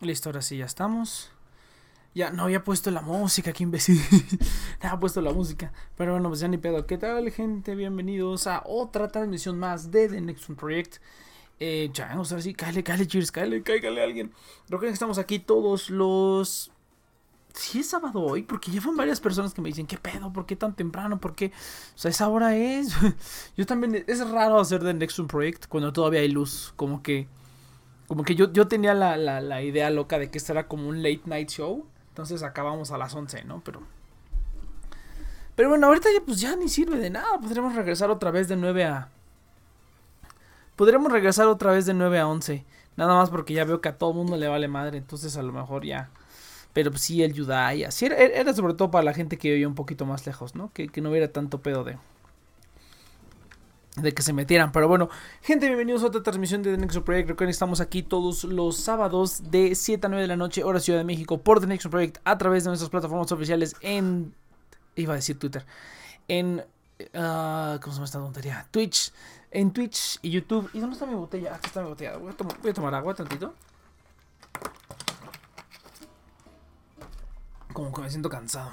Listo, ahora sí ya estamos. Ya no había puesto la música, qué imbécil. no había puesto la música. Pero bueno, pues ya ni pedo. ¿Qué tal, gente? Bienvenidos a otra transmisión más de The Next One Project. Eh, ya vamos a ver si cállale, cállale, cheers, cállale, cállale a alguien. Recuerden que estamos aquí todos los. Si es sábado hoy, porque llevan varias personas que me dicen, ¿qué pedo? ¿Por qué tan temprano? ¿Por qué? O sea, esa hora es. Yo también. Es raro hacer The Next One Project cuando todavía hay luz. Como que como que yo, yo tenía la, la, idea loca de que esto era como un late night show. Entonces acabamos a las 11, ¿no? Pero. Pero bueno, ahorita ya pues ya ni sirve de nada. Podremos regresar otra vez de 9 a. Podremos regresar otra vez de 9 a 11. Nada más porque ya veo que a todo mundo le vale madre. Entonces a lo mejor ya. Pero pues sí, el Yudai. Así era, era sobre todo para la gente que vivía un poquito más lejos, ¿no? Que, no hubiera tanto pedo de de que se metieran. Pero bueno, gente, bienvenidos a otra transmisión de The Next Project. Recuerden, estamos aquí todos los sábados de 7 a 9 de la noche, hora Ciudad de México, por The Next Project, a través de nuestras plataformas oficiales en. Iba a decir Twitter. En. Uh, ¿Cómo se llama esta tontería? Twitch. En Twitch y YouTube. ¿Y dónde está mi botella? Aquí está mi botella. Voy a tomar, agua tantito. Como que me siento cansado.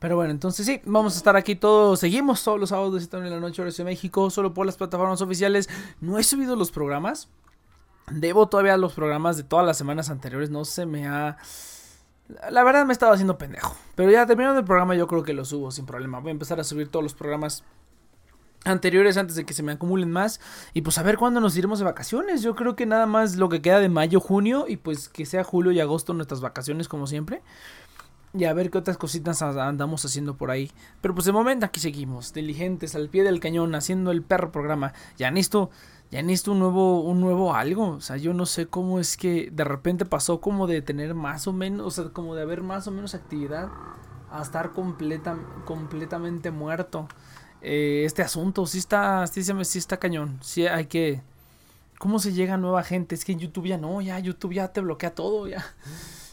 Pero bueno, entonces sí, vamos a estar aquí todos. Seguimos todos los sábados de 7 de la noche, hora de México, solo por las plataformas oficiales. No he subido los programas. Debo todavía los programas de todas las semanas anteriores. No se me ha. La verdad me estaba haciendo pendejo. Pero ya terminando el programa, yo creo que lo subo sin problema. Voy a empezar a subir todos los programas anteriores antes de que se me acumulen más. Y pues a ver cuándo nos iremos de vacaciones. Yo creo que nada más lo que queda de mayo, junio. Y pues que sea julio y agosto nuestras vacaciones, como siempre. Y a ver qué otras cositas andamos haciendo por ahí. Pero pues de momento aquí seguimos, diligentes, al pie del cañón, haciendo el perro programa. Ya necesito, ya necesito un nuevo, un nuevo algo. O sea, yo no sé cómo es que de repente pasó como de tener más o menos, o sea, como de haber más o menos actividad a estar completa, completamente muerto. Eh, este asunto sí está, sí, sí está cañón. Sí hay que... ¿Cómo se llega a nueva gente? Es que en YouTube ya no, ya YouTube ya te bloquea todo, ya.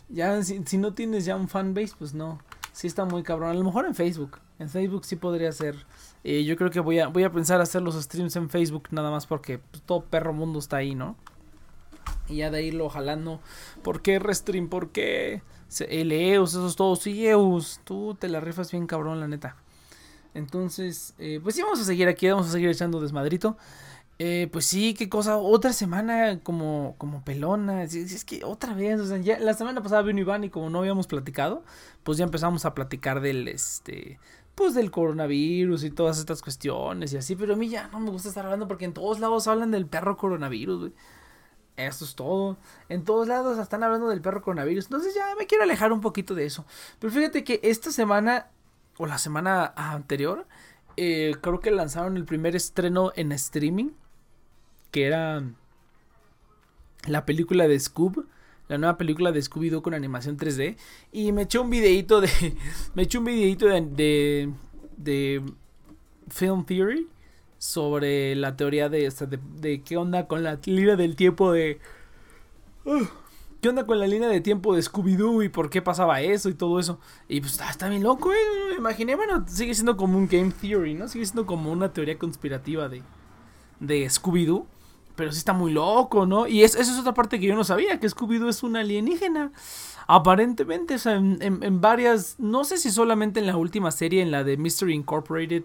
Ya, si, no tienes ya un fanbase, pues no. Sí está muy cabrón. A lo mejor en Facebook. En Facebook sí podría ser. Eh, yo creo que voy a, voy a pensar hacer los streams en Facebook nada más porque pues, todo perro mundo está ahí, ¿no? Y ya de irlo jalando. ¿Por qué Restream? ¿Por qué? Leus, esos todos. Sí, Eus. Tú te la rifas bien cabrón, la neta. Entonces, eh, pues sí, vamos a seguir aquí. Vamos a seguir echando desmadrito. Eh, pues sí, qué cosa, otra semana como, como pelona, es, es que otra vez, o sea, ya la semana pasada vino Iván y como no habíamos platicado, pues ya empezamos a platicar del, este, pues del coronavirus y todas estas cuestiones y así, pero a mí ya no me gusta estar hablando porque en todos lados hablan del perro coronavirus, güey. Eso es todo. En todos lados están hablando del perro coronavirus. Entonces ya me quiero alejar un poquito de eso. Pero fíjate que esta semana, o la semana anterior, eh, creo que lanzaron el primer estreno en streaming que era la película de Scoob, la nueva película de Scooby-Doo con animación 3D. Y me eché un videito de. me eché un videito de, de, Film Theory sobre la teoría de, de, qué onda con la línea del tiempo de. Uh, ¿Qué onda con la línea de tiempo de Scooby-Doo y por qué pasaba eso y todo eso? Y pues está, bien loco, ¿eh? Me imaginé, bueno, sigue siendo como un game theory, ¿no? Sigue siendo como una teoría conspirativa de, de Scooby-Doo pero sí está muy loco, ¿no? Y eso es otra parte que yo no sabía, que Scooby-Doo es un alienígena. Aparentemente, o sea, en, varias, no sé si solamente en la última serie, en la de Mystery Incorporated,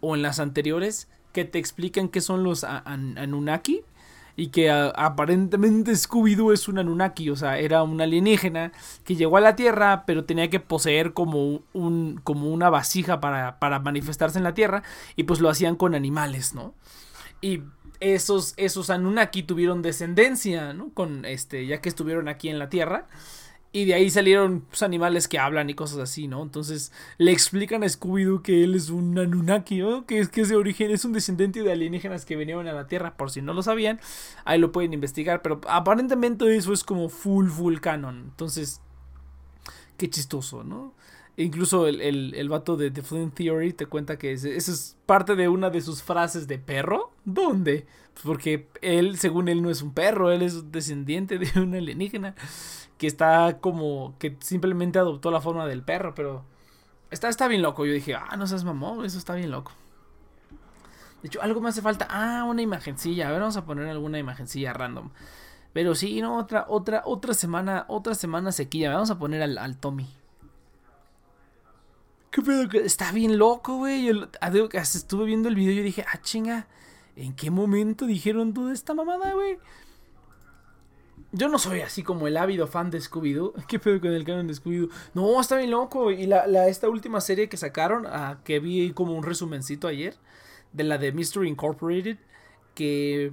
o en las anteriores, que te explican qué son los Anunnaki. Y que aparentemente Scooby-Doo es un Anunnaki, o sea, era un alienígena que llegó a la Tierra, pero tenía que poseer como, un, como una vasija para, para manifestarse en la Tierra, y pues lo hacían con animales, ¿no? Y esos, esos Anunnaki tuvieron descendencia, ¿no? Con este, ya que estuvieron aquí en la Tierra. Y de ahí salieron pues, animales que hablan y cosas así, ¿no? Entonces le explican a Scooby-Doo que él es un Anunnaki, ¿no? Que es que es de origen, es un descendiente de alienígenas que venían a la Tierra, por si no lo sabían. Ahí lo pueden investigar, pero aparentemente eso es como full, full canon. Entonces, qué chistoso, ¿no? Incluso el, el, el vato de The Flint Theory te cuenta que eso es parte de una de sus frases de perro. ¿Dónde? Pues porque él, según él, no es un perro, él es descendiente de un alienígena que está como que simplemente adoptó la forma del perro, pero está, está bien loco. Yo dije, ah, no seas mamón, eso está bien loco. De hecho, algo me hace falta. Ah, una imagencilla. A ver, vamos a poner alguna imagencilla random. Pero sí, no, otra, otra, otra semana, otra semana sequilla. Vamos a poner al, al Tommy. ¿Qué pedo? Está bien loco, güey. Estuve viendo el video y dije, ah, chinga. ¿En qué momento dijeron toda esta mamada, güey? Yo no soy así como el ávido fan de Scooby-Doo. ¿Qué pedo con el canon de Scooby-Doo? No, está bien loco. Y la, la, esta última serie que sacaron, ah, que vi como un resumencito ayer, de la de Mystery Incorporated, que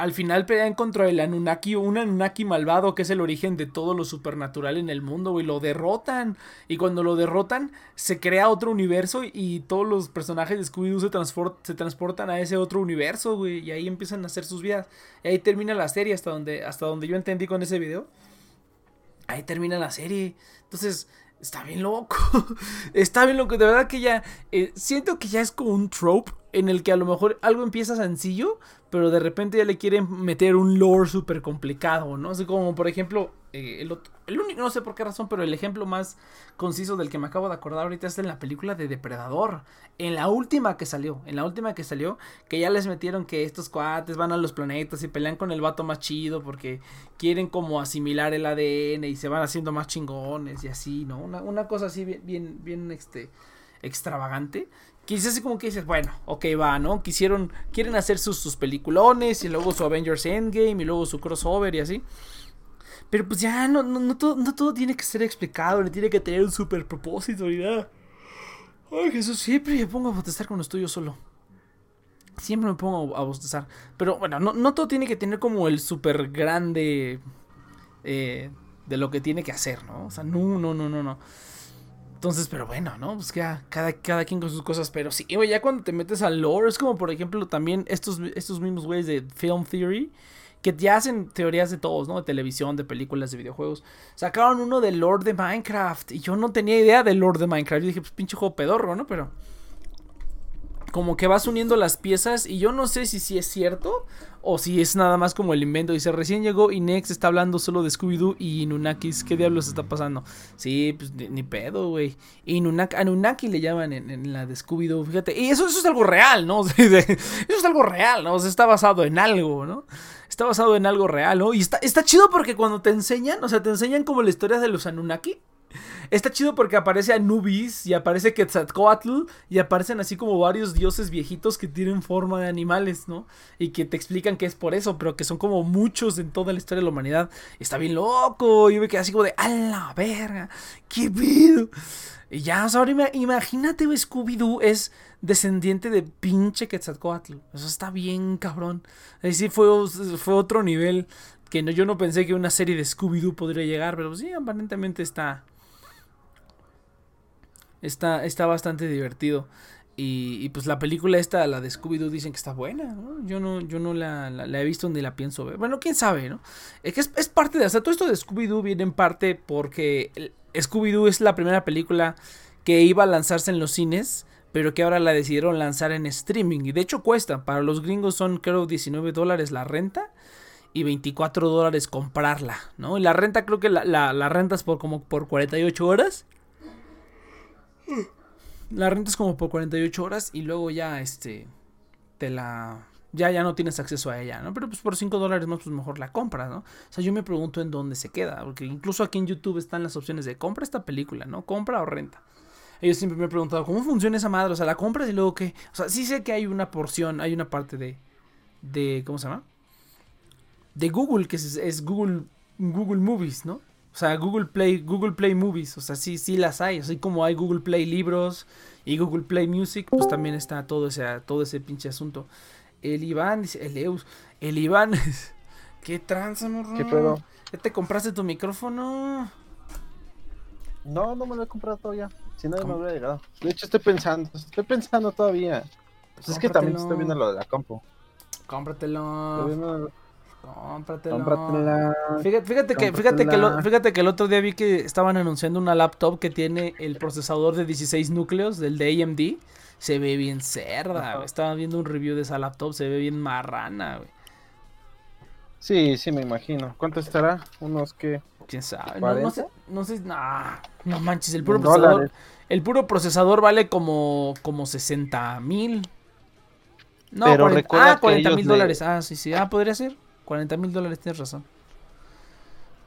al final pelean contra el Anunnaki, un Anunnaki malvado que es el origen de todo lo supernatural en el mundo, y Lo derrotan. Y cuando lo derrotan, se crea otro universo y todos los personajes de Scooby-Doo se, se, transportan a ese otro universo, güey. Y ahí empiezan a hacer sus vidas. Y ahí termina la serie hasta donde, hasta donde yo entendí con ese video. Ahí termina la serie. Entonces, está bien loco. está bien loco. De verdad que ya. Eh, siento que ya es como un trope en el que a lo mejor algo empieza sencillo, pero de repente ya le quieren meter un lore súper complicado, ¿no? Así como, por ejemplo, eh, el, el, único, no sé por qué razón, pero el ejemplo más conciso del que me acabo de acordar ahorita es en la película de Depredador. En la última que salió, en la última que salió, que ya les metieron que estos cuates van a los planetas y pelean con el vato más chido porque quieren como asimilar el ADN y se van haciendo más chingones y así, ¿no? Una, una cosa así bien, bien, bien, este, extravagante quizás así como que dices, bueno, ok, va, ¿no? Quisieron, quieren hacer sus, sus peliculones y luego su Avengers Endgame y luego su crossover y así. Pero pues ya no, no, no, todo, no todo tiene que ser explicado, ni tiene que tener un super propósito ni nada. Ay, Jesús, siempre me pongo a bostezar cuando estoy yo solo. Siempre me pongo a bostezar. Pero bueno, no, no todo tiene que tener como el super grande eh, de lo que tiene que hacer, ¿no? O sea, no, no, no, no, no. Entonces, pero bueno, ¿no? Pues ya cada, cada quien con sus cosas. Pero sí, güey, ya cuando te metes al lore, es como por ejemplo también estos, estos mismos güeyes de Film Theory, que ya hacen teorías de todos, ¿no? De televisión, de películas, de videojuegos. Sacaron uno de Lord de Minecraft. Y yo no tenía idea del Lord de Minecraft. Yo dije, pues pinche juego pedorro, ¿no? Pero como que vas uniendo las piezas y yo no sé si sí es cierto o si es nada más como el invento. Dice, recién llegó y Nex está hablando solo de Scooby-Doo y Inunakis. ¿Qué diablos está pasando? Sí, pues ni, pedo, güey. Inunak Anunnaki le llaman en, la de Scooby-Doo, fíjate. Y eso, eso es algo real, ¿no? eso es algo real, ¿no? O sea, está basado en algo, ¿no? Está basado en algo real, ¿no? Y está, está chido porque cuando te enseñan, o sea, te enseñan como la historia de los Anunnaki. Está chido porque aparece Anubis y aparece Quetzalcoatl y aparecen así como varios dioses viejitos que tienen forma de animales, ¿no? Y que te explican que es por eso, pero que son como muchos en toda la historia de la humanidad. Está bien loco. Y me quedé así como de, ¡a la verga! ¡Qué pedo! Y ya, o sea, ahora imagínate, Scooby-Doo es descendiente de pinche Quetzalcoatl. Eso está bien, cabrón. Ahí sí fue, fue otro nivel que yo no pensé que una serie de Scooby-Doo podría llegar, pero sí, aparentemente está, Está, está bastante divertido. Y, pues la película esta, la de Scooby-Doo, dicen que está buena, Yo no, yo no la, he visto ni la pienso ver. Bueno, quién sabe, ¿no? Es que es, parte de... O sea, todo esto de Scooby-Doo viene en parte porque Scooby-Doo es la primera película que iba a lanzarse en los cines, pero que ahora la decidieron lanzar en streaming. Y de hecho cuesta. Para los gringos son creo 19 dólares la renta y 24 dólares comprarla, ¿no? Y la renta creo que la, la, la rentas por como por 48 horas. La rentas como por 48 horas y luego ya, este, te la... Ya, ya no tienes acceso a ella, ¿no? Pero pues por 5 dólares más, pues mejor la compras, ¿no? O sea, yo me pregunto en dónde se queda, porque incluso aquí en YouTube están las opciones de compra esta película, ¿no? Compra o renta. Ellos siempre me he preguntado, ¿cómo funciona esa madre? O sea, la compras y luego qué. O sea, sí sé que hay una porción, hay una parte de. de ¿Cómo se llama? De Google, que es, es Google, Google Movies, ¿no? O sea, Google Play, Google Play Movies, o sea, sí, sí las hay. Así como hay Google Play Libros y Google Play Music, pues también está todo ese, todo ese pinche asunto. El Iván dice, el Eus, el Iván, ¿qué tranza, morro? ¿Qué pedo? ¿Ya te compraste tu micrófono? No, no me lo he comprado todavía. Si no, me hubiera llegado. De hecho, estoy pensando, estoy pensando todavía. Pues es que también estoy viendo lo de la compu. Cómpratelo. Cómpratela. Cómpratela. Fíjate, fíjate que, fíjate que, lo- fíjate que el otro día vi que estaban anunciando una laptop que tiene el procesador de 16 núcleos del de AMD. Se ve bien cerda, güey. Estaba viendo un review de esa laptop, se ve bien marrana, güey. Sí, sí, me imagino. ¿Cuánto estará? Unos que. ¿Quién sabe? No, no sé, no sé, nah, no manches, el puro procesador. dólares. El puro procesador vale como, como 60 mil. No, Pero 40 recuerda ah, que 40 mil ellos le- dólares. Ah, sí, sí. Ah, podría ser. 40 mil dólares, tienes razón.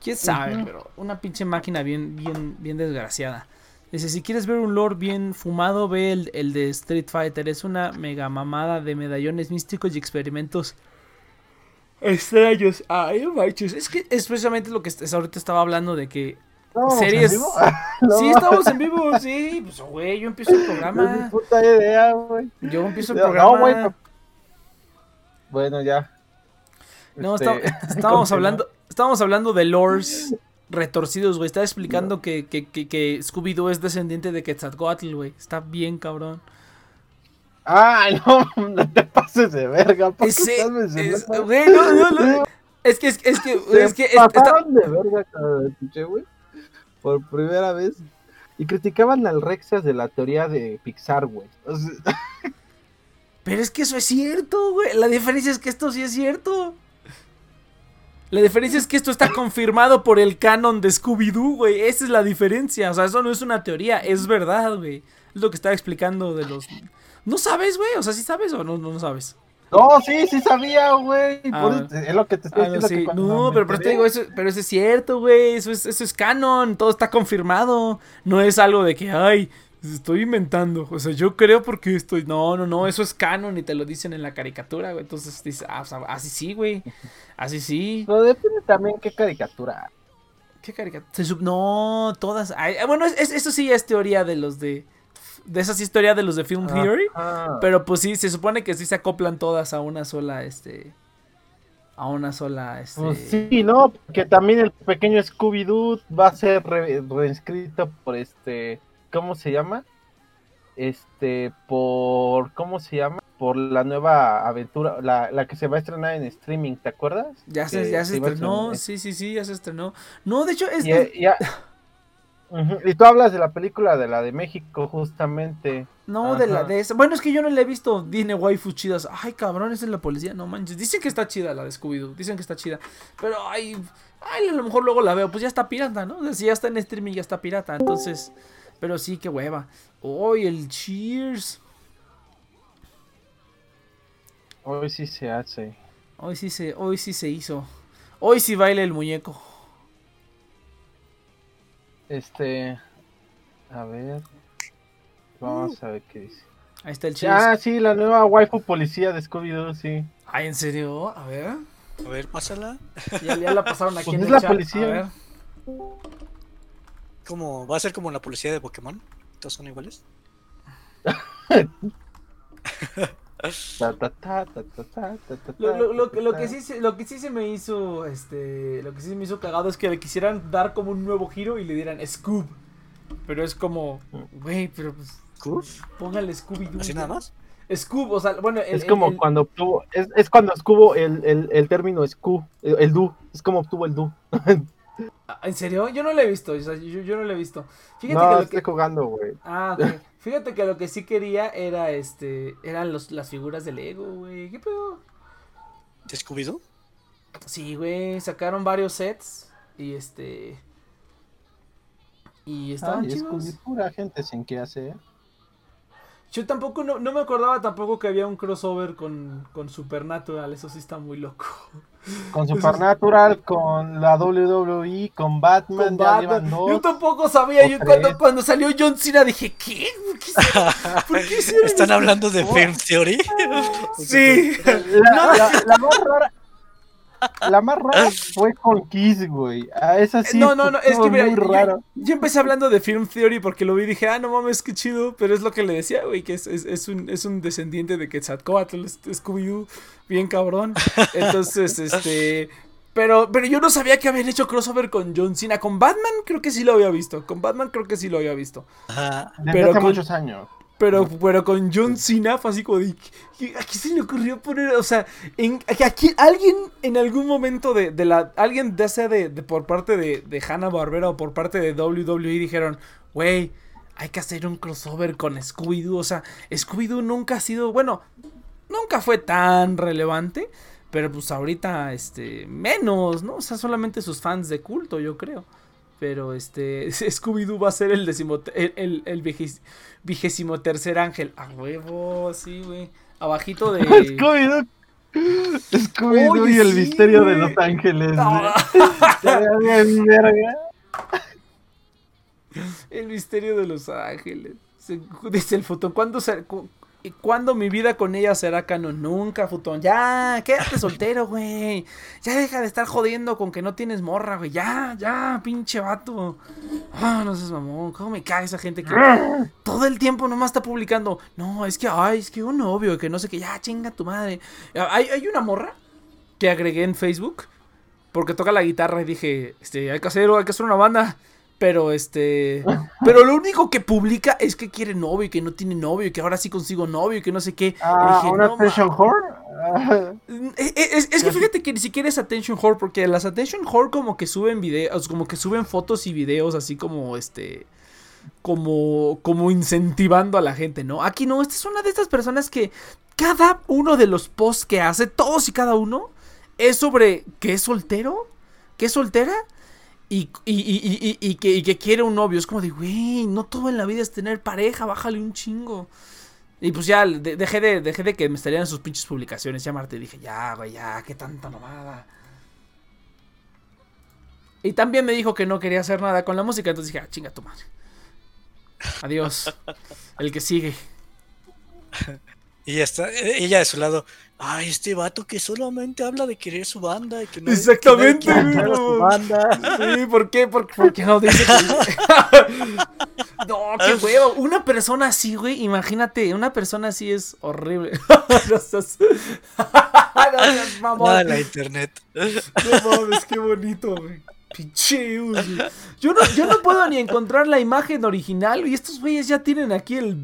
Quién sabe, pero una pinche máquina bien, bien, bien desgraciada. Dice, si quieres ver un lore bien fumado, ve el, el de Street Fighter. Es una mega mamada de medallones místicos y experimentos extraños. Ay, manches. Es que es precisamente lo que est- ahorita estaba hablando de que ¿No vamos series. en vivo? No. Sí, estamos en vivo, sí. Pues, güey, yo empiezo el No es programa. puta idea, güey. Yo empiezo el No, programa. pero- Bueno, ya. No, Este, está- estábamos hablando, estábamos hablando de lores retorcidos, güey. Estaba explicando que, que, que, que Scooby-Doo es descendiente de Quetzalcoatl, güey. Está bien, cabrón. Ay, no, no te pases de verga. ¿por qué Ese, estás es, güey, no, no, no. Es que, es, es que, Se es que, es- está- pasaron de verga cuando escuché, güey. Por primera vez. Y criticaban al Rexas de la teoría de Pixar, güey. O sea, pero es que eso es cierto, güey. La diferencia es que esto sí es cierto. La diferencia es que esto está confirmado por el canon de Scooby-Doo, güey. Esa es la diferencia. O sea, eso no es una teoría, es verdad, güey. Es lo que estaba explicando de los... ¿No sabes, güey? O sea, ¿sí sabes o no, no sabes? No, sí, sí sabía, güey. Ah, es lo que te estoy Ah, no, diciendo. sí. que No, me pero, pero te digo, eso, pero eso es cierto, güey. Eso es, eso es canon. Todo está confirmado. No es algo de que, ay, estoy inventando. O sea, yo creo porque estoy. No, no, no. Eso es canon y te lo dicen en la caricatura, güey. Entonces dices, ah, o sea, así sí, güey. Así sí. Pero depende también qué caricatura. ¿Qué caricatura? No, todas. ah, bueno, es- es- eso sí es teoría de los de. De esas historias de los de Film Theory. Ajá. Pero pues sí, se supone que sí se acoplan todas a una sola, este. A una sola, este. Pues sí, no, porque también el pequeño Scooby-Doo va a ser re- reescrito por este, ¿cómo se llama? Este, por, ¿cómo se llama? Por la nueva aventura, la, la que se va a estrenar en streaming, ¿te acuerdas? Ya se, ya se estrenó, sí, sí, sí, ya se estrenó. No, de hecho, es. Y, eh, ya- y tú hablas de la película de la de México, justamente. no, de la de esa. Bueno, es que yo no la he visto. Tiene waifus chidas. Ay, cabrón, esa es la policía. No manches. Dicen que está chida la de Scooby-Doo. Dicen que está chida. Pero, ay. Ay, a lo mejor luego la veo. Pues ya está pirata, ¿no? O sea, si ya está en streaming, ya está pirata. Entonces. Pero sí, qué hueva. Uy, el Cheers. Hoy sí se hace. Hoy sí se, hoy sí se hizo. Hoy sí baila el muñeco. Este, a ver, vamos a ver qué dice. Ahí está el Cheers. Ah, sí, la nueva waifu policía de Scooby-Doo, sí. Ay, ¿en serio? A ver. A ver, pásala. Ya, ya la pasaron aquí Pues en es el la chat. policía. A ver. ¿Cómo? ¿Va a ser como la policía de Pokémon? ¿Todos son iguales? Lo, lo- lo que- lo sí se, lo que sí se me hizo, este, lo que sí se me hizo cagado es que le quisieran dar como un nuevo giro y le dieran Scoob. Pero es como, güey, pero pues ¿Cool? póngale Scooby Doo. ¿Así nada más? Scoob, o sea, bueno, el- Es el- como el- cuando obtuvo, es, es cuando obtuvo el, el, el término Scoo, el, el du, es como obtuvo el du. Ah, ¿En serio? Yo no lo he visto, o sea, yo, yo no lo he visto. Fíjate No, que lo estoy que jugando, güey. Ah, ok. Fíjate que lo que sí quería era este, eran los, las figuras de Lego, güey. ¿Qué pedo? ¿De Scooby-Doo? Sí, güey, sacaron varios sets y este y estaban es chidos. Scooby, pura gente sin qué hacer. Yo tampoco, no, no me acordaba tampoco que había un crossover con, con Supernatural, eso sí está muy loco. Con Supernatural, con la WWE, con Batman, Con ya Batman. llevan dos. Yo tampoco sabía, yo cuando, cuando salió John Cena dije, ¿qué? ¿Por qué ¿por qué ¿Están hablando de Film Theory? Sí. La, la- la más rara. La más rara fue con Kiss, güey. A esa sí. no, no, no, es que mira, muy yo, raro. yo empecé hablando de Film Theory porque lo vi y dije, ah, no mames, qué chido, pero es lo que le decía, güey, que es, es, es un, es un descendiente de Quetzalcoatl, es- Scooby-Doo, bien cabrón. Entonces, este... Pero, pero yo no sabía que habían hecho crossover con John Cena. Con Batman creo que sí lo había visto. Con Batman creo que sí lo había visto. Ajá. Desde pero hace con- muchos años. Pero, pero con John Cena fue así como de. ¿qué- ¿A qué se le ocurrió poner? O sea, en, que aquí alguien en algún momento de, de la. Alguien ya sea de, de por parte de, de Hanna Barbera o por parte de WWE dijeron, güey, hay que hacer un crossover con Scooby-Doo. O sea, Scooby-Doo nunca ha sido. Bueno, nunca fue tan relevante. Pero pues ahorita, este, menos, ¿no? O sea, solamente sus fans de culto, yo creo. Pero este, Scooby-Doo va a ser el decimo, el, el, el vigés- vigésimo tercer ángel. A huevo, sí, güey. Abajito de... Scooby-Doo. Scooby-Doo y el sí, misterio de. Los Ángeles. No, el misterio de los ángeles. Dice el futón, ¿cuándo, se- cu- y ¿cuándo mi vida con ella será canon? Nunca, futón. Ya, quédate soltero, güey. Ya deja de estar jodiendo con que no tienes morra, güey. Ya, ya, pinche vato. Ah, no seas mamón. ¿Cómo me cae esa gente que todo el tiempo nomás está publicando? No, es que, ay, es que un novio, que no sé qué. Ya, chinga tu madre. Hay, hay una morra que agregué en Facebook porque toca la guitarra y dije, este, hay que hacer, hay que hacer una banda. Pero este, pero lo único que publica es que quiere novio y que no tiene novio y que ahora sí consigo novio y que no sé qué. Ah, dije, una "No Attention Whore. Ah, es, es- es que fíjate que ni siquiera es attention whore porque las attention whore como que suben videos, como que suben fotos y videos así como este como como incentivando a la gente, ¿no? Aquí no, esta es una de estas personas que cada uno de los posts que hace, todos y cada uno es sobre que es soltero, que es soltera y, y, y, que, y que quiere un novio. Es como de, güey, no todo en la vida es tener pareja, bájale un chingo. Y pues ya, de- dejé de, dejé de que me estarían sus pinches publicaciones. Ya Marte dije, ya, güey, ya, qué tanta mamada. Y también me dijo que no quería hacer nada con la música. Entonces dije, ah, chinga tu madre. Adiós. El que sigue. Y ya está, eh, ella de su lado. Ay, este vato que solamente habla de querer su banda. Y que no, Exactamente, que güey. su banda. Sí, ¿por qué? ¿Por, por qué no dice que... No, qué huevo. Una persona así, güey, imagínate, una persona así es horrible. No seas- No seas mamón. Nada en la internet. No mames, qué bonito, güey. Pinche Uzi. Yo no, yo no puedo ni encontrar la imagen original y estos güeyes ya tienen aquí el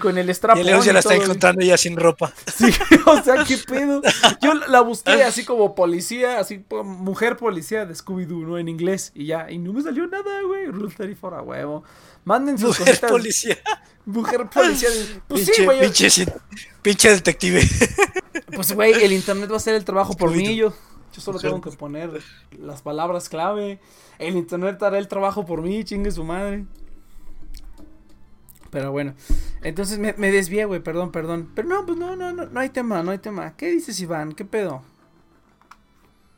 con el Y strap. el León ya la está encontrando ya sin ropa. Sí, o sea, qué pedo. Yo la busqué así como policía, así mujer policía de Scooby-Doo, ¿no? En inglés y ya. Y no me salió nada, güey. Rule 34 a huevo. Manden sus Mujer cositas. policía. Mujer policía. de- Pues sí, pinche, güey. pinche, pinche detective. Pues, güey, el internet va a hacer el trabajo por mí. Scooby-Doo. Yo, yo solo tengo que poner las palabras clave. El internet hará el trabajo por mí, chingue su madre. Pero bueno, entonces me, me desvié, güey, perdón, perdón. Pero no, pues no, no, no, no hay tema, no hay tema. ¿Qué dices, Iván? ¿Qué pedo?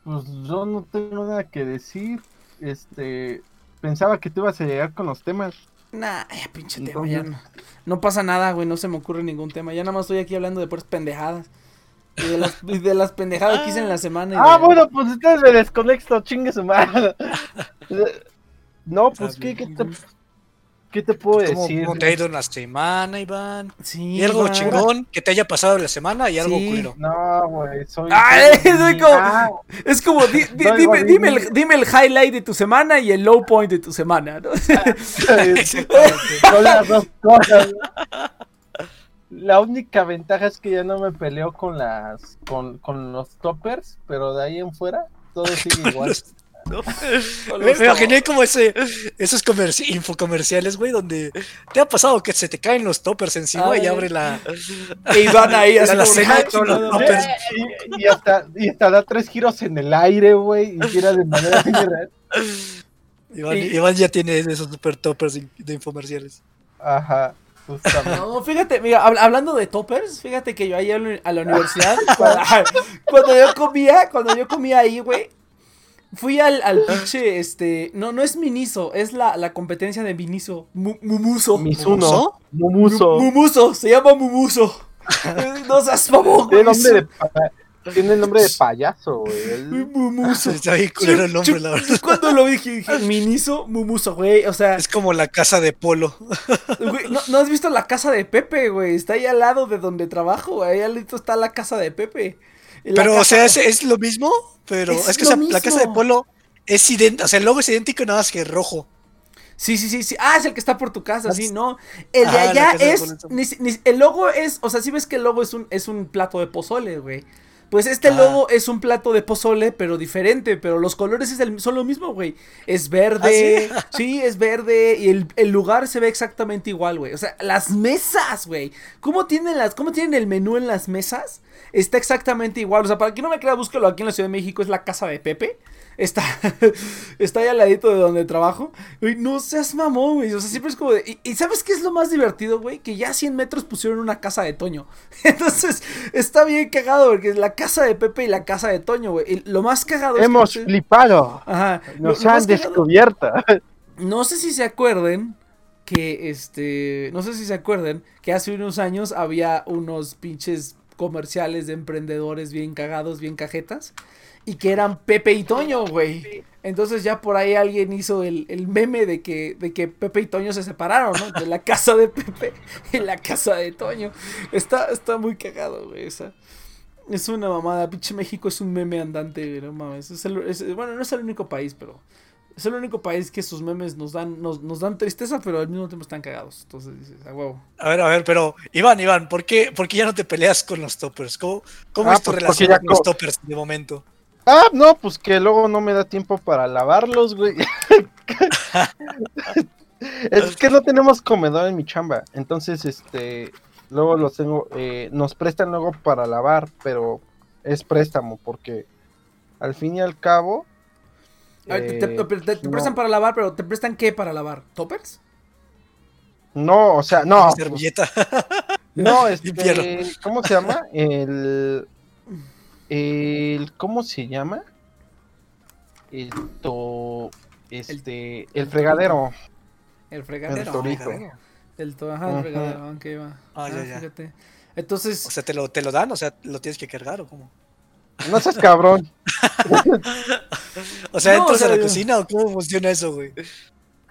Pues yo no tengo nada que decir. Este. Pensaba que tú ibas a llegar con los temas. Nah, ay, pinche tema, Entonces- ya no. No pasa nada, güey, no se me ocurre ningún tema. Ya nada más estoy aquí hablando de puras pendejadas. Y de las, y de las pendejadas que hice en la semana. y Ah, de- bueno, pues ustedes me desconecto, chingue su madre. No, pues, ¿qué, qué, te, ¿qué te puedo ¿Cómo, decir? cómo te ha ido en la semana, Iván? Sí, ¿Y algo Iván. chingón que te haya pasado en la semana y algo Sí. culero? No, güey, soy. Ay, soy como- Ah, Es como, di- di- Soy dime, dime, el, dime el highlight de tu semana y el low point de tu semana, ¿no? son las dos cosas. La única ventaja es que ya no me peleo con las con, con los toppers, pero de ahí en fuera todo sigue igual. ¿no? Me, me imaginé como ese, esos comerci- infocomerciales, güey, donde te ha pasado que se te caen los toppers encima Ay. y abre la. E Iván ahí así La cena "Ay, de todos los chingada toppers". madre". y, y hasta, y hasta da tres giros en el aire, güey, y gira de manera irreal. Iván, Y- Iván ya tiene esos super toppers de infomerciales. Ajá, justamente. No, fíjate, mira, hab- hablando de toppers, fíjate que yo ahí a la universidad, cuando, cuando yo comía, cuando yo comía ahí, güey, fui al, al pinche, este, no, no es Miniso, es la, la competencia de Miniso, Mu- Mumuso. Misuno, Mumuso. Mumuso, se llama Mumuso. No seas mamón, Tiene güey. nombre de, tiene nombre de payaso, güey. Mumuso. Está bien culero el nombre, la verdad. Cuando lo dije, dije, Miniso, Mumuso, güey, o sea, Es como la casa de polo. güey, ¿no, no has visto la casa de Pepe, güey? Está ahí al lado de donde trabajo, güey, ahí al lado está la casa de Pepe. La Pero, o sea, es, es lo mismo, pero Es es, que lo o sea, la casa de polo es idéntica, o sea, el logo es idéntico, nada más que rojo. Sí, sí, sí, sí. Ah, es el que está por tu casa, sí, no. El de la allá es. Ni ni- el logo es. O sea, si ves que el logo es un, es un plato de pozole, güey. Pues este Ah. logo es un plato de pozole, pero diferente. Pero los colores es el- son lo mismo, güey. Es verde. ¿Ah, sí? es verde. Y el, el lugar se ve exactamente igual, güey. O sea, las mesas, güey. ¿Cómo tienen las, cómo tienen el menú en las mesas? Está exactamente igual. O sea, para quien no me crea, búsquelo aquí en la Ciudad de México. Es la casa de Pepe. Está, está ahí al ladito de donde trabajo. Güey, no seas mamón, güey. O sea, siempre es como de. Y, y ¿sabes qué es lo más divertido, güey? Que ya a 100 metros pusieron una casa de Toño. Entonces, está bien cagado, porque es la casa de Pepe y la casa de Toño, güey. Y lo más cagado Hemos es que. flipado. Ajá. Nos lo han cagado- descubierto. no sé si se acuerden que este, no sé si se acuerden que hace unos años había unos pinches comerciales de emprendedores bien cagados, bien cajetas y que eran Pepe y Toño, güey. Entonces ya por ahí alguien hizo el, el meme de que, de que Pepe y Toño se separaron, ¿no? De la casa de Pepe y la casa de Toño. Está, está muy cagado, güey. esa. Es una mamada, pinche México es un meme andante, güey, no mames. Es el- es- bueno, no es el único país, pero es el único país que sus memes nos dan, nos, nos dan tristeza, pero al mismo tiempo están cagados. Entonces dices, a huevo. A ver, a ver, pero Iván, Iván, ¿por qué, por qué ya no te peleas con los toppers? ¿Cómo, cómo Ah, es tu pues relación ya con los toppers de momento? Ah, no, pues que luego no me da tiempo para lavarlos, güey. es que no tenemos comedor en mi chamba. Entonces, este, luego los tengo, eh, nos prestan luego para lavar, pero es préstamo porque al fin y al cabo... A ver, te, te- eh, te- te no. prestan para lavar, pero ¿te prestan qué para lavar? ¿Toppers? No, o sea, no. Una pues, servilleta. No, este, ¿cómo se llama? El, el, ¿cómo se llama? Esto, este, el, fregadero. El fregadero. El torito. El to- ajá, el fregadero, aunque va. Ah, ya, ya. fíjate. Entonces, O sea, ¿te lo, ¿te lo dan? O sea, ¿lo tienes que cargar o cómo? No seas cabrón. O sea, No, ¿entras o sea, a la yo- cocina o cómo funciona eso, güey?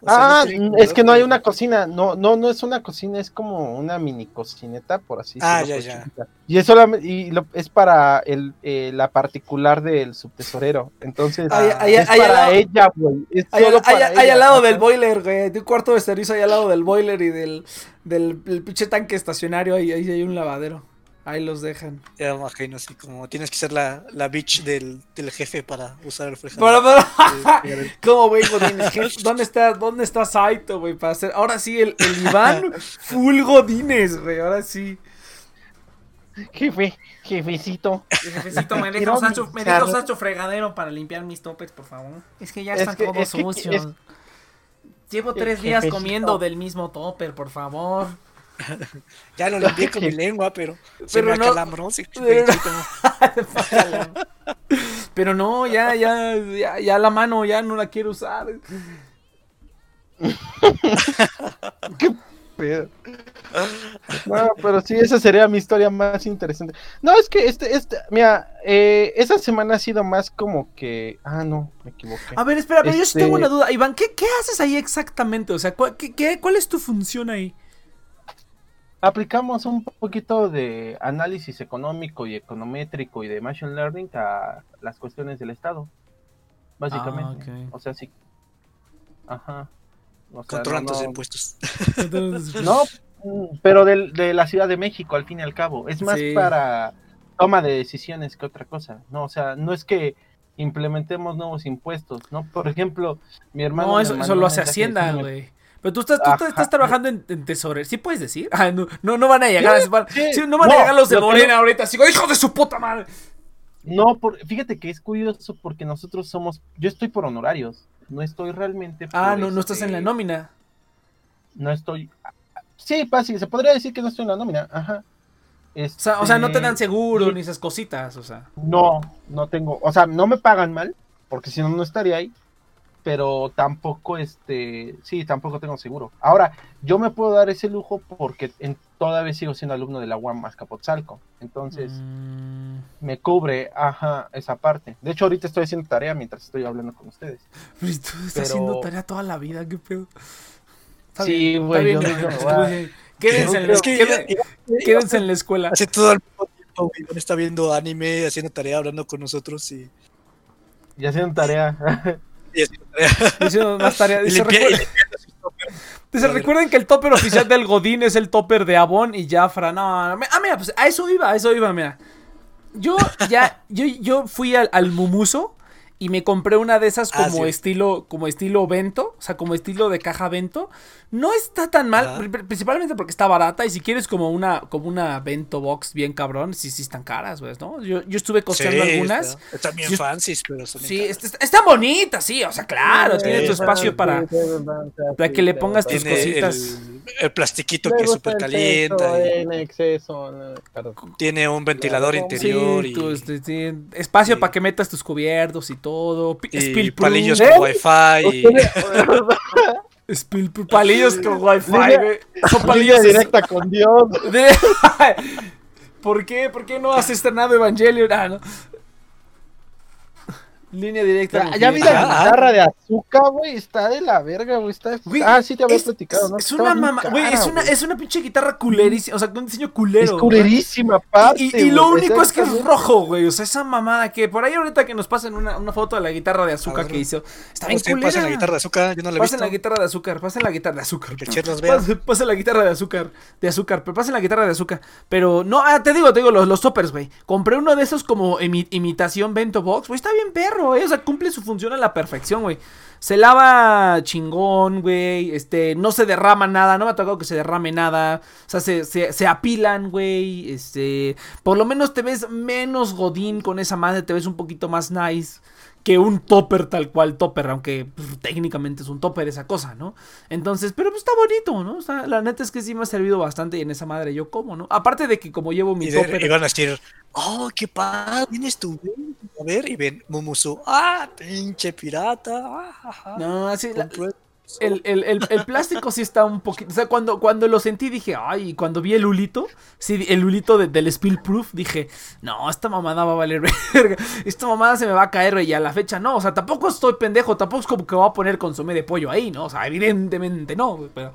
O sea, Ah, es que no hay una cocina. No, no, no es una cocina, es como una mini cocineta, por así Ah, decirlo, ya, pues, ya. Y es solamente, y lo- es para el, eh, la particular del subtesorero. Entonces, Ah, es para lado- ella, güey. Ella. al lado del boiler, güey. De un cuarto de servicio ahí al lado del boiler y del, del, del pinche tanque estacionario. Ahí, ahí hay un lavadero. Ahí los dejan. Ya me imagino, así como tienes que ser la, la bitch del, del jefe para usar el fregadero. Pero, pero, ¿Cómo, güey, ¿Dónde está, dónde está Saito, güey? Para hacer. Ahora sí, el, el Iván full Godínez, güey. Ahora sí. Jefe, jefecito. Jefecito, me deja Sacho, me limpiar. deja Sacho fregadero para limpiar mis topes, por favor. Es que ya Es están que- todos es que- sucios. es- Llevo tres días comiendo del mismo topper, por favor. Ya lo limpié con mi lengua, pero, se Pero me no- acalambró. pero- no, ya, ya, ya, ya la mano ya no la quiero usar. Pero- No, pero sí, esa sería mi historia más interesante. No, es que este, este, mira, eh, esa semana ha sido más como que, ah, no, me equivoqué. A ver, espera, pero yo sí Este- tengo una duda. Iván, ¿qué, qué haces ahí exactamente? O sea, ¿cuál, qué, qué- cuál es tu función ahí? Aplicamos un poquito de análisis económico y econométrico y de machine learning a las cuestiones del Estado, básicamente. Ah. O sea, sí. Ajá. O sea, Controlan no, impuestos. No, pero de, la Ciudad de México, al fin y al cabo. Es más Sí. para toma de decisiones que otra cosa. No, o sea, no es que implementemos nuevos impuestos, ¿no? Por ejemplo, mi hermano. No, eso, eso lo hace Hacienda, güey. Pero tú estás, tú estás- trabajando en, en tesorería. ¿Sí puedes decir? Ah, no, no, no van a llegar. Sí, van- sí. sí, no van a llegar los de Morena ahorita. Así, hijo de su puta madre. No, por, fíjate que es curioso porque nosotros somos. Yo estoy por honorarios. No estoy realmente. Ah, por, no, no estás en la este, nómina. No estoy. Sí, fácil. Se podría decir que no estoy en la nómina. Ajá. O sea, o sea, no te dan Este, seguro sí. ni esas cositas, o sea. No, no tengo, o sea, no me pagan mal, porque si no, no estaría ahí, pero tampoco, este, sí, tampoco tengo seguro. Ahora, yo me puedo dar ese lujo porque en, todavía sigo siendo alumno de la UAM Azcapotzalco, entonces Mm, me cubre, ajá, esa parte. De hecho, ahorita estoy haciendo tarea mientras estoy hablando con ustedes. pero tú estás Pero- haciendo tarea toda la vida, qué pedo. Está Sí, güey, yo. Quédense, en la, Es que quédense- en la escuela. Hace todo el mismo tiempo, güey. Está viendo anime, haciendo tarea, hablando con nosotros y, Y haciendo tarea. Hicieron más tarea. Dice, limpia- y "Recuerda- limpiando sus Dice, recuerden que el topper oficial del Godín es el topper de Avon y Jafra. No, no, ah, mira, pues a eso iba, a eso iba, mira. Yo ya, yo, yo fui al, al Mumuso y me compré una de esas Ah, como sí. estilo como estilo vento, o sea, como estilo de caja vento. No está tan mal, principalmente porque está barata y si quieres como una como una bento box bien cabrón, sí sí están caras, güey, ¿no? Yo, yo estuve costeando Sí, algunas. está- Están bien Yo- fancies, pero son Sí, está, está- está bonita, sí, o sea, claro, Sí, tiene tu sí, espacio para para que le pongas tus cositas. El, el plastiquito que gusta súper En exceso. no, perdón. tiene un ventilador interior Sí, y, tu, este, espacio para que metas tus cubiertos y todo. y palillos con wifi. Y, Spill palillos con wifi, güey. Son palillos directa con Dios. ¿Por qué? ¿Por qué no has estrenado Evangelion? Ah, no. Línea directa. Ya, vi la guitarra de azúcar, güey. Está de la verga, güey. Está... Güey, ah, sí te había platicado, ¿no? Es una mamá, güey, es una, es una pinche guitarra culerísima, o sea, con un diseño culero. Es culerísima, aparte. Y, y lo güey, único es que es rojo, güey. O sea, esa mamada que por ahí ahorita que nos pasen una, una foto de la guitarra de azúcar ver. que hizo. Está bien Usted culera. pasa la guitarra de azúcar, yo no la he Pasen visto. la guitarra de azúcar, pasen la guitarra de azúcar. Que los vea. Pasen, pasen la guitarra de azúcar, de azúcar, pero pasen la guitarra de azúcar. Pero no, ah, te digo, te digo, los, los toppers, güey. Compré uno de esos como imi- imitación bento box, güey. Está bien perro, O sea, cumple su función a la perfección, güey. Se lava chingón, güey. Este, no se derrama nada. No me ha tocado que se derrame nada. O sea, se, se, se apilan, güey. Este, por lo menos te ves menos godín con esa madre. Te ves un poquito más nice que un topper tal cual topper, aunque pues, técnicamente es un topper esa cosa, ¿no? Entonces, pero pues está bonito, ¿no? O sea, la neta es que sí me ha servido bastante y en esa madre yo como, ¿no? Aparte de que como llevo mi Y, de- topper... y van a decir, oh, qué padre, vienes tú. ven, A ver, y ven Mumusu, ah, pinche pirata. ah, ajá, No, así, la- compré eso". El, el- el- el plástico sí está un poquito... O sea, cuando, cuando lo sentí dije, ay, y cuando vi el hulito, sí, el hulito de- del Spill Proof, dije, no, esta mamada va a valer verga. Esta mamada se me va a caer, güey, y a la fecha no. O sea, tampoco estoy pendejo, tampoco es como que voy a poner consomé de pollo ahí, ¿no? O sea, evidentemente no, pero...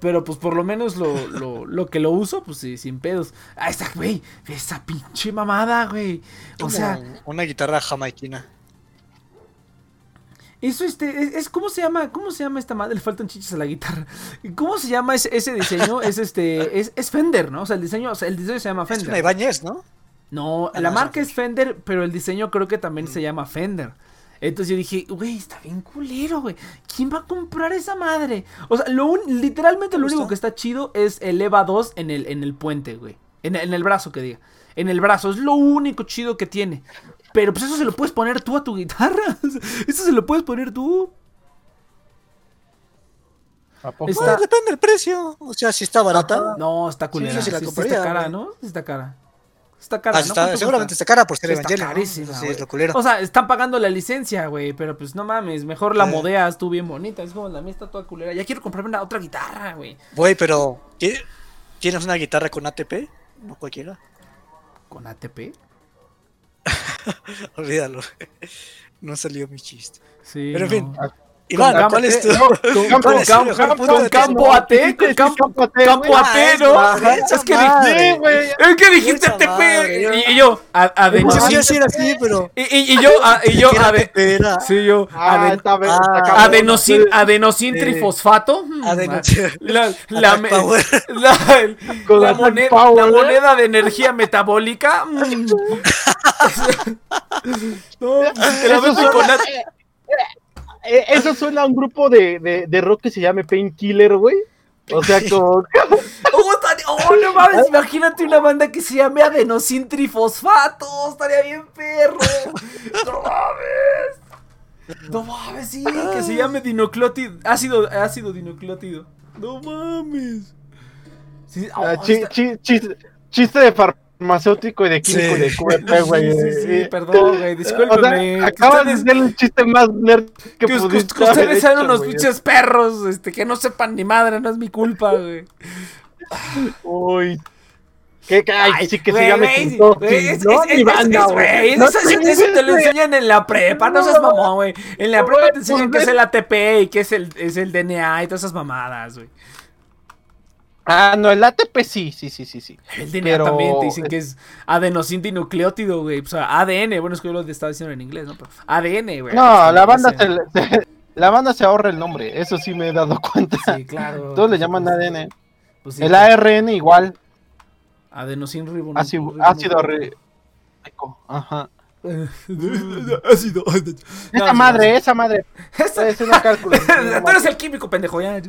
Pero pues por lo menos lo, lo, lo que lo uso, pues sí, sin pedos. Ah, esa, güey, esa pinche mamada, güey. O sea, una guitarra jamaiquina. Eso este, es, es- ¿cómo se llama? ¿Cómo se llama esta madre? Le faltan chichas a la guitarra. ¿Cómo se llama ese, ese diseño? Es este, es, es Fender, ¿no? O sea, el diseño, o sea, el diseño se llama Es una Fender. ¿no? No, Ah, la no, marca es es Fender, pero el diseño creo que también se llama Fender. Entonces yo dije, güey, está bien culero, güey. ¿Quién va a comprar esa madre? O sea, lo un- literalmente lo ¿Te único que está chido es el EVA 2 en el, en el puente, güey. En, en el brazo, que diga. En el brazo, es lo único chido que tiene. Pero pues eso se lo puedes poner tú a tu guitarra. Eso se lo puedes poner tú. ¿A poco? Está- Pues depende del precio. O sea, si está barata. No, está culera. sí la Sí, está cara, güey. ¿no? Sí está cara. Está cara, Ah, ¿no? está- ¿Cuánto seguramente está cara por ser Está Evangelion. ¿no? carísima, Sí, güey. es lo culero. O sea, están pagando la licencia, güey, pero pues no mames, mejor la Eh. modeas tú bien bonita. Es como la mía está toda culera. Ya quiero comprarme una otra guitarra, güey. Güey, pero ¿ti- ¿tienes una guitarra con ATP? No cualquiera. ¿Con ATP? Olvídalo. No salió mi chiste. Sí. Pero en fin. no. Iván, campo- ¿cuál es tu, no, Con, Campo-? AT, con campo, AT, ¿no? Es que güey. es que dijiste ATP. Y, yo, a, a de- Yo sí Ajá. iba a decir así, pero. y, yo, a, y yo, Era a de- era sí, yo, adenosin, adenosin trifosfato. Adenosin- La, moneda, de energía metabólica. no, te la con at- Eh, Eso suena a un grupo de, de, de rock que se llame Painkiller, güey. O sea, como... Oh, oh, no mames, imagínate una banda que se llame adenosin trifosfato. Estaría bien perro. No mames. No mames, sí, que se llame dinoclótido. Ácido, ácido dinoclótido. No mames. Sí, oh, Ah, chi- está- chi- chiste, chiste de farmacéutico y de químico Sí. y de QVP, güey. Sí, sí, sí, Eh, perdón, güey, O discúlpenme. sea, que acabas de ustedes- hacer el chiste más nerd que, Que, pudiste que ustedes sean unos pinches perros, este, que no sepan ni madre, no es mi culpa, güey. Uy. Que, que- ay, sí que güey, se llame güey, güey, es- ¿no? es- Mi banda, güey. Eso, te lo enseñan en la prepa, no seas mamón, güey. En la prepa te enseñan qué es el ATP y qué es el, es el DNA y todas esas mamadas, güey. Ah, no, el ATP sí, sí, sí, sí, sí. El DNA Pero- también te dicen que es adenosidinucleótido, güey. O sea, ADN, bueno, es que yo lo estaba diciendo en inglés, ¿no? Pero ADN, güey. No, la banda se, se, la banda se ahorra el nombre, eso sí me he dado cuenta. Sí, claro. Todos le llaman ADN. Pues sí, El ARN igual, Adenosin ácido, ácido re- Ajá. ácido. Esa madre, esa madre. Es una cálculo. Tú eres el químico, pendejo, ya.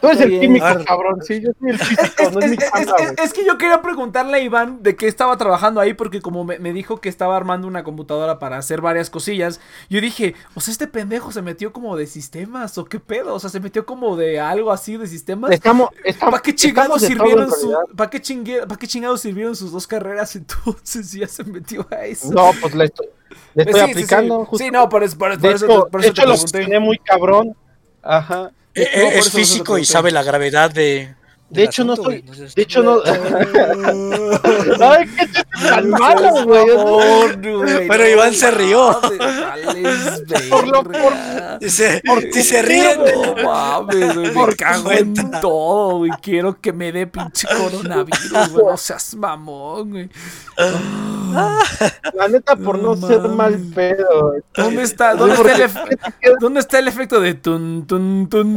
Tú eres el químico, cabrón. Sí, yo soy el Es, físico, no es mi es- es- chamba, es- güey. es que yo quería preguntarle a Iván de qué estaba trabajando ahí porque como me, me dijo que estaba armando una computadora para hacer varias cosillas, yo dije, o sea, este pendejo se metió como de sistemas o qué pedo, o sea, se metió como de algo así de sistemas. Estamos, estamos, ¿Para qué chingados sirvieron su, realidad. ¿para qué, chingue- para qué chingados sirvieron sus dos carreras entonces si ya se metió a eso? No, pues le estoy, le estoy sí, aplicando. sí. justo. Sí, no, por eso, por, por de eso, hecho, por de eso te hecho pregunté. muy cabrón. Ajá. Eh, No, por es físico y sabe la gravedad de. De hecho, no soy- entonces- De hecho, no. Ay, qué tan malo, güey. Pero Iván se rió. Por lo- por- Dice, Por si se ríen. No mames, güey, Por cago en todo, güey. Quiero que me dé pinche coronavirus, güey. No seas mamón, güey. La neta, por no ser mal pedo. ¿Dónde está, dónde está, el, ¿dónde está el efecto de tun, tun, tun,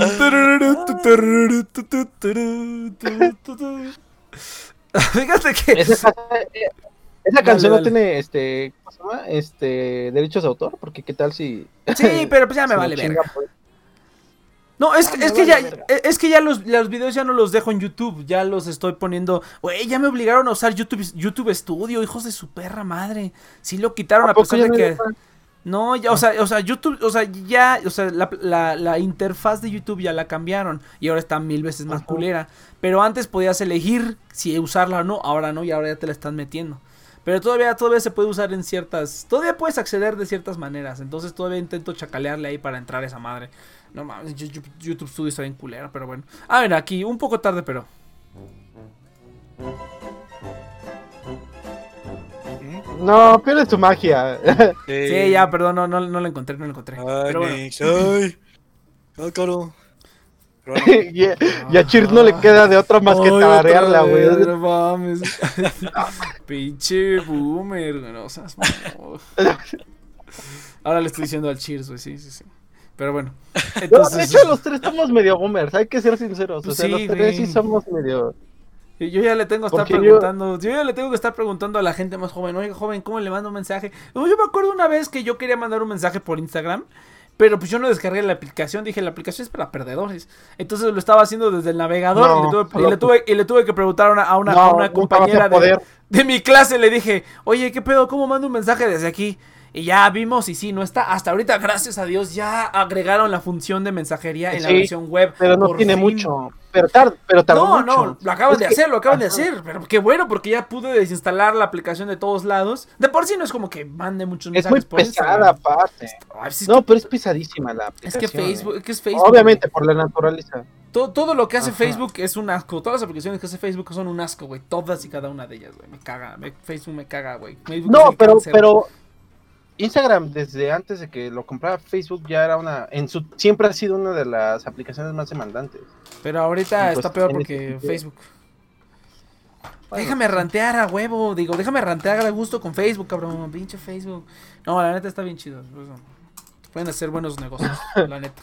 Fíjate que. Esa, esa canción dale. no tiene, este, ¿cómo se llama? Este, derechos de autor, porque qué tal si... Sí, pero pues ya me si vale verga. pues? No, es, Ah, es que vale ya, verga. es que ya los, los videos ya no los dejo en YouTube, ya los estoy poniendo. Güey, ya me obligaron a usar YouTube, YouTube Studio, hijos de su perra madre. Sí lo quitaron a, ¿A poco pesar de que. No, ya, o sea, o sea, YouTube, o sea, ya, o sea, la, la, la interfaz de YouTube ya la cambiaron y ahora está mil veces más culera. Pero antes podías elegir si usarla o no, ahora no, y ahora ya te la están metiendo. Pero todavía, todavía se puede usar en ciertas, todavía puedes acceder de ciertas maneras. Entonces todavía intento chacalearle ahí para entrar a esa madre. No mames, YouTube Studio está bien culera, pero bueno. A ver, aquí, un poco tarde, pero. No, pierde su magia. Sí, ya, perdón, no, no, no la encontré, no la encontré. Ay, Pero bueno. Nix, ay. Ay, caro. Y, y a Chir no le queda de otra más que vez, güey. No mames. Pinche boomer, güey, no seas. Ahora le estoy diciendo al Cheers, güey, sí, sí, sí. Pero bueno. No, de Entonces, hecho, los tres somos medio boomers, hay que ser sinceros. Pues o sea, sí, los tres güey. sí somos medio. Yo ya le tengo que estar yo- preguntando. Yo... ya le tengo que estar preguntando a la gente más joven. Oiga, joven, ¿cómo le mando un mensaje? Yo me acuerdo una vez que yo quería mandar un mensaje por Instagram. Pero pues yo no descargué la aplicación, dije la aplicación es para perdedores. Entonces lo estaba haciendo desde el navegador No, y, le tuve, y le tuve- y le tuve que preguntar a una, a una, No, a una nunca vas a compañera de, de mi clase, le dije, oye, ¿qué pedo? ¿Cómo mando un mensaje desde aquí? Y ya vimos y sí, no está. Hasta ahorita, gracias a Dios, ya agregaron la función de mensajería en la versión web. Pero no tiene fin. mucho. Pero, tar, pero tardó No, mucho. no, lo acaban Es de que- hacer, lo acaban de hacer. Pero qué bueno, porque ya pude desinstalar la aplicación de todos lados. De por sí no es como que mande muchos Es mensajes muy por pesada, aparte. Es, No, pero es pesadísima la que, es aplicación. que Facebook, eh. es que es Facebook. Obviamente, por la naturaleza. Todo, todo lo que hace Ajá. Facebook es un asco. Todas las aplicaciones que hace Facebook son un asco, güey. Todas y cada una de ellas, güey. Me caga. me- Facebook me caga, güey. Es No, pero, pero Instagram desde antes de que lo comprara Facebook ya era una, en su, siempre ha sido una de las aplicaciones más demandantes. Pero ahorita Pues, está peor porque. Facebook. Bueno, déjame rantear a huevo, digo, déjame rantear a gusto con Facebook, cabrón. Pinche Facebook. No, la neta está bien chido. por eso. Pueden hacer buenos negocios, la neta.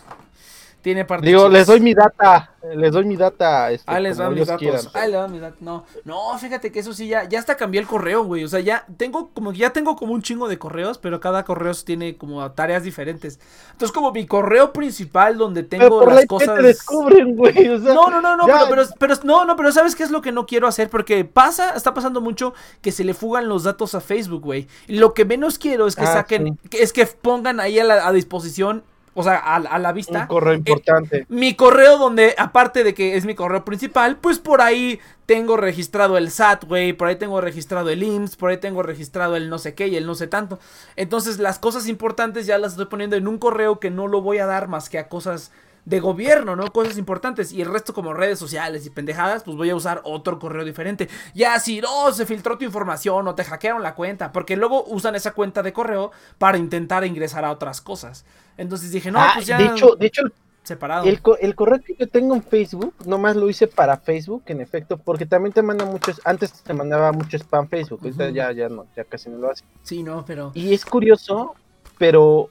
Tiene parte Digo, les doy mi data, les doy mi data. Este, Ah, les dan mis datos. quieran. Ah, le dan mis datos. No, no, fíjate que eso sí, ya, ya hasta cambié el correo, güey. O sea, ya tengo como ya tengo como un chingo de correos, pero cada correo tiene como tareas diferentes. Entonces, como mi correo principal donde Pero tengo por las cosas. te descubren, güey. O sea, No, no, no, no, ya- pero, pero, pero no, no, pero ¿sabes qué es lo que no quiero hacer? Porque pasa, está pasando mucho que se le fugan los datos a Facebook, güey. Y Lo que menos quiero es que Ah, saquen, que- es que pongan ahí a, la, a disposición, o sea, a, a la un vista, correo importante. mi correo donde, aparte de que es mi correo principal, pues por ahí tengo registrado el SAT, güey, por ahí tengo registrado el IMSS, por ahí tengo registrado el no sé qué y el no sé tanto. Entonces las cosas importantes ya las estoy poniendo en un correo que no lo voy a dar más que a cosas de gobierno, ¿no? Cosas importantes. Y el resto como redes sociales y pendejadas, pues voy a usar otro correo diferente. Ya si no, se filtró tu información o te hackearon la cuenta, porque luego usan esa cuenta de correo para intentar ingresar a otras cosas. Entonces dije, no, Ah, pues ya de hecho, de hecho separado. el, el correo que yo tengo en Facebook, nomás lo hice para Facebook, en efecto, porque también te manda muchos, antes te mandaba mucho spam Facebook, ahorita ya, ya no, ya casi no lo hace. Sí, no, pero... Y es curioso, pero,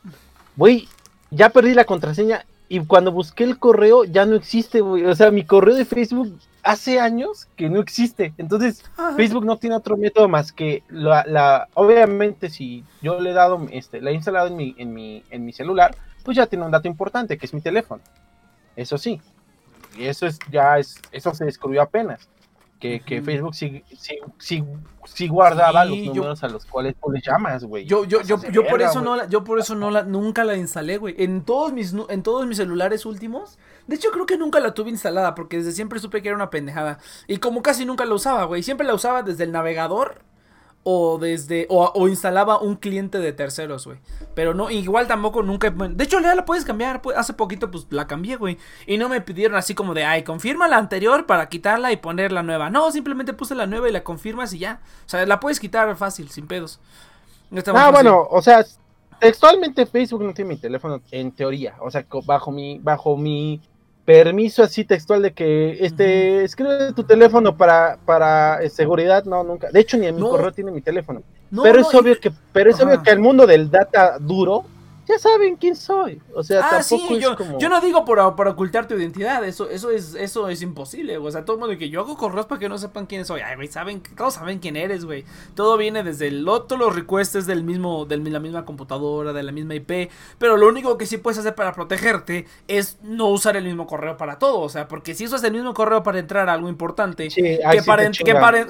güey, ya perdí la contraseña y cuando busqué el correo ya no existe, güey. O sea, mi correo de Facebook hace años que no existe. Entonces, Facebook no tiene otro método más que la, la, obviamente si yo le he dado, este, la he instalado en mi, en mi, en mi celular, pues ya tiene un dato importante que es mi teléfono. Eso sí. Y eso es, ya es, eso se descubrió apenas que, que Facebook sí, sí, sí, sí guardaba los números a los cuales tú le llamas, güey. Yo, yo, yo, yo por eso no la, yo por eso no la, nunca la instalé, güey. En todos mis, en todos mis celulares últimos, de hecho creo que nunca la tuve instalada porque desde siempre supe que era una pendejada. Y como casi nunca la usaba, güey. Siempre la usaba desde el navegador o desde o, instalaba un cliente de terceros, güey. Pero no, igual tampoco nunca. De hecho, ya la puedes cambiar. Pues, hace poquito, pues la cambié, güey. Y no me pidieron así como de, ay, confirma la anterior para quitarla y poner la nueva. No, simplemente puse la nueva y la confirmas y ya. O sea, la puedes quitar fácil, sin pedos. ah, bueno, o sea, textualmente Facebook no tiene mi teléfono en teoría. O sea, bajo mi, bajo mi permiso así textual de que este escribe tu teléfono para, para eh, seguridad, no, nunca. De hecho, ni en mi correo tiene mi teléfono. pero es obvio que, pero es obvio que el mundo del data duro ya saben quién soy. O sea, ah, tampoco sí, yo, yo no digo por, ocultar tu identidad, eso, eso es, eso es imposible, o sea, todo el mundo que yo hago correos para que no sepan quién soy. Ay, güey, saben, todos saben quién eres, güey. Todo viene desde el otro, los requests del mismo, de la misma computadora, de la misma IP. Pero lo único que sí puedes hacer para protegerte es no usar el mismo correo para todo. O sea, porque si usas el mismo correo para entrar a algo importante, que, para,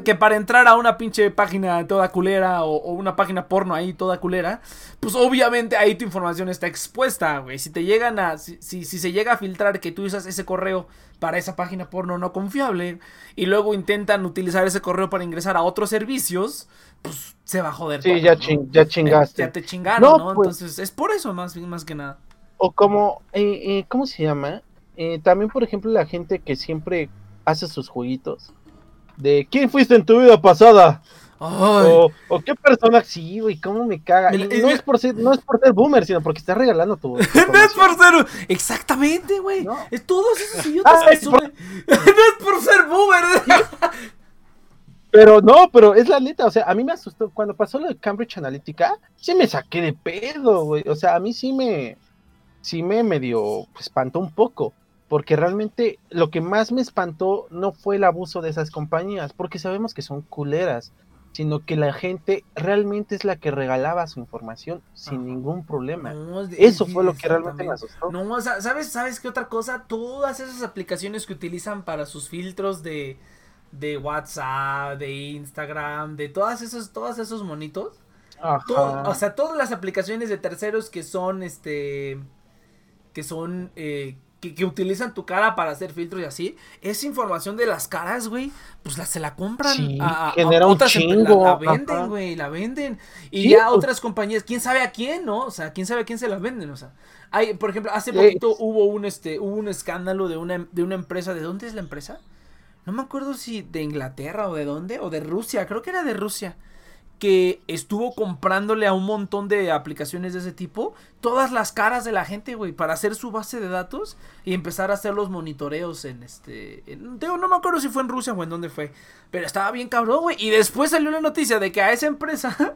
que, para, entrar a una pinche página toda culera o, o una página porno ahí toda culera, pues obviamente ahí tu información está expuesta, güey. Si te llegan a. Si, si, se llega a filtrar que tú usas ese correo para esa página porno no confiable y luego intentan utilizar ese correo para ingresar a otros servicios, pues se va a joder. Sí, ya, ya chingaste. Ya te chingaron, ¿no? Pues Entonces es por eso más, más que nada. O como, eh, eh, ¿cómo se llama? Eh, también, por ejemplo, la gente que siempre hace sus jueguitos. De ¿quién fuiste en tu vida pasada? O, o, qué persona, sí, güey, cómo me caga. no, es por ser, no es por ser boomer, sino porque está regalando tu. no es por ser. Exactamente, güey. Es todos esos idiotas no es por ser boomer. pero no, pero es la neta, o sea, a mí me asustó. Cuando pasó lo de Cambridge Analytica, sí me saqué de pedo, güey. O sea, a mí sí me. Sí me medio espantó un poco porque realmente lo que más me espantó no fue el abuso de esas compañías, porque sabemos que son culeras sino que la gente realmente es la que regalaba su información sin ningún problema. Eso fue lo que realmente me asustó. No, ¿sabes, ¿sabes qué otra cosa? Todas esas aplicaciones que utilizan para sus filtros de, de WhatsApp, de Instagram, de todas esos, todos esos monitos. o sea, todas las aplicaciones de terceros que son, este, que son, eh, que, utilizan tu cara para hacer filtros y así, esa información de las caras, güey, pues la, se la compran a, genera un chingo. La, venden, güey, la venden. Y ya pues. otras compañías, quién sabe a quién, ¿no? O sea, quién sabe a quién se las venden, o sea. Hay, por ejemplo, hace poquito hubo un este hubo un escándalo de una de una empresa, ¿de dónde es la empresa? No me acuerdo si de Inglaterra o de dónde, o de Rusia, creo que era de Rusia que estuvo comprándole a un montón de aplicaciones de ese tipo todas las caras de la gente, güey, para hacer su base de datos y empezar a hacer los monitoreos en este. no me acuerdo si fue en Rusia o en dónde fue, pero estaba bien cabrón, güey. Y después salió la noticia de que a esa empresa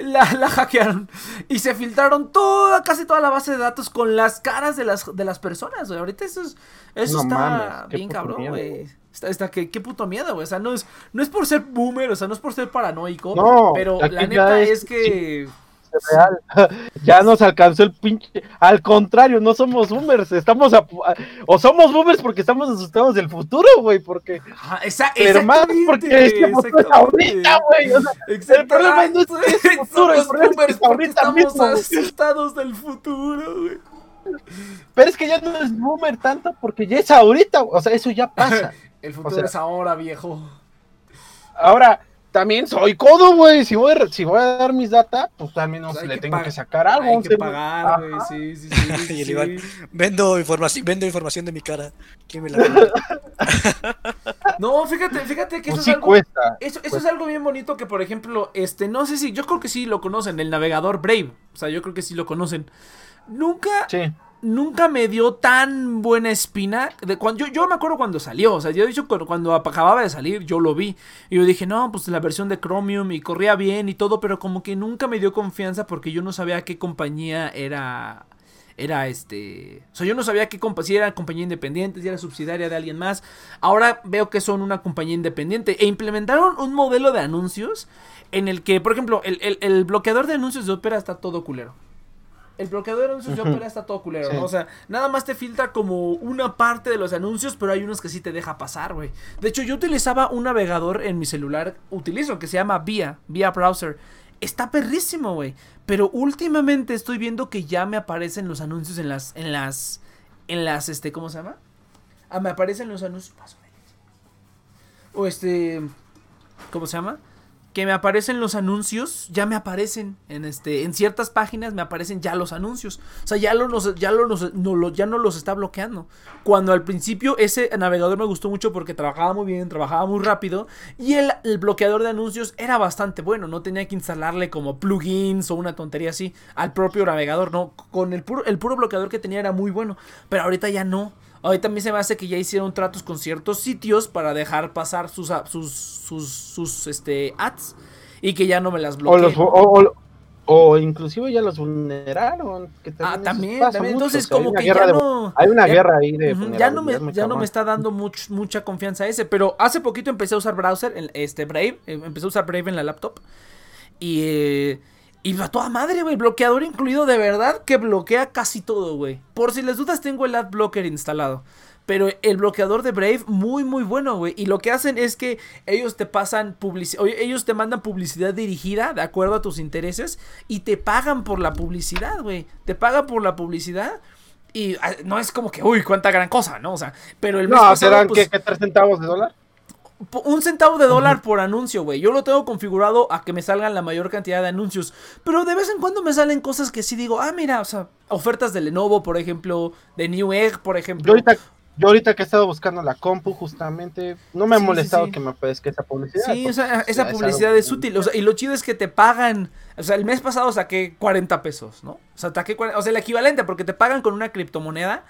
la, la, hackearon y se filtraron toda, casi toda la base de datos con las caras de las, de las personas, güey. Ahorita eso, es, eso está bien cabrón, güey. Está, qué, puto miedo, güey. O sea, no es, no es por ser boomer, o sea, no es por ser paranoico. No, pero la neta es, que. Real. ya nos alcanzó el pinche. Al contrario, no somos boomers, estamos o somos boomers porque estamos asustados del futuro, güey, porque Ajá, esa, pero más porque es que ahorita, güey. O sea, el problema no es el futuro, el problema es que ahorita estamos mismo, asustados del futuro, güey. Pero es que ya no es boomer tanto porque ya es ahorita, o sea, eso ya pasa. El futuro es ahora, viejo. Ahora, también soy codo, güey. Si voy, a, si voy a dar mis data, pues también no, le tengo que sacar algo. Hay que pagar, güey. Sí, sí, sí. y el vendo información, vendo información de mi cara. ¿Quién me la No, fíjate, fíjate que pues eso sí es algo. Cuesta, eso, eso es algo bien bonito que, por ejemplo, este, no sé si, yo creo que sí lo conocen, el navegador Brave. O sea, yo creo que sí lo conocen. Nunca. Sí nunca me dio tan buena espina. De cuando, yo, me acuerdo cuando salió. O sea, yo he dicho cuando, cuando acababa de salir, yo lo vi. Y yo dije, no, pues la versión de Chromium y corría bien y todo, pero como que nunca me dio confianza porque yo no sabía qué compañía era. era este, o sea, yo no sabía qué si era compañía independiente, si era subsidiaria de alguien más. Ahora veo que son una compañía independiente e implementaron un modelo de anuncios en el que, por ejemplo, el, bloqueador de anuncios de Opera está todo culero. El bloqueador de anuncios de Opera está todo culero, ¿no? O sea, nada más te filtra como una parte de los anuncios, pero hay unos que sí te deja pasar, güey. De hecho, yo utilizaba un navegador en mi celular, utilizo, que se llama Via, Via Browser. Está perrísimo, güey. Pero últimamente estoy viendo que ya me aparecen los anuncios en las, en las, en las, este, ¿cómo se llama? Ah, me aparecen los anuncios. O este, ¿cómo se llama? Que me aparecen los anuncios, ya me aparecen en este en ciertas páginas me aparecen ya los anuncios. O sea, ya ya no, ya no los está bloqueando. Cuando al principio ese navegador me gustó mucho porque trabajaba muy bien, trabajaba muy rápido y el, bloqueador de anuncios era bastante bueno, no tenía que instalarle como plugins o una tontería así al propio navegador, no, con el puro el puro bloqueador que tenía era muy bueno, pero ahorita ya no. Ahorita también se me hace que ya hicieron tratos con ciertos sitios para dejar pasar sus, sus, sus este, ads y que ya no me las bloqueen. O, inclusive ya los vulneraron. ah, también, Entonces, como que ya no. Hay una guerra ahí de. ya no me, ya no me está dando mucha confianza ese. Pero hace poquito empecé a usar browser, este Brave. Eh, empecé a usar Brave en la laptop. Y. Eh, y a toda madre, güey. Bloqueador incluido de verdad que bloquea casi todo, güey. Por si les dudas, tengo el AdBlocker instalado. Pero el bloqueador de Brave, muy, muy bueno, güey. Y lo que hacen es que ellos te pasan publicidad. Ellos te mandan publicidad dirigida de acuerdo a tus intereses. Y te pagan por la publicidad, güey. Te pagan por la publicidad. Y ah, no es como que, uy, cuánta gran cosa, ¿no? O sea, pero el mes No, serán pues, que, 3 centavos de dólar un centavo de dólar por anuncio, güey. Yo lo tengo configurado a que me salgan la mayor cantidad de anuncios. Pero de vez en cuando me salen cosas que sí digo, ah, mira, o sea, ofertas de Lenovo, por ejemplo, de New Egg, por ejemplo. Yo ahorita, yo ahorita que he estado buscando la compu, justamente, no me ha molestado que me aparezca esa publicidad. Sí, o sea, esa publicidad es, útil. O sea, y lo chido es que te pagan. O sea, el mes pasado saqué 40 pesos, ¿no? O sea, saqué o sea, el equivalente, porque te pagan con una criptomoneda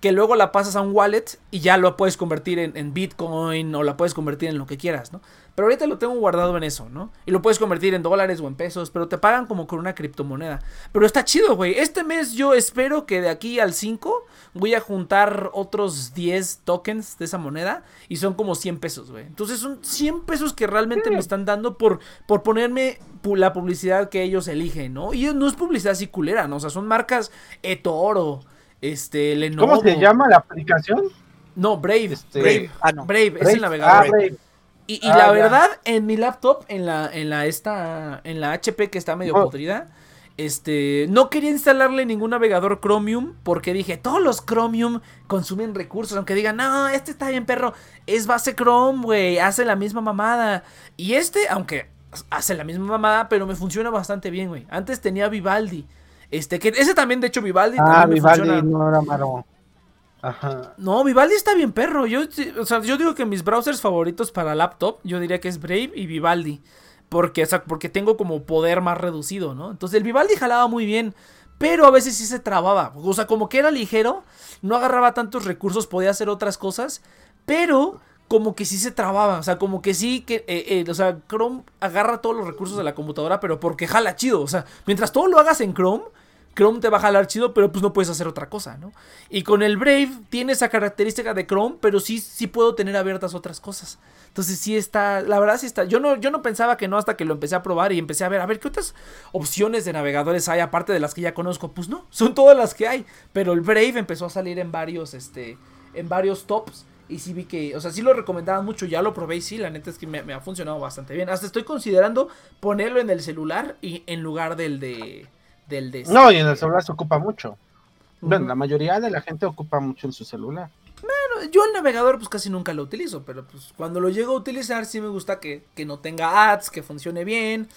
que luego la pasas a un wallet y ya lo puedes convertir en, Bitcoin o la puedes convertir en lo que quieras, ¿no? Pero ahorita lo tengo guardado en eso, ¿no? Y lo puedes convertir en dólares o en pesos, pero te pagan como con una criptomoneda. Pero está chido, güey. Este mes yo espero que de aquí al 5 voy a juntar otros 10 tokens de esa moneda y son como 100 pesos, güey. Entonces son 100 pesos que realmente me están dando por, por ponerme la publicidad que ellos eligen, ¿no? Y no es publicidad así culera, ¿no? O sea, son marcas eToro este, Lenovo. ¿Cómo se llama la aplicación? No, Brave. Este, Brave. Ah, no. Brave, es el navegador. Ah, y, ah, la verdad, en mi laptop, en la, en la esta, en la HP que está medio oh. podrida, este, no quería instalarle ningún navegador Chromium porque dije, todos los Chromium consumen recursos, aunque digan, no, este está bien perro, es base Chrome, güey, hace la misma mamada. Y este, aunque hace la misma mamada, pero me funciona bastante bien, güey. Antes tenía Vivaldi. Este, que ese también, de hecho, Vivaldi. Ah, Vivaldi no era malo. No, Vivaldi está bien perro. Yo, o sea, yo digo que mis browsers favoritos para laptop, yo diría que es Brave y Vivaldi. Porque, o sea, porque tengo como poder más reducido, ¿no? Entonces el Vivaldi jalaba muy bien. Pero a veces sí se trababa. O sea, como que era ligero. No agarraba tantos recursos. Podía hacer otras cosas. Pero como que sí se trababa. O sea, como que sí que. Eh, eh, o sea, Chrome agarra todos los recursos de la computadora. Pero porque jala chido. O sea, mientras todo lo hagas en Chrome Chrome te va a jalar chido, pero pues no puedes hacer otra cosa, ¿no? Y con el Brave tiene esa característica de Chrome, pero sí, sí puedo tener abiertas otras cosas. Entonces sí está, la verdad sí está. Yo no, yo no pensaba que no hasta que lo empecé a probar y empecé a ver, a ver, ¿qué otras opciones de navegadores hay aparte de las que ya conozco? Pues no, son todas las que hay. Pero el Brave empezó a salir en varios, este, en varios tops. Y sí vi que, o sea, sí lo recomendaban mucho, ya lo probé y sí, la neta es que me, me ha funcionado bastante bien. Hasta estoy considerando ponerlo en el celular y en lugar del de no, y en el celular se ocupa mucho. Bueno, la mayoría de la gente ocupa mucho en su celular. Bueno, yo el navegador pues casi nunca lo utilizo, pero pues cuando lo llego a utilizar sí me gusta que, no tenga ads, que funcione bien.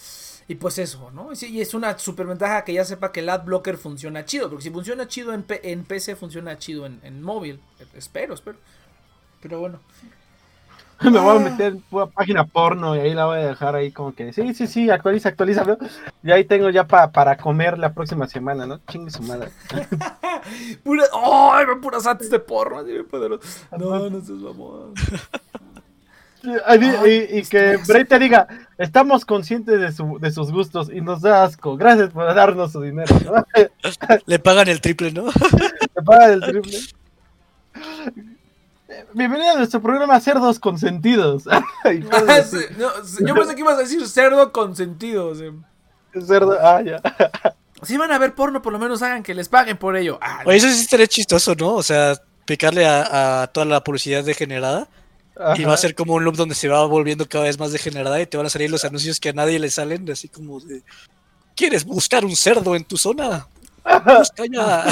Y pues eso, ¿no? Y es una super ventaja que ya sepa que el ad blocker funciona chido, porque si funciona chido en, en PC, funciona chido en, en móvil. Espero, espero. Pero bueno. me voy a ah. meter una página porno y ahí la voy a dejar ahí como que, sí, sí, sí, actualiza, actualiza, ¿no? Y ahí tengo ya para comer la próxima semana, ¿no? Chingue su madre. pura, ¡Ay, me puras antes de porno! Así me No, no seas mamón. y, que Bray te diga, estamos conscientes de, su, de sus gustos y nos da asco. Gracias por darnos su dinero. Le pagan el triple, ¿no? Le pagan el triple. Bienvenido a nuestro programa Cerdos Consentidos. Ah, yo pensé que ibas a decir cerdo consentido. Cerdo, ah, ya. Si van a ver porno, por lo menos hagan que les paguen por ello. Ah, Oye, eso sí estaría chistoso, ¿no? O sea, picarle a, toda la publicidad degenerada. Y va a ser como un loop donde se va volviendo cada vez más degenerada y te van a salir los anuncios que a nadie le salen, así como de... ¿Quieres buscar un cerdo en tu zona? Ya.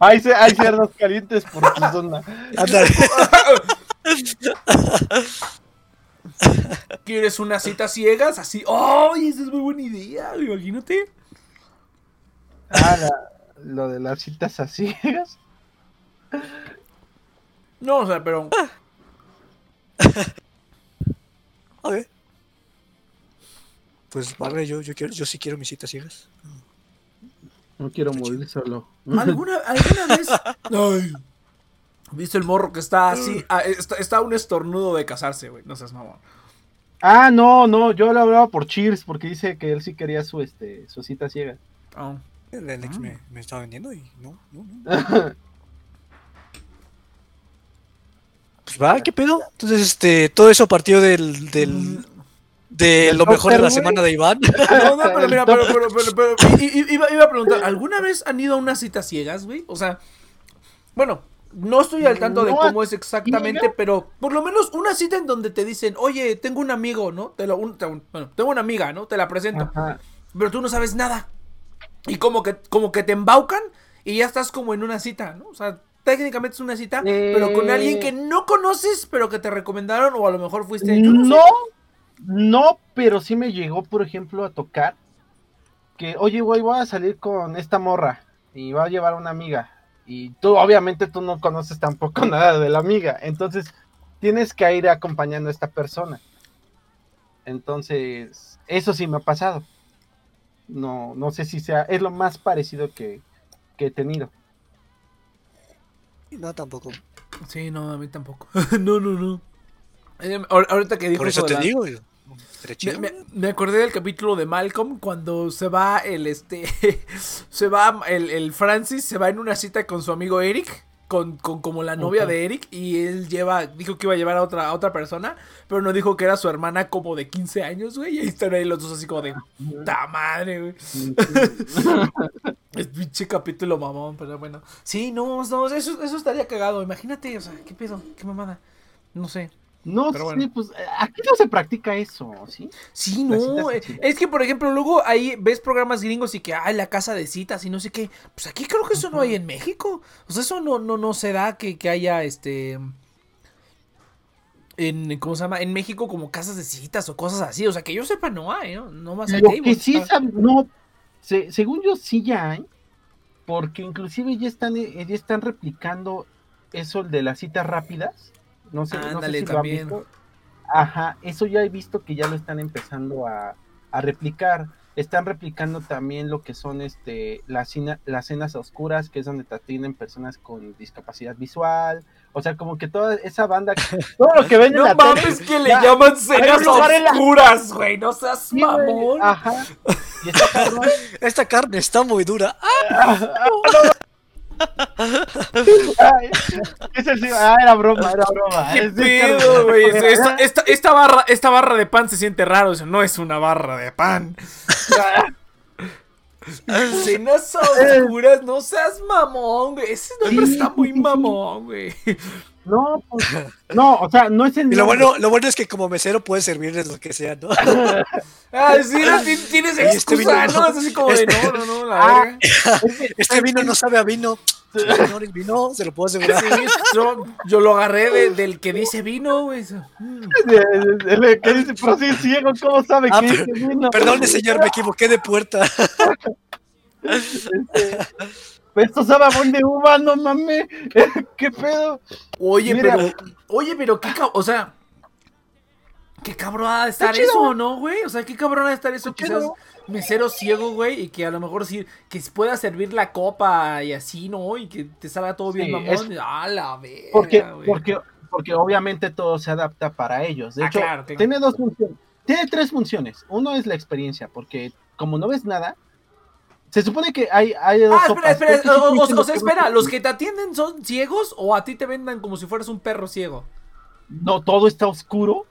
hay, hay cerdos calientes por tu zona. ¿Quieres unas citas ciegas? Así. ¡Ay! esa es muy buena idea. Imagínate. Ah, lo de las citas a ciegas. No, o sea, pero. A ver. Pues vale, yo, yo quiero, yo sí quiero mis citas ciegas. No quiero morir solo. ¿Alguna, ¿Alguna vez? Ay. ¿Viste el morro que está así? Ah, está, está, un estornudo de casarse, güey. No seas mamón. Ah, no, no, yo le hablaba por Cheers porque dice que él sí quería su este su cita ciega. Oh. El Alex ah. me, me, estaba vendiendo y no, no, no. pues va, ¿qué pedo? Entonces, este, todo eso partió del, del de lo mejor de la semana de Iván. No, no, pero mira, pero, pero, pero, pero iba, iba, a preguntar, ¿alguna vez han ido a unas citas ciegas, güey? O sea, bueno, no estoy al tanto de cómo es exactamente, pero por lo menos una cita en donde te dicen, oye, tengo un amigo, ¿no? Te lo, bueno, tengo una amiga, ¿no? Te la presento. Pero tú no sabes nada. Y como que, como que te embaucan y ya estás como en una cita, ¿no? O sea, técnicamente es una cita, pero con alguien que eh. no conoces, pero que te recomendaron, o a lo mejor fuiste. no, no, pero sí me llegó, por ejemplo, a tocar que, oye, güey, voy a salir con esta morra y va a llevar una amiga. Y tú, obviamente, tú no conoces tampoco nada de la amiga. Entonces, tienes que ir acompañando a esta persona. Entonces, eso sí me ha pasado. No, no sé si sea, es lo más parecido que, he tenido. No, tampoco. Sí, no, a mí tampoco. no, no, no. Eh, ahorita que dijo Por eso te digo. Me, acordé del capítulo de Malcolm cuando se va el este se va el, el Francis se va en una cita con su amigo Eric con, con, como la novia de Eric y él lleva, dijo que iba a llevar a otra, a otra persona, pero no dijo que era su hermana como de 15 años, güey, y ahí están ahí los dos así como de, ¡ta madre, güey! es pinche capítulo mamón, pero bueno. Sí, no, no, eso, eso estaría cagado, imagínate, o sea, ¿qué pedo? ¿Qué mamada? No sé. No, pues eh, aquí no se practica eso, ¿sí? Sí, no. Eh, es que, por ejemplo, luego ahí ves programas gringos y que hay la casa de citas y no sé qué. Pues aquí creo que eso no hay en México. O sea, eso no, no, no se da que, haya este. En, ¿cómo se llama? En México como casas de citas o cosas así. O sea, que yo sepa, no hay, ¿no? No más Lo que sí, no, según yo sí ya hay, porque inclusive ya están, eh, ya están replicando eso de las citas rápidas no sé, no sé si también. Lo Ajá, eso ya he visto que ya lo están empezando a, replicar. Están replicando también lo que son este las, las cenas oscuras, que es donde te tienen personas con discapacidad visual. O sea, como que toda esa banda, todo lo que ven no en la mames que le llaman cenas oscuras, güey, no seas mamón. Ajá. Y esta, esta carne está muy dura. ¡Ah! ah, era broma, era broma. Esta, barra, esta barra de pan se siente raro. no es una barra de pan. Cenas oscuras, no seas mamón, güey. Ese nombre está muy mamón, güey. No, pues, no, o sea, no es el. Y lo bueno, lo bueno es que como mesero puedes servirles lo que sea, ¿no? ah, sí, tienes este excusa, ¿no? Es así como de este no, no, no, la ah, verga. Este vino no sabe a vino. El vino, se lo puedo asegurar. yo, yo, lo agarré del que dice vino, güey. El que dice, pero sí, ciego, ¿cómo sabe ah, que dice vino? Perdone, señor, me equivoqué de puerta. Este, esto sabe a de uva, no mames. ¿Qué pedo? Oye, pero. Oye, pero qué cabrón. O sea. Qué cabrón ha de estar eso, ¿no, güey? O sea, qué cabrón ha de estar eso. Quizás mesero ciego, güey. Y que a lo mejor sí. Que pueda servir la copa y así, ¿no? Y que te salga todo bien, mamón. a la verga, porque, porque, porque obviamente todo se adapta para ellos. De Ah, hecho, claro, tiene dos funciones. Tiene tres funciones. Uno es la experiencia, porque como no ves nada, se supone que hay, hay dos Ah, espera, sopas. Espera. O, sea, espera, ¿los que te atienden son ciegos o a ti te vendan como si fueras un perro ciego? No, todo está oscuro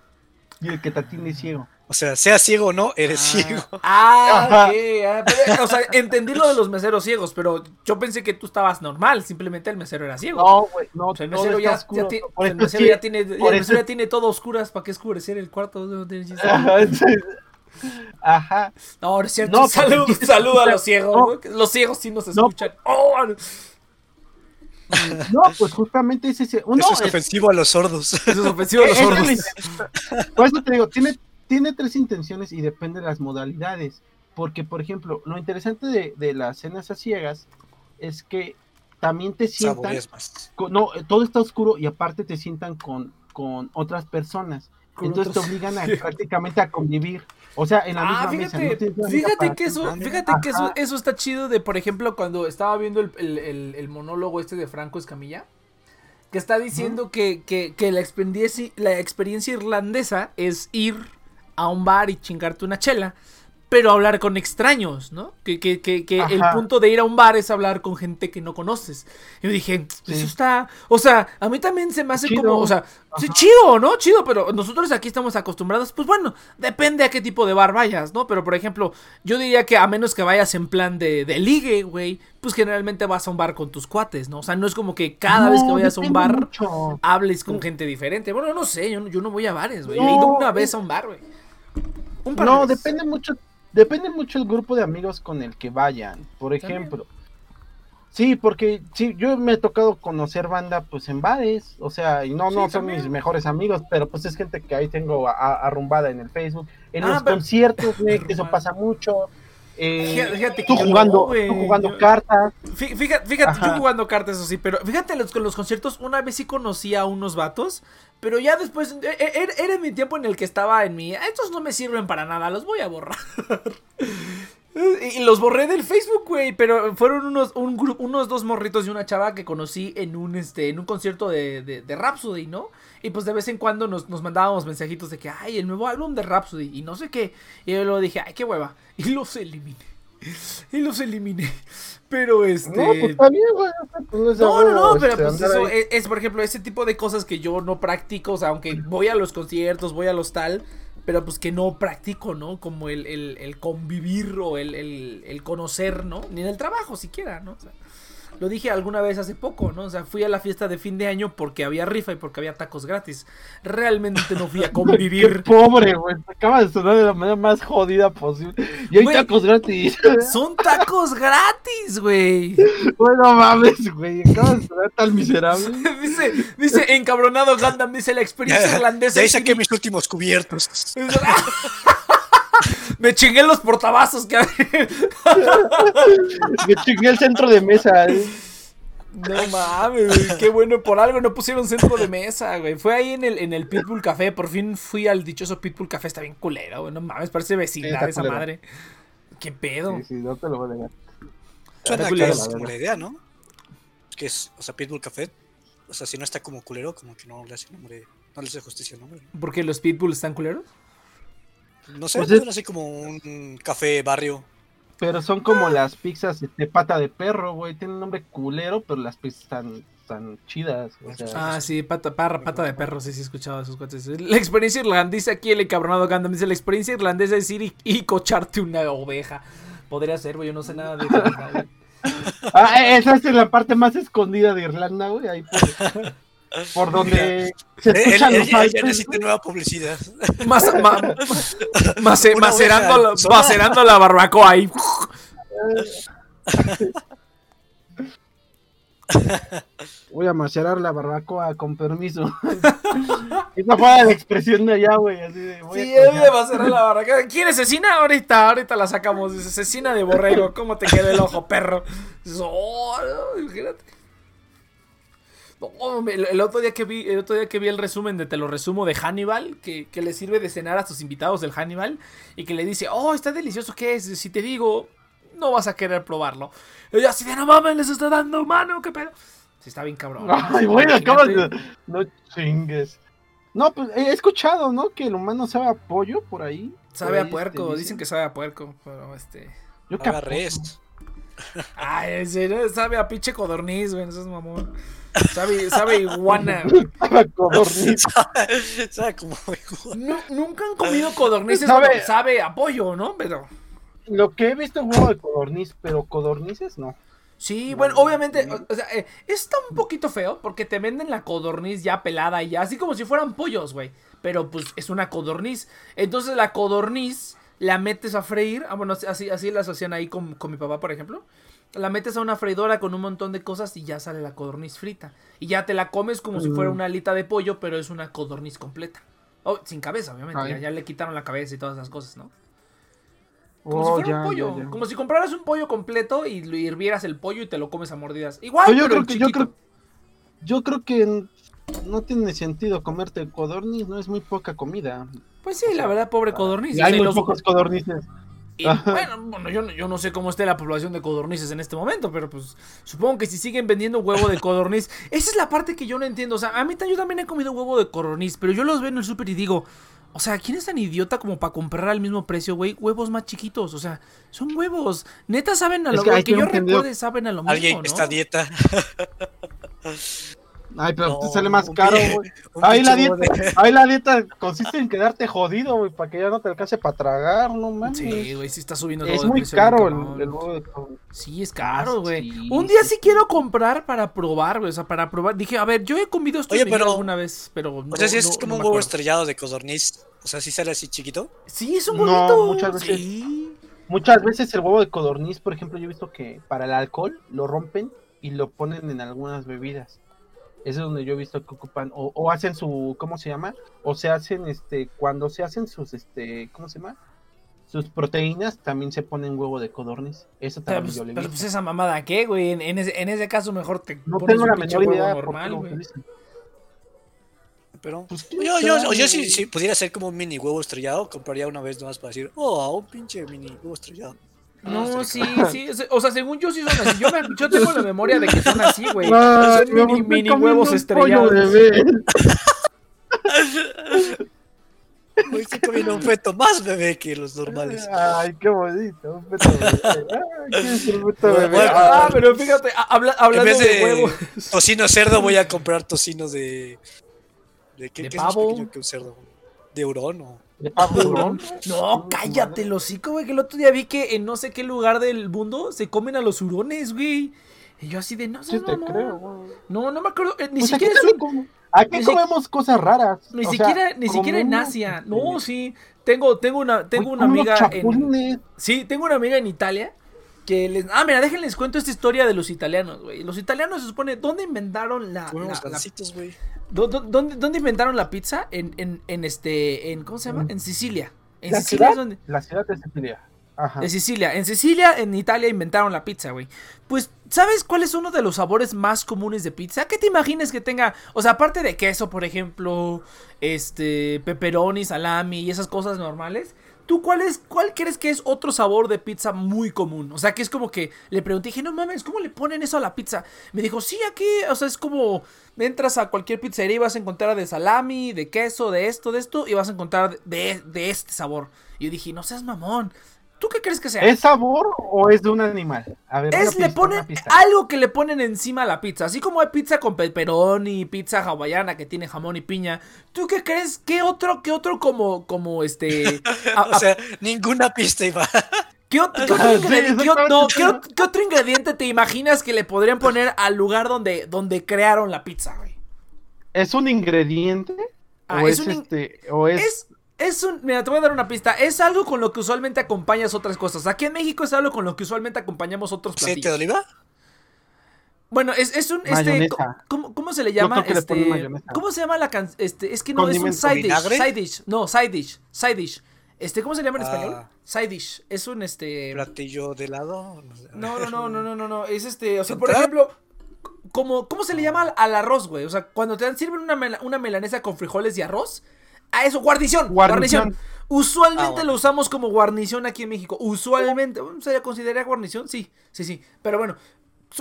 y el que te atiende es ciego. O sea, sea ciego o no, eres Ah. ciego. Ah, Ajá. ok. ah, pero, o sea, entendí lo de los meseros ciegos, pero yo pensé que tú estabas normal, simplemente el mesero era ciego. No, güey, no, O sea, el mesero, ya, oscuro. ya ti- Por el mesero sí- ya tiene, el mesero eso- ya tiene todo a oscuras, ¿para qué oscurecer el cuarto? No, chiste. Ajá. No, es cierto. No, salud, a los ciegos. Los ciegos sí nos No. escuchan. Oh, No, pues justamente es ese. Uno Eso es es- ofensivo a los sordos. eso es ofensivo a los sordos. Por eso te digo, tiene, tiene tres intenciones y depende de las modalidades. Porque, por ejemplo, lo interesante de, de las cenas a ciegas es que también te sientan. Saboreas más. con- no, eh, todo está oscuro y aparte te sientan con, con otras personas. Con Entonces otros- te obligan a, prácticamente a convivir. O sea, en la Ah, misma mesa. fíjate, no fíjate que eso, fíjate que eso, eso está chido de, por ejemplo, cuando estaba viendo el, el- el- el monólogo este de Franco Escamilla, que está diciendo que, que- que la experiencia, la experiencia irlandesa es ir a un bar y chingarte una chela, pero hablar con extraños, ¿no? Que, que, que, que el punto de ir a un bar es hablar con gente que no conoces. Yo dije, Sí. eso está, o sea, a mí también se me hace Chido. como, o sea, sí, chido, ¿no? Chido, pero nosotros aquí estamos acostumbrados, pues bueno, depende a qué tipo de bar vayas, ¿no? Pero por ejemplo, yo diría que a menos que vayas en plan de, de ligue, güey, pues generalmente vas a un bar con tus cuates, ¿no? O sea, no es como que cada vez que vayas a un bar mucho. hables con gente diferente. Bueno, no sé, yo, no- yo no voy a bares, güey. He ido una vez a un bar, güey. De No, depende mucho, depende mucho el grupo de amigos con el que vayan. Por También. ejemplo. Sí, porque sí, yo me he tocado conocer banda pues en bares, o sea, y no, Sí, no son mis mejores amigos, pero pues es gente que ahí tengo arrumbada en el Facebook, en Ah, los pero- conciertos, que eso pasa mucho. Eh, Fíjate- fíjate que tú no, jugando, tú jugando cartas. Fí- Fíjate, fíjate yo jugando cartas, eso sí, pero fíjate los, con los conciertos, una vez sí conocí a unos vatos, pero ya después, e- e- era, era mi tiempo en el que estaba en mi, estos no me sirven para nada, los voy a borrar. Y los borré del Facebook, güey, pero fueron unos, un grupo, unos dos morritos y una chava que conocí en un, este, en un concierto de, de, de Rhapsody, ¿no? Y pues de vez en cuando nos, nos mandábamos mensajitos de que, ay, el nuevo álbum de Rhapsody y no sé qué. Y yo luego dije, ay, qué hueva. Y los eliminé. Y los eliminé. Pero este... No, pues bien, güey. pues, es No, no, pero este, pues eso es, es, por ejemplo, ese tipo de cosas que yo no practico, o sea, aunque voy a los conciertos, voy a los tal, pero pues que no practico, ¿no? Como el, el, el convivir o el, el, el conocer, ¿no? Ni en el trabajo siquiera, ¿no? O sea, lo dije alguna vez hace poco, ¿no? O sea, fui a la fiesta de fin de año porque había rifa y porque había tacos gratis. Realmente no fui a Qué convivir. pobre, güey. Acaba de sonar de la manera más jodida posible. Y hay Güey. tacos gratis. Son tacos gratis, güey. bueno, mames, güey. Acaba de sonar tan miserable. Dice, dice encabronado Gundam, dice la experiencia irlandesa. De ahí saqué mis últimos cubiertos. Me chingué los portavasos que Me chingué el centro de mesa. eh. No mames, güey, qué bueno, por algo no pusieron centro de mesa, güey. Fue ahí en el, en el Pitbull Café, por fin fui al dichoso Pitbull Café, está bien culero, güey, no mames, parece vecindad esa culero. madre. ¿Qué pedo? Sí, sí, no te lo voy a negar. Suena que culero, es como la idea, ¿no? Que es, o sea, Pitbull Café. O sea, si no está como culero, como que no le hace nombre, no le hace justicia al nombre. ¿no? ¿Porque los Pitbulls están culeros? No sé, Pues es- así como un café barrio. Pero son como las pizzas de pata de perro, güey. Tienen un nombre culero, pero las pizzas están tan chidas. O sea, Ah, sí, pata, parra, pata de perro, sí, sí, he escuchado esos cuates. La experiencia irlandesa, aquí el encabronado Gundam dice, la experiencia irlandesa es ir y, y cocharte una oveja. Podría ser, güey, yo no sé nada de Irlanda, güey. Ah, esa es la parte más escondida de Irlanda, güey. Ahí por, por donde se escuchan los él ya nueva publicidad. Mas- ma- mace- Una macerando, la, sola. macerando la barbacoa ahí. Voy a macerar la barbacoa con permiso. Esa fue la expresión de allá, güey. Así de, voy Sí, a él cochar. le va a cerrar la barbacoa. ¿Quieres cecina? Ahorita, ahorita la sacamos. Dice, cecina de borrego. ¿Cómo te queda el ojo, perro? Dices, "Oh, no, imagínate. No, el, el otro día que vi, el otro día que vi el resumen de Te lo resumo de Hannibal, que, que le sirve de cenar a sus invitados del Hannibal, y que le dice, oh, está delicioso, ¿qué es? Si te digo, no vas a querer probarlo. Y yo así de, no mames, les está dando mano, qué pedo. Sí, está bien cabrón. Ay, bueno, acabas de. No chingues. No, pues he escuchado, ¿no? Que el humano sabe a pollo por ahí. Sabe Por a puerco, este, dicen que sabe a puerco, pero este. Yo que a res. Ay, ese no sabe a pinche codorniz, güey, eso es mamón. Sabe, iguana. Sabe codorniz. ¿Sabe como Nu- nunca han comido codornices, Sabe- sabe, sabe a pollo, ¿no? Pero. Lo que he visto es huevo de codorniz, pero codornices no. Sí, bueno, obviamente, o, o sea, eh, está un poquito feo porque te venden la codorniz ya pelada y ya, así como si fueran pollos, güey. Pero pues es una codorniz. Entonces la codorniz la metes a freír. Ah, bueno, así, así las hacían ahí con, con mi papá, por ejemplo. La metes a una freidora con un montón de cosas y ya sale la codorniz frita. Y ya te la comes como si fuera Mm. una alita de pollo, pero es una codorniz completa. Oh, sin cabeza, obviamente. Ya, ya le quitaron la cabeza y todas esas cosas, ¿no? Como Oh, si fuera ya, un pollo. ya. Como si compraras un pollo completo y hirvieras el pollo y te lo comes a mordidas. Igual, Pero yo pero creo que yo creo, yo creo que no tiene sentido comerte codorniz, no es muy poca comida. Pues sí, la verdad, pobre codorniz. Y hay muy los- pocos codornices. Y, bueno, bueno, yo, no- yo no sé cómo esté la población de codornices en este momento, pero pues supongo que si siguen vendiendo huevo de codorniz, esa es la parte que yo no entiendo. O sea, a mí yo también he comido huevo de codorniz, pero yo los veo en el súper y digo, o sea, ¿quién es tan idiota como para comprar al mismo precio, güey? Huevos más chiquitos, o sea, son huevos. Neta saben a Es lo que que, que que yo recuerde, saben a lo mismo, Alguien ¿no? que está a dieta. Ay, pero No, te sale más caro, güey. Ahí la dieta, huevo de- ahí la dieta consiste en quedarte jodido, güey, para que ya no te alcance para tragar, no mames. Sí, güey, sí está subiendo todo es de muy caro el, cabrón. el huevo de codorniz. Sí, es caro, güey. sí, un día sí, sí, quiero comprar para probar, güey. O sea, para probar. Dije, a ver, yo he comido esto alguna vez, pero no. O sea, si es no- como no un huevo estrellado de codorniz. O sea, si sale así chiquito. Sí, es un No, bonito. muchas veces- Sí. Muchas veces el huevo de codorniz, por ejemplo, yo he visto que para el alcohol lo rompen y lo ponen en algunas bebidas. Eso es donde yo he visto que ocupan, o, o hacen su, ¿cómo se llama? O se hacen, este, cuando se hacen sus, este, ¿cómo se llama? Sus proteínas también se ponen huevo de codorniz. Eso Pero, también pues, yo le he pero, pues esa mamada, ¿qué, güey? En, en ese, en ese caso, mejor te no pones tengo la menor idea normal, lo güey. Pero Pues, yo, ¿quién yo, yo si pudiera ser como un mini huevo estrellado, compraría una vez nomás para decir, oh, un pinche mini huevo estrellado. No, sí, sí. O sea, según yo sí son así. Yo, me- yo tengo la memoria de que son así, güey. Son mini, mini huevos estrellados. bebé. Hoy estoy comiendo un feto más bebé que los normales. Ay, qué bonito. Un feto bebé. Ay, ¿qué es un feto bebé? bueno, Ah, pero fíjate, habla- hablando vez de, de- huevos. Tocino cerdo, voy a comprar tocinos de. ¿De qué, ¿De qué es más pavo? pequeño que un cerdo? ¿De hurón o.? ¿De pavo hurón? No, cállate, el hocico, güey. Que el otro día vi que en no sé qué lugar del mundo se comen a los hurones, güey. Y yo así de, no sé, Sí te creo, güey. No, no me acuerdo. eh, ni Pues aquí siquiera es un- Aquí ni si- comemos cosas raras. Ni o sea, siquiera, ni siquiera en comemos, Asia. No, sí. Tengo, tengo una, tengo güey, una comemos amiga en. Sí, tengo una amiga en Italia. Que les. Ah, mira, déjenles cuento esta historia de los italianos, güey. Los italianos se supone. ¿Dónde inventaron la. Comemos la- la- gancitos, güey. ¿dó- dó- ¿dónde, dónde inventaron la pizza? En, en, en este. En, ¿Cómo se llama? En Sicilia. En La Sicilia ciudad, es donde. la ciudad de Sicilia. Ajá. De Sicilia. En Sicilia, en Italia, inventaron la pizza, güey. Pues, ¿sabes cuál es uno de los sabores más comunes de pizza? ¿Qué te imaginas que tenga? O sea, aparte de queso, por ejemplo, este, pepperoni, salami y esas cosas normales. ¿Tú cuál es, cuál crees que es otro sabor de pizza muy común? O sea, que es como que le pregunté, dije, no mames, ¿cómo le ponen eso a la pizza? Me dijo, sí, aquí, o sea, es como entras a cualquier pizzería y vas a encontrar de salami, de queso, de esto, de esto, y vas a encontrar de, de este sabor. Y yo dije, no seas mamón. ¿Tú qué crees que sea? ¿Es sabor o es de un animal? A ver, una Es, le ponen una algo que le ponen encima a la pizza. Así como hay pizza con pepperoni, pizza hawaiana que tiene jamón y piña. ¿Tú qué crees? ¿Qué otro, qué otro como, como este... a- O sea, ninguna pista iba. ¿qué, ot- qué otro Sí, ingrediente, qué ot- no, exactamente. ¿qué ot- qué otro ingrediente te imaginas que le podrían poner al lugar donde, donde crearon la pizza, güey? ¿Es un ingrediente? Ah, ¿O es es, un in- este, o es, Es, es un... Mira, te voy a dar una pista. Es algo con lo que usualmente acompañas otras cosas. Aquí en México es algo con lo que usualmente acompañamos otros ¿Aceite de platillos. oliva? Bueno, es, es un. Este. ¿cómo, cómo se le llama? le Este. ¿Cómo se llama la canción? Este, es que no, es un side dish. Side dish. No, side dish. Side dish. Este, ¿cómo se llama en Ah. español? Side dish. Es un este. ¿Platillo de helado? No. No, no, no, no, no. Es este. O sea, por ejemplo. Como, ¿Cómo se le llama al, al arroz, güey? O sea, cuando te dan, sirven una, mela- una melanesa con frijoles y arroz. A eso, guarnición. Guarnición. Guarnición. Usualmente Ah, bueno. lo usamos como guarnición aquí en México. Usualmente. ¿Se le considera guarnición? Sí, sí, sí. Pero bueno.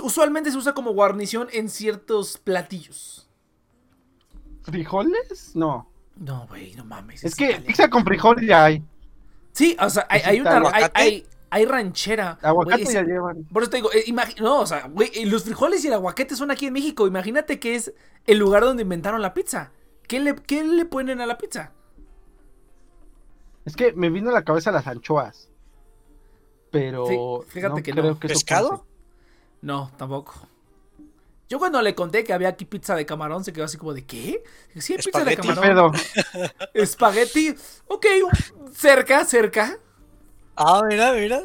usualmente se usa como guarnición en ciertos platillos. ¿Frijoles? No. No, güey, no mames. Es que pizza con frijoles ya hay. Sí, o sea, hay, hay una. Hay, hay, hay ranchera. Aguacate güey, ya es- llevan. Por eso te digo, eh, no, o sea, güey, eh, los frijoles y el aguacate son aquí en México. Imagínate que es el lugar donde inventaron la pizza. ¿Qué le, qué le ponen a la pizza? Es que me vino a la cabeza las anchoas. Pero. Sí, fíjate no que no. creo que eso ¿Pescado? pase. No, tampoco. Yo cuando le conté que había aquí pizza de camarón, se quedó así como de ¿qué? Sí, hay pizza de Espagueti. ¿Qué camarón. Espagueti. Ok, cerca, cerca. Ah, mira, mira.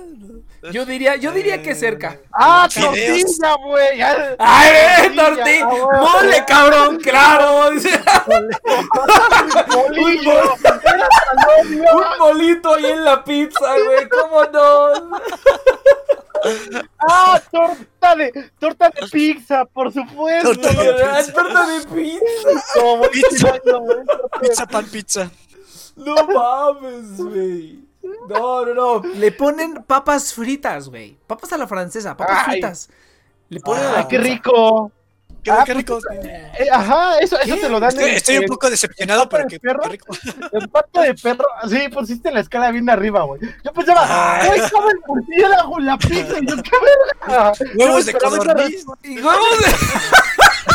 Yo diría, yo diría que cerca. ¡Ah, Fideos. tortilla, güey! ¡Ay, eh, Tortilla, ah. ¡Mole, cabrón! ¡Claro! ¡Bolillo! ¡Era salón, Un molito ahí en la pizza, güey. ¿Cómo no? ¡Ah, torta de, torta de pizza, por supuesto! Torta de Ah, torta de pizza. Pizza. Pizza, pan, pizza. No mames, güey. No, no, no. Le ponen papas fritas, güey. Papas a la francesa, papas Ay. fritas. Le ponen ¡Ay, qué rico! Qué, Ah, qué rico. Eh, ajá, eso, eso te lo dan Estoy, en- estoy un poco decepcionado, pero qué, perro? qué rico. en pata de perro. Sí, pusiste la escala bien arriba, güey. Yo pensaba, Ay. ¡ay, come el murciélago, la pizza! Y yo, ¡qué verga! Huevos de codorniz. Y huevos de-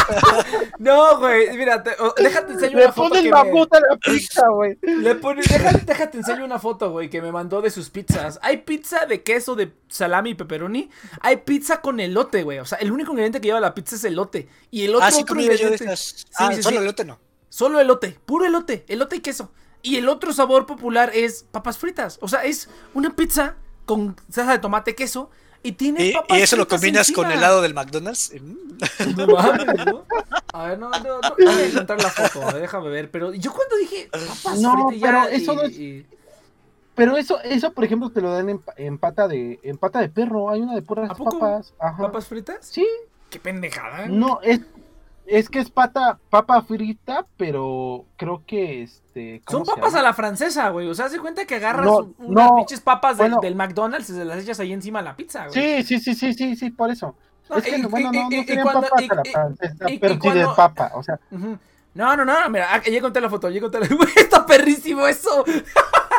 No, güey, mira, te- o- déjate enseño Le una foto pone el me- mamut a la pizza, güey. Le pone, déjate, déjate enseño una foto, güey, que me mandó de sus pizzas. Hay pizza de queso de salami y pepperoni. Hay pizza con elote, güey. O sea, el único ingrediente que lleva la pizza es elote. Y el otro, Ah, sí, otro yo de ingrediente. estas. Ah, sí, solo sí. elote no. Solo elote, puro elote, elote y queso. Y el otro sabor popular es papas fritas. O sea, es una pizza con salsa de tomate, queso. Y tiene Y, papas y eso lo combinas con encima. helado del McDonald's. Mm. No mames, ¿no? A ver, no, no, no, no voy a encontrar la foto, déjame ver. Pero yo cuando dije papas No, fritas pero ya, eso y- no es- y- Pero eso, eso, por ejemplo, te lo dan en, pa- en pata de en pata de perro. Hay una de puras ¿A poco? papas. Ajá. ¿Papas fritas? Sí, Qué pendejada. no, es, es que es pata, papa frita, pero creo que este. ¿cómo Son se papas llama? a la francesa, güey. O sea, de cuenta que agarras No, un- unas no, pinches papas del, bueno. del McDonald's y se las echas ahí encima de la pizza, güey. Sí, sí, sí, sí, sí, sí, por eso. No, es que, y- bueno, no, no y- y serían cuando- papas y- a la francesa, pero sí de cuando- papa, o sea. No, no, no, mira, ah, ya encontré la foto, ya encontré la... Güey, está perrísimo eso.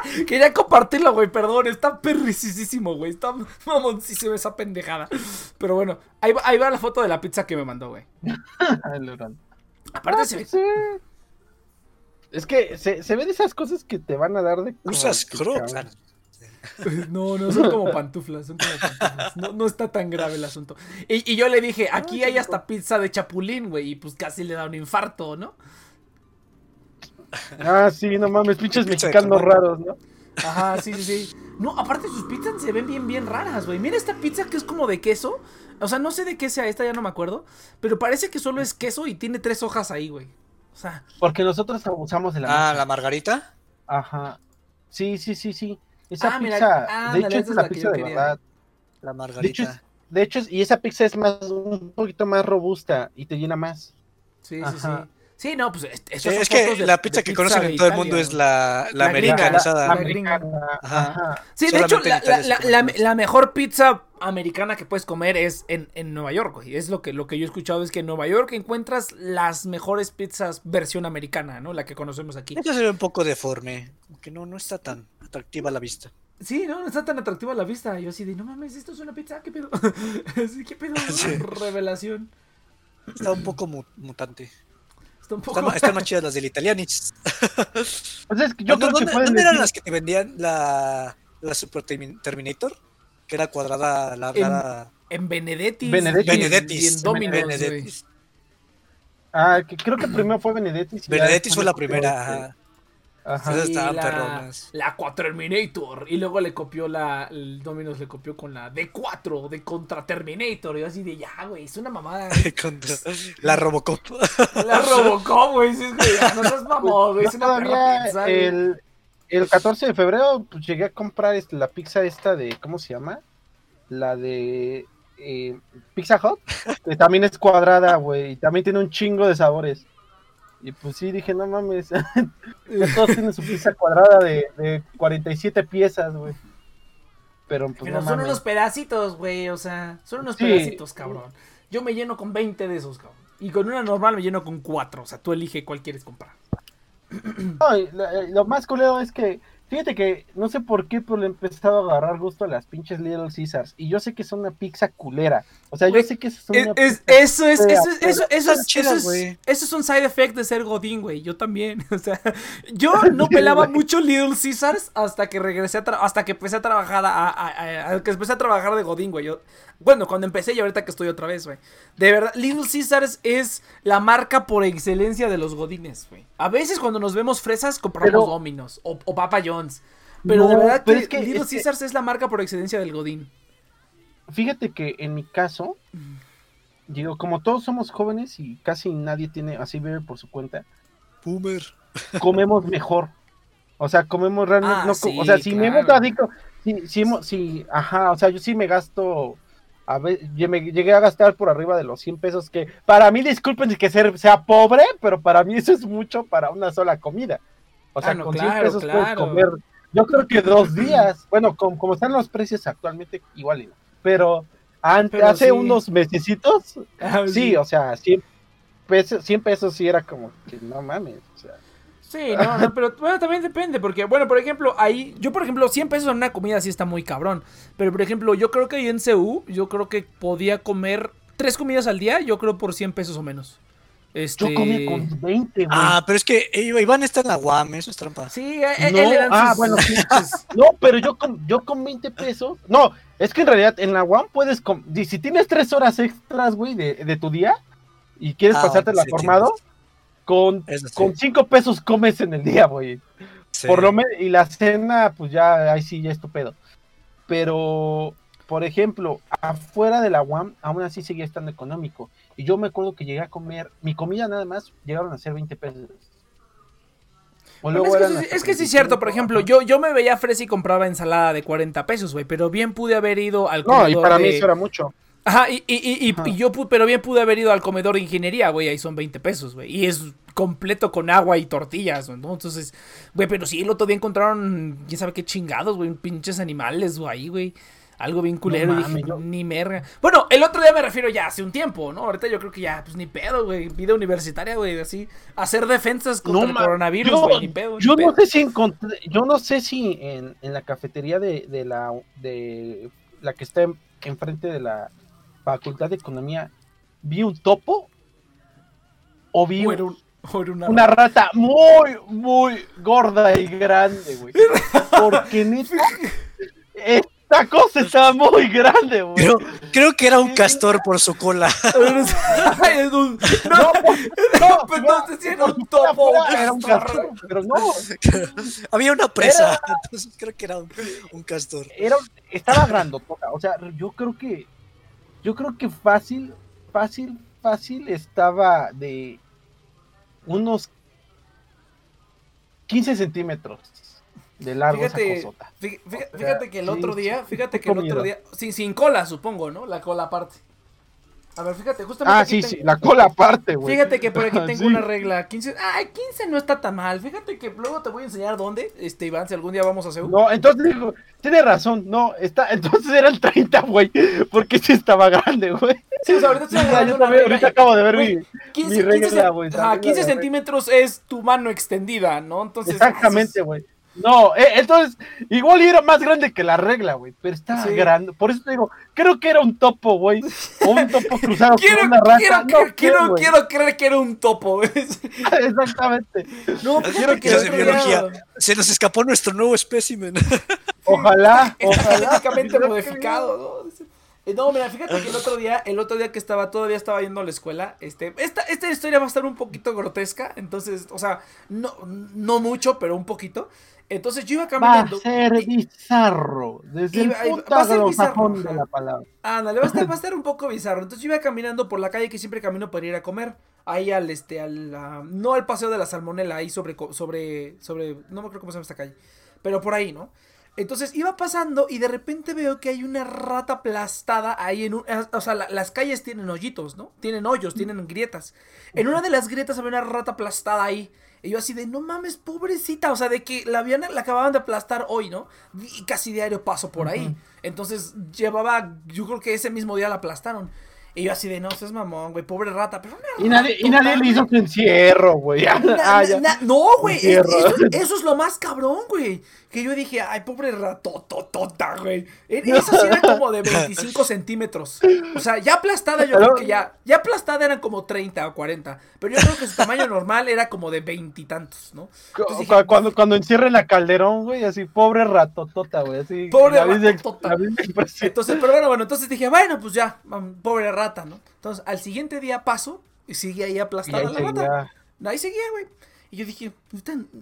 Quería compartirlo, güey, perdón, está perricisísimo, güey, está mamoncísimo esa pendejada. Pero bueno, ahí va, ahí va la foto de la pizza que me mandó, güey. Aparte Ah, se ve... sí. Es que se, se ven esas cosas que te van a dar de. Usas crocs. No, no, son como pantuflas, son como pantuflas. No, no está tan grave el asunto. Y, y yo le dije, aquí hay hasta pizza de chapulín, güey, y pues casi le da un infarto, ¿no? Ah, sí, no mames, pinches mexicanos raros, ¿no? Ajá, sí, sí, sí. No, aparte sus pizzas se ven bien, bien raras, güey. Mira esta pizza que es como de queso. O sea, no sé de qué sea esta, ya no me acuerdo. Pero parece que solo es queso y tiene tres hojas ahí, güey. O sea, Porque nosotros abusamos de la Ah, masa. la margarita. Ajá. Sí, sí, sí, sí. Esa Ah, mira, pizza, ándale, de hecho, esa es la pizza de quería. verdad. La De hecho, margarita. de hecho, y esa pizza es más, un poquito más robusta y te llena más. sí, sí, Ajá. sí. Sí, no, pues Sí, son es que de- la pizza que conocen en todo el mundo es la, la, La americanizada. la- americana. Ajá. Ajá. Sí, de hecho, la, mejor pizza americana que puedes comer es en, en Nueva York, güey. Es lo que, lo que yo he escuchado, es que en Nueva York encuentras las mejores pizzas versión americana, ¿no? La que conocemos aquí. Esta se ve un poco deforme. Aunque no, no está tan atractiva a la vista. Sí, no, no está tan atractiva a la vista. Yo así de, no mames, esto es una pizza, ¿qué pedo? sí, ¿qué pedo? Sí. Revelación. Está un poco mu- mutante. Está un poco... Están, están más chidas las del Italianis. Pues es que yo ¿Dónde, creo que dónde- eran las que te vendían la, la Super Termi- Terminator? Que era cuadrada, alargada. En en- Benedettis. Y en Domino's. Ah, que creo que primero fue Benedettis después fue la primera. Ajá. La, perronas. la 4-Terminator. Y luego le copió la. El Domino's le copió con la D4 de Contra Terminator. Y yo así de ya, güey. Es una mamada. Contra la Robocop. La Robocop, güey. Sí, es que ya, no seas mamón, güey. Es una perra todavía el, el 14 de febrero pues, llegué a comprar este, la pizza esta de, ¿cómo se llama? La de eh, Pizza Hut, que también es cuadrada, güey, y también tiene un chingo de sabores. Y pues sí, dije, no mames, todos tienen su pizza cuadrada de, de 47 piezas, güey. pero pues Pero no son mames. unos pedacitos, güey, o sea, son unos Sí. pedacitos, cabrón. Yo me lleno con 20 de esos, cabrón. Y con una normal me lleno con 4, o sea, tú elige cuál quieres comprar. No, lo, eh, lo más culero es que, fíjate que no sé por qué, pero le he empezado a agarrar gusto a las pinches Little Caesars. Y yo sé que son una pizza culera. O sea, yo sé que Es- una es- pizza- eso es, fea, eso es, eso, eso es, chidas, eso es- güey. eso es un side effect de ser Godín, güey. Yo también. O sea, yo no pelaba mucho Little Caesars hasta que regresé a hasta que empecé a trabajar a, a- a- a- que empecé a trabajar de Godín, güey. Yo, bueno, cuando empecé y ahorita que estoy otra vez, güey. De verdad, Little Caesars es la marca por excelencia de los Godines, güey. A veces cuando nos vemos fresas compramos Pero- Domino's o, o Papa Pero de No, verdad pero que, es que- Little es que- Caesars es la marca por excelencia del Godín. Fíjate que en mi caso, digo, como todos somos jóvenes y casi nadie tiene así bebe por su cuenta, Boomer. comemos mejor. O sea, comemos realmente. Ah, no sí, o sea, si me claro. meto adicto, si, si, si- ajá, o sea, yo sí me gasto. A ver, yo me llegué a gastar por arriba de los 100 pesos, que para mí, disculpen que ser, sea pobre, pero para mí eso es mucho para una sola comida. O sea, Ah, no, con 100 claro, pesos puedes comer, yo creo que dos días. Bueno, com- como están los precios actualmente, igual no. Pero, ante, Pero hace sí. unos mesecitos, Ah, sí, o sea, 100 pesos, 100 pesos sí era como que no mames, o sea. Sí, no, no, pero bueno, también depende, porque, bueno, por ejemplo, ahí, yo por ejemplo, 100 pesos en una comida sí está muy cabrón, pero por ejemplo, yo creo que ahí en CU, yo creo que podía comer tres comidas al día, yo creo por 100 pesos o menos. Este... Yo comía con 20, güey. Ah, pero es que eh, Iván está en la UAM, eso es trampa. Sí, eh, él No, le dan ah, bueno, sí. No, pero yo con, yo con 20 pesos. No, es que en realidad en la UAM puedes. com- Si tienes tres horas extras, güey, de, de tu día y quieres Ah, pasártela sí, formado, con, sí. con 5 pesos comes en el día, güey. Sí. Por lo menos. Y la cena, pues ya, ahí sí, ya es tu pedo. Pero, por ejemplo, afuera de la UAM, aún así seguía estando económico. Y yo me acuerdo que llegué a comer. Mi comida nada más llegaron a ser 20 pesos. Bueno, es, que, sí- es que sí es 25, cierto, por ejemplo, yo, yo me veía fresa y compraba ensalada de 40 pesos, güey, pero bien pude haber ido al No, y comedor para mí de- eso era mucho. Ajá, y, y, y, y- Ajá. y yo, pu- pero bien pude haber ido al comedor de ingeniería, güey, ahí son 20 pesos, güey. Y es completo con agua y tortillas, ¿no? Entonces, güey, pero sí, el otro día encontraron, quién sabe qué chingados, güey, pinches animales, güey, ahí, güey. Algo bien culero, mames, dije, yo- ni merga. Bueno, el otro día me refiero ya hace un tiempo, ¿no? Ahorita yo creo que ya, pues ni pedo, güey. Vida universitaria, güey, así. Hacer defensas contra el coronavirus, yo, güey, ni pedo. ni yo pedo. no sé si encontré, yo no sé si en, en la cafetería de, de la de la que está en- enfrente de la Facultad de Economía vi un topo o vi O era un- o era una una rata muy muy gorda y grande, güey. Porque neta esta cosa estaba muy grande, güey. Creo, creo que era un castor por su cola. Es un- No, No, no, pues no, no sé si era un topo. Era un castor, pero no, Había una presa. Entonces creo que era un, un castor. era estaba grandotota, o sea, yo creo que yo creo que fácil, fácil, fácil estaba de unos 15 centímetros de largo Fíjate, esa cosota. fíjate que el sí, otro día, sí, fíjate que el otro día, sin, sin cola, supongo, ¿no? La cola aparte. A ver, fíjate, justamente Ah, aquí sí, tengo- sí, la cola aparte, güey. Fíjate que por aquí tengo Sí. una regla, 15, ay, 15 no está tan mal. Fíjate que luego te voy a enseñar dónde, este Iván, si algún día vamos a Seúl. No, entonces digo, tiene razón, no, está, entonces era el 30, güey, porque sí estaba grande, güey. Sí, o sea, ahorita estoy agarrando yo una regla ahorita acabo de ver güey, mi, 15, mi regla, 15 güey, también 15 la de- centímetros es tu mano extendida, ¿no? Entonces, Exactamente, güey. No, eh, entonces, igual era más grande que la regla, güey, pero estaba Sí. grande. Por eso te digo, creo que era un topo, güey. O un topo cruzado Quiero, con una rata. quiero, no quiero, creer que era un topo. güey. Exactamente. No, Quiero que día- biología. Se nos escapó nuestro nuevo espécimen. Ojalá, Está ojalá. genéticamente modificado, ¿no? Eh, No, mira, fíjate que el otro día, el otro día que estaba, todavía estaba yendo a la escuela, este, esta, esta historia va a estar un poquito grotesca, entonces, o sea, no, no mucho, pero un poquito. Entonces yo iba Va a caminando. ser bizarro, desde Iba- el punto va a ser bizarro, de la palabra. Ándale, va a estar, va a estar un poco bizarro. Entonces yo iba caminando por la calle que siempre camino para ir a comer. Ahí al, este, al, ah, no al paseo de la salmonela, ahí sobre, sobre, sobre, no me acuerdo cómo se llama esta calle. Pero por ahí, ¿no? Entonces iba pasando y de repente veo que hay una rata aplastada ahí en un... O sea, las calles tienen hoyitos, ¿no? Tienen hoyos, tienen grietas. En una de las grietas había una rata aplastada ahí. Y yo así de, no mames, pobrecita. O sea, de que la, habían, la acababan de aplastar hoy, ¿no? Y casi diario paso por ahí. Entonces llevaba, yo creo que ese mismo día la aplastaron. Y yo así de, no, es mamón, güey, pobre rata. Pero y nadie, y nadie le hizo su encierro, güey. Ah, no, güey, eso, es lo más cabrón, güey. Que yo dije, ay, pobre ratototota, güey. E, esa sí era como de 25 centímetros. O sea, ya aplastada yo creo que ya, ya aplastada eran como 30 o 40. Pero yo creo que su tamaño normal era como de veintitantos, ¿no? cuando, cuando encierren la calderón, güey, así, pobre ratotota, güey. Así, pobre ratotota. Entonces, pero bueno, bueno, entonces dije, bueno, pues ya, pobre rata, ¿no? Entonces, al siguiente día paso y sigue ahí aplastada la rata. Ahí seguía, güey. Y yo dije,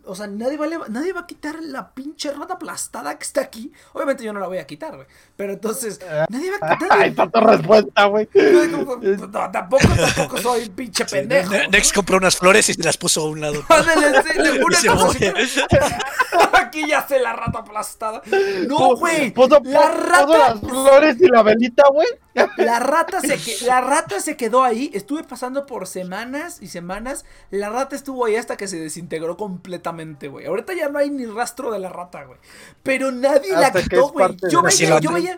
o sea, nadie va, a, nadie va a quitar la pinche rata aplastada que está aquí. Obviamente yo no la voy a quitar, güey. Pero entonces, nadie va a quitar. Ay, está tu respuesta, güey. No, tampoco, tampoco soy un pinche pendejo. Next compró unas flores y se las puso a un lado. Aquí ya sé la rata aplastada. No, güey. La rata. las flores y la velita, güey. La rata, se la rata se quedó ahí. Estuve pasando por semanas y semanas. La rata estuvo ahí hasta que se desintegró completamente, güey. Ahorita ya no hay ni rastro de la rata, güey. Pero nadie la quitó, güey. Yo veía, yo, veía,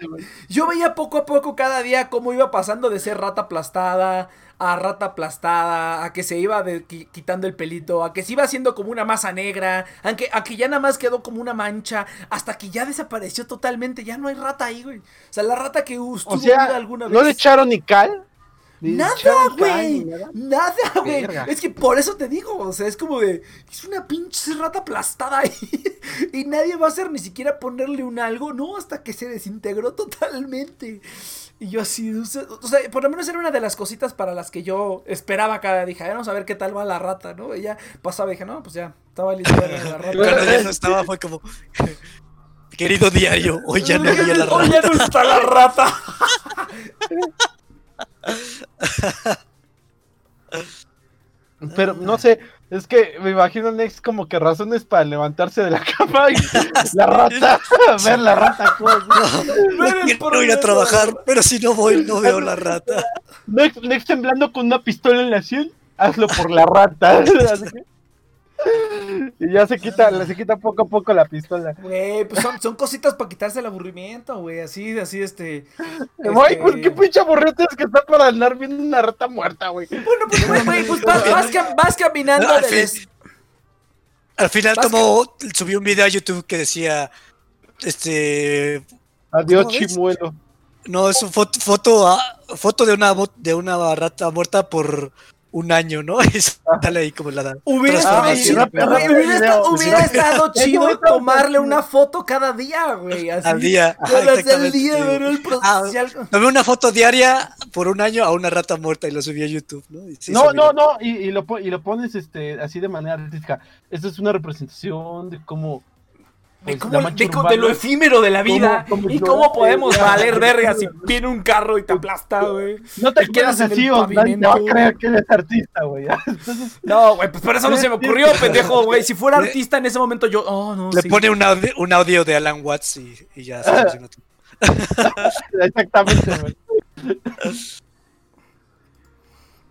yo veía poco a poco cada día cómo iba pasando de ser rata aplastada a rata aplastada, a que se iba quitando el pelito, a que se iba haciendo como una masa negra, a que, a que ya nada más quedó como una mancha, hasta que ya desapareció totalmente, ya no hay rata ahí, güey. O sea, la rata que estuvo alguna vez. ¿No le echaron ni cal? Nada, güey. Nada, güey. Es que por eso te digo, o sea, es como de. Es una pinche rata aplastada ahí. y nadie va a hacer ni siquiera ponerle un algo, no, hasta que se desintegró totalmente. Y yo así, o sea, por lo menos era una de las cositas para las que yo esperaba cada día. Vamos a ver qué tal va la rata, ¿no? Y ya pasaba y dije, no, pues ya, estaba lista la rata. Cuando ya no estaba, fue como. Querido diario, hoy ya no había la rata. Hoy ya no está la rata. Pero no sé, es que me imagino Next como que razones para levantarse de la cama y la rata, ver la rata. No, no ir a trabajar, pero si no voy, no veo la rata. Next, Next temblando con una pistola en la sien, hazlo por la rata. Y ya se quita, se quita poco a poco la pistola. Güey, pues son, cositas para quitarse el aburrimiento, güey. Así, así, este. Güey, pues qué pinche aburrido tienes que estar para andar viendo una rata muerta, güey. Bueno, pues, güey, pues vas, caminando. al, final tomó, subió un video a YouTube que decía. Este. Adiós, chimuelo. No, es una foto, foto, foto de una de una rata muerta por un año, ¿no? Y sale ahí como la Hubiera, estado, chido, hubiera, estado chido tomarle una foto cada día, güey. Así, al día. al día, el ah, tomé una foto diaria por un año a una rata muerta y lo subí a YouTube, ¿no? no, no, no, y, y, lo, y lo pones este, así de manera artística. Esto es una representación de cómo de, pues, lo efímero de la vida y cómo podemos valer verga si viene un carro y te aplasta, güey. No te, quedas así, o no va a creer que eres artista, güey. No, güey, pues por eso no se me ocurrió, pendejo, güey. Si fuera artista en ese momento yo, oh, no, Le pone un audio, un audio, de Alan Watts y, y ya se Exactamente, güey.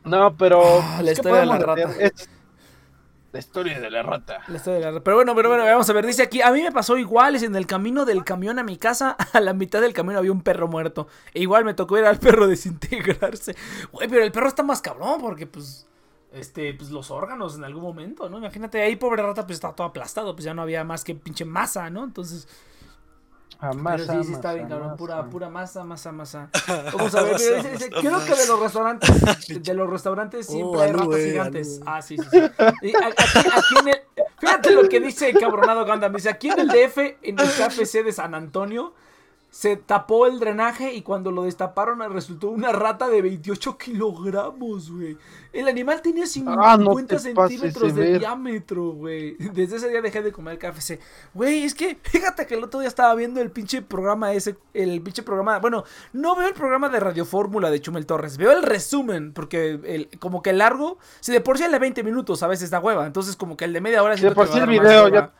No, pero. Ah, la historia de la rata. La historia de la rata. La historia de la rata. Pero bueno, pero bueno, vamos a ver. Dice aquí, a mí me pasó igual, es en el camino del camión a mi casa, a la mitad del camino había un perro muerto. E igual me tocó ver al perro desintegrarse. Güey, pero el perro está más cabrón porque pues este, pues los órganos en algún momento, ¿no? Imagínate, ahí pobre rata pues estaba todo aplastado, pues ya no había más que pinche masa, ¿no? Entonces, pero sí, sí está bien, cabrón. Pura, pura masa, masa, masa. Vamos a ver, creo que de los restaurantes, de los restaurantes oh, siempre hay ratas gigantes. Ah, sí, sí, sí. aquí, en el, fíjate lo que dice cabronado Gandam. Dice, aquí en el DF, en el KFC de San Antonio, se tapó el drenaje y cuando lo destaparon resultó una rata de 28 kilogramos, güey. El animal tenía 50 ah, centímetros de diámetro, güey. Desde ese día dejé de comer el KFC. Güey, es que fíjate que el otro día estaba viendo el pinche programa ese, el pinche programa, bueno, no veo el programa de Radio Fórmula de Chumel Torres, veo el resumen, porque el, como que el largo, si de por sí el de 20 minutos a veces da hueva, entonces como que el de media hora... Si de por sí el video ya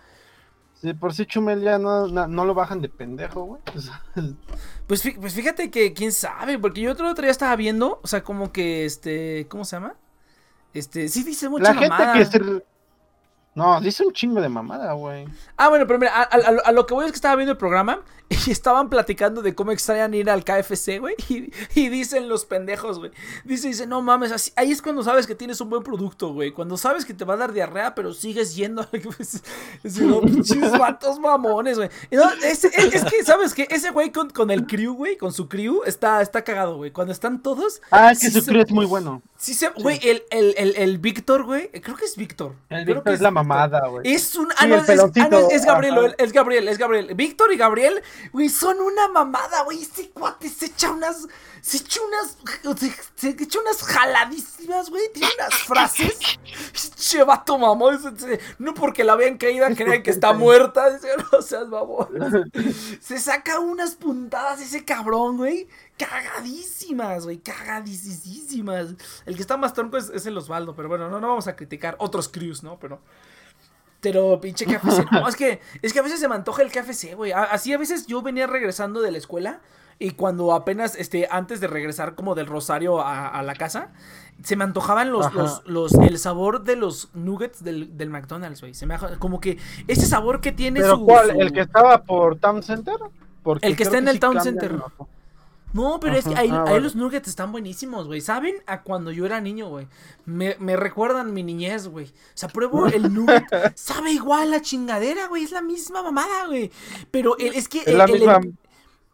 Sí, por si Chumel ya no, no, no lo bajan de pendejo, güey. Pues, pues fíjate que quién sabe, porque yo otro otro día estaba viendo, o sea, como que este, ¿cómo se llama? Este, sí dice mucha la gente mamada. que se... No, dice un chingo de mamada, güey. Ah, bueno, pero mira, a, a- a lo que voy es que estaba viendo el programa y estaban platicando de cómo extrañan ir al KFC, güey. Y, y dicen los pendejos, güey. Dice, dice, no mames, así, ahí es cuando sabes que tienes un buen producto, güey. Cuando sabes que te va a dar diarrea, pero sigues yendo. al KFC. Pinches vatos mamones, güey. No, es, es- es que, ¿sabes qué? Ese güey con, con el crew, güey, con su crew, está, está cagado, güey. Cuando están todos. Ah, es que sí su se- crew es muy bueno. Sí, se, güey, el, el, el, el Víctor, güey. Creo que es Víctor. El Víctor que es la Víctor. Mamada, güey. Es un. Sí, Ah, no, el es, ah, no, es- Gabriel, es Gabriel, es Gabriel. Víctor y Gabriel, güey, son una mamada, güey. Este cuate se echa unas. Se echa unas. Se, se echa unas jaladísimas, güey. Tiene unas frases. Che, vato mamón. No porque la vean caída crean que está muerta. Dice, no seas mamón. Se saca unas puntadas ese cabrón, güey. Cagadísimas, güey. Cagadísimas. El que está más tronco es, es el Osvaldo. Pero bueno, no, no vamos a criticar otros crews, ¿no? Pero. Pero pinche KFC. No, es que, es que a veces se me antoja el KFC, güey. Así a veces yo venía regresando de la escuela. Y cuando apenas, este, antes de regresar como del Rosario a, a la casa, se me antojaban los, los, los, el sabor de los nuggets del, del McDonald's, güey. Se me como que ese sabor que tiene ¿Pero su- cuál? su- ¿El que estaba por Town Center? Porque El que está en el sí Town Center. No, pero es que ahí, ah, ahí bueno. los nuggets están buenísimos, güey. ¿Saben? A cuando yo era niño, güey. Me, me recuerdan mi niñez, güey. O sea, pruebo el nugget. Sabe igual la chingadera, güey. Es la misma mamada, güey. Pero el- es que... Es la el- el- misma-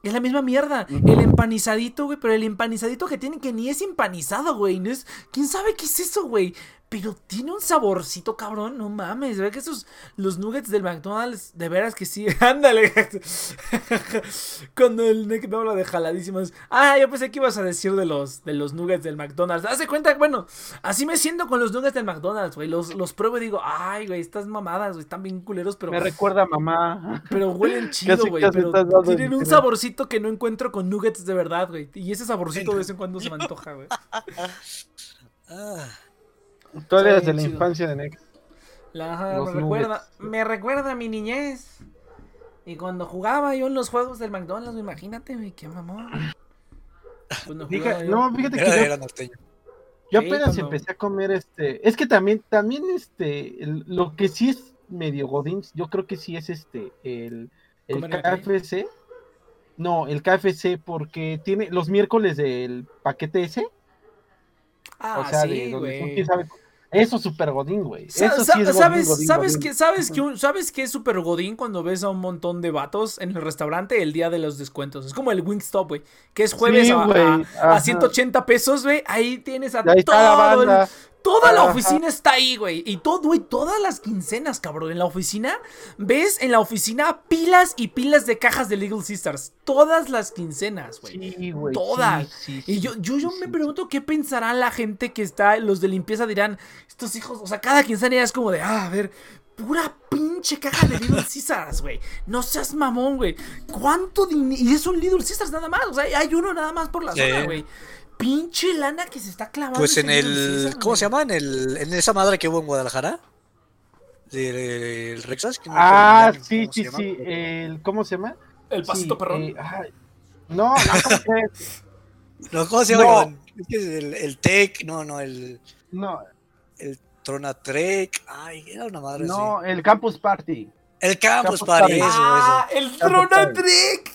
es la misma mierda. El empanizadito, güey. Pero el empanizadito que tienen que ni es empanizado, güey. No es... ¿Quién sabe qué es eso, güey? Pero tiene un saborcito, cabrón. No mames. ¿Verdad que esos... Los nuggets del McDonald's, de veras que sí. Ándale. Cuando el Nick me habla de jaladísimas. Ah, yo pensé que ibas a decir de los, de los nuggets del McDonald's. Haz de cuenta, bueno, así me siento con los nuggets del McDonald's, güey. Los, los pruebo y digo, ay, güey, estas mamadas, güey, están bien culeros, pero, Me recuerda a mamá. pero huelen chido, Casi, güey. casi Pero tienen un saborcito que no encuentro con nuggets de verdad, güey. Y ese saborcito de vez en cuando se me antoja, güey. Ah, Historias de la chido. infancia de Nex. La- me recuerda, nuggets. me recuerda a mi niñez. Y cuando jugaba yo en los juegos del McDonald's, imagínate, güey, qué mamón. Fíjate, yo- no, fíjate que era, yo, era yo Sí, apenas cuando- empecé a comer este. Es que también, también este, el- lo que sí es medio godín, yo creo que sí es este, el, el. KFC. No, el KFC porque tiene los miércoles del paquete ese. Ah, o sea, sí, de donde tú güey. quién sabe- Eso es super godín, güey. Sa- Eso sa- sí es godín, ¿Sabes, godín, sabes, godín. que, sabes, que un- ¿Sabes que es super godín cuando ves a un montón de vatos en el restaurante el día de los descuentos? Es como el Wingstop, güey. Que es jueves Sí, a, a- a ajá. 180 pesos, güey. Ahí tienes a ahí todo el-. Toda la oficina está ahí, güey. Y todo, güey, todas las quincenas, cabrón. En la oficina, ves en la oficina pilas y pilas de cajas de Little Sisters. Todas las quincenas, güey. Sí, güey. Todas. sí, sí, Y yo, yo, yo me pregunto qué pensará la gente que está, los de limpieza dirán, estos hijos, o sea, cada quincena ya es como de, ah, a ver, pura pinche caja de Little Caesars, güey. No seas mamón, güey. ¿Cuánto dinero? Y es un Little Caesars nada más, o sea, hay uno nada más por la zona, güey. Pinche lana que se está clavando. Pues en el. ¿Cómo güey. se llama? En, el, en esa madre que hubo en Guadalajara. Del Rexas. que no Ah, sí, cómo se sí, llama. sí. El, ¿Cómo se llama? El pasito Sí, perrón. eh, ay, no, no, ¿cómo crees? No, ¿Cómo se llama? No. Es que es el, el Tech, no, no, el, No, el Tronatrek. Ay, era una madre no, así. el Campus Party. El Campus Campus Party, Party. eso, ah, el. Trick.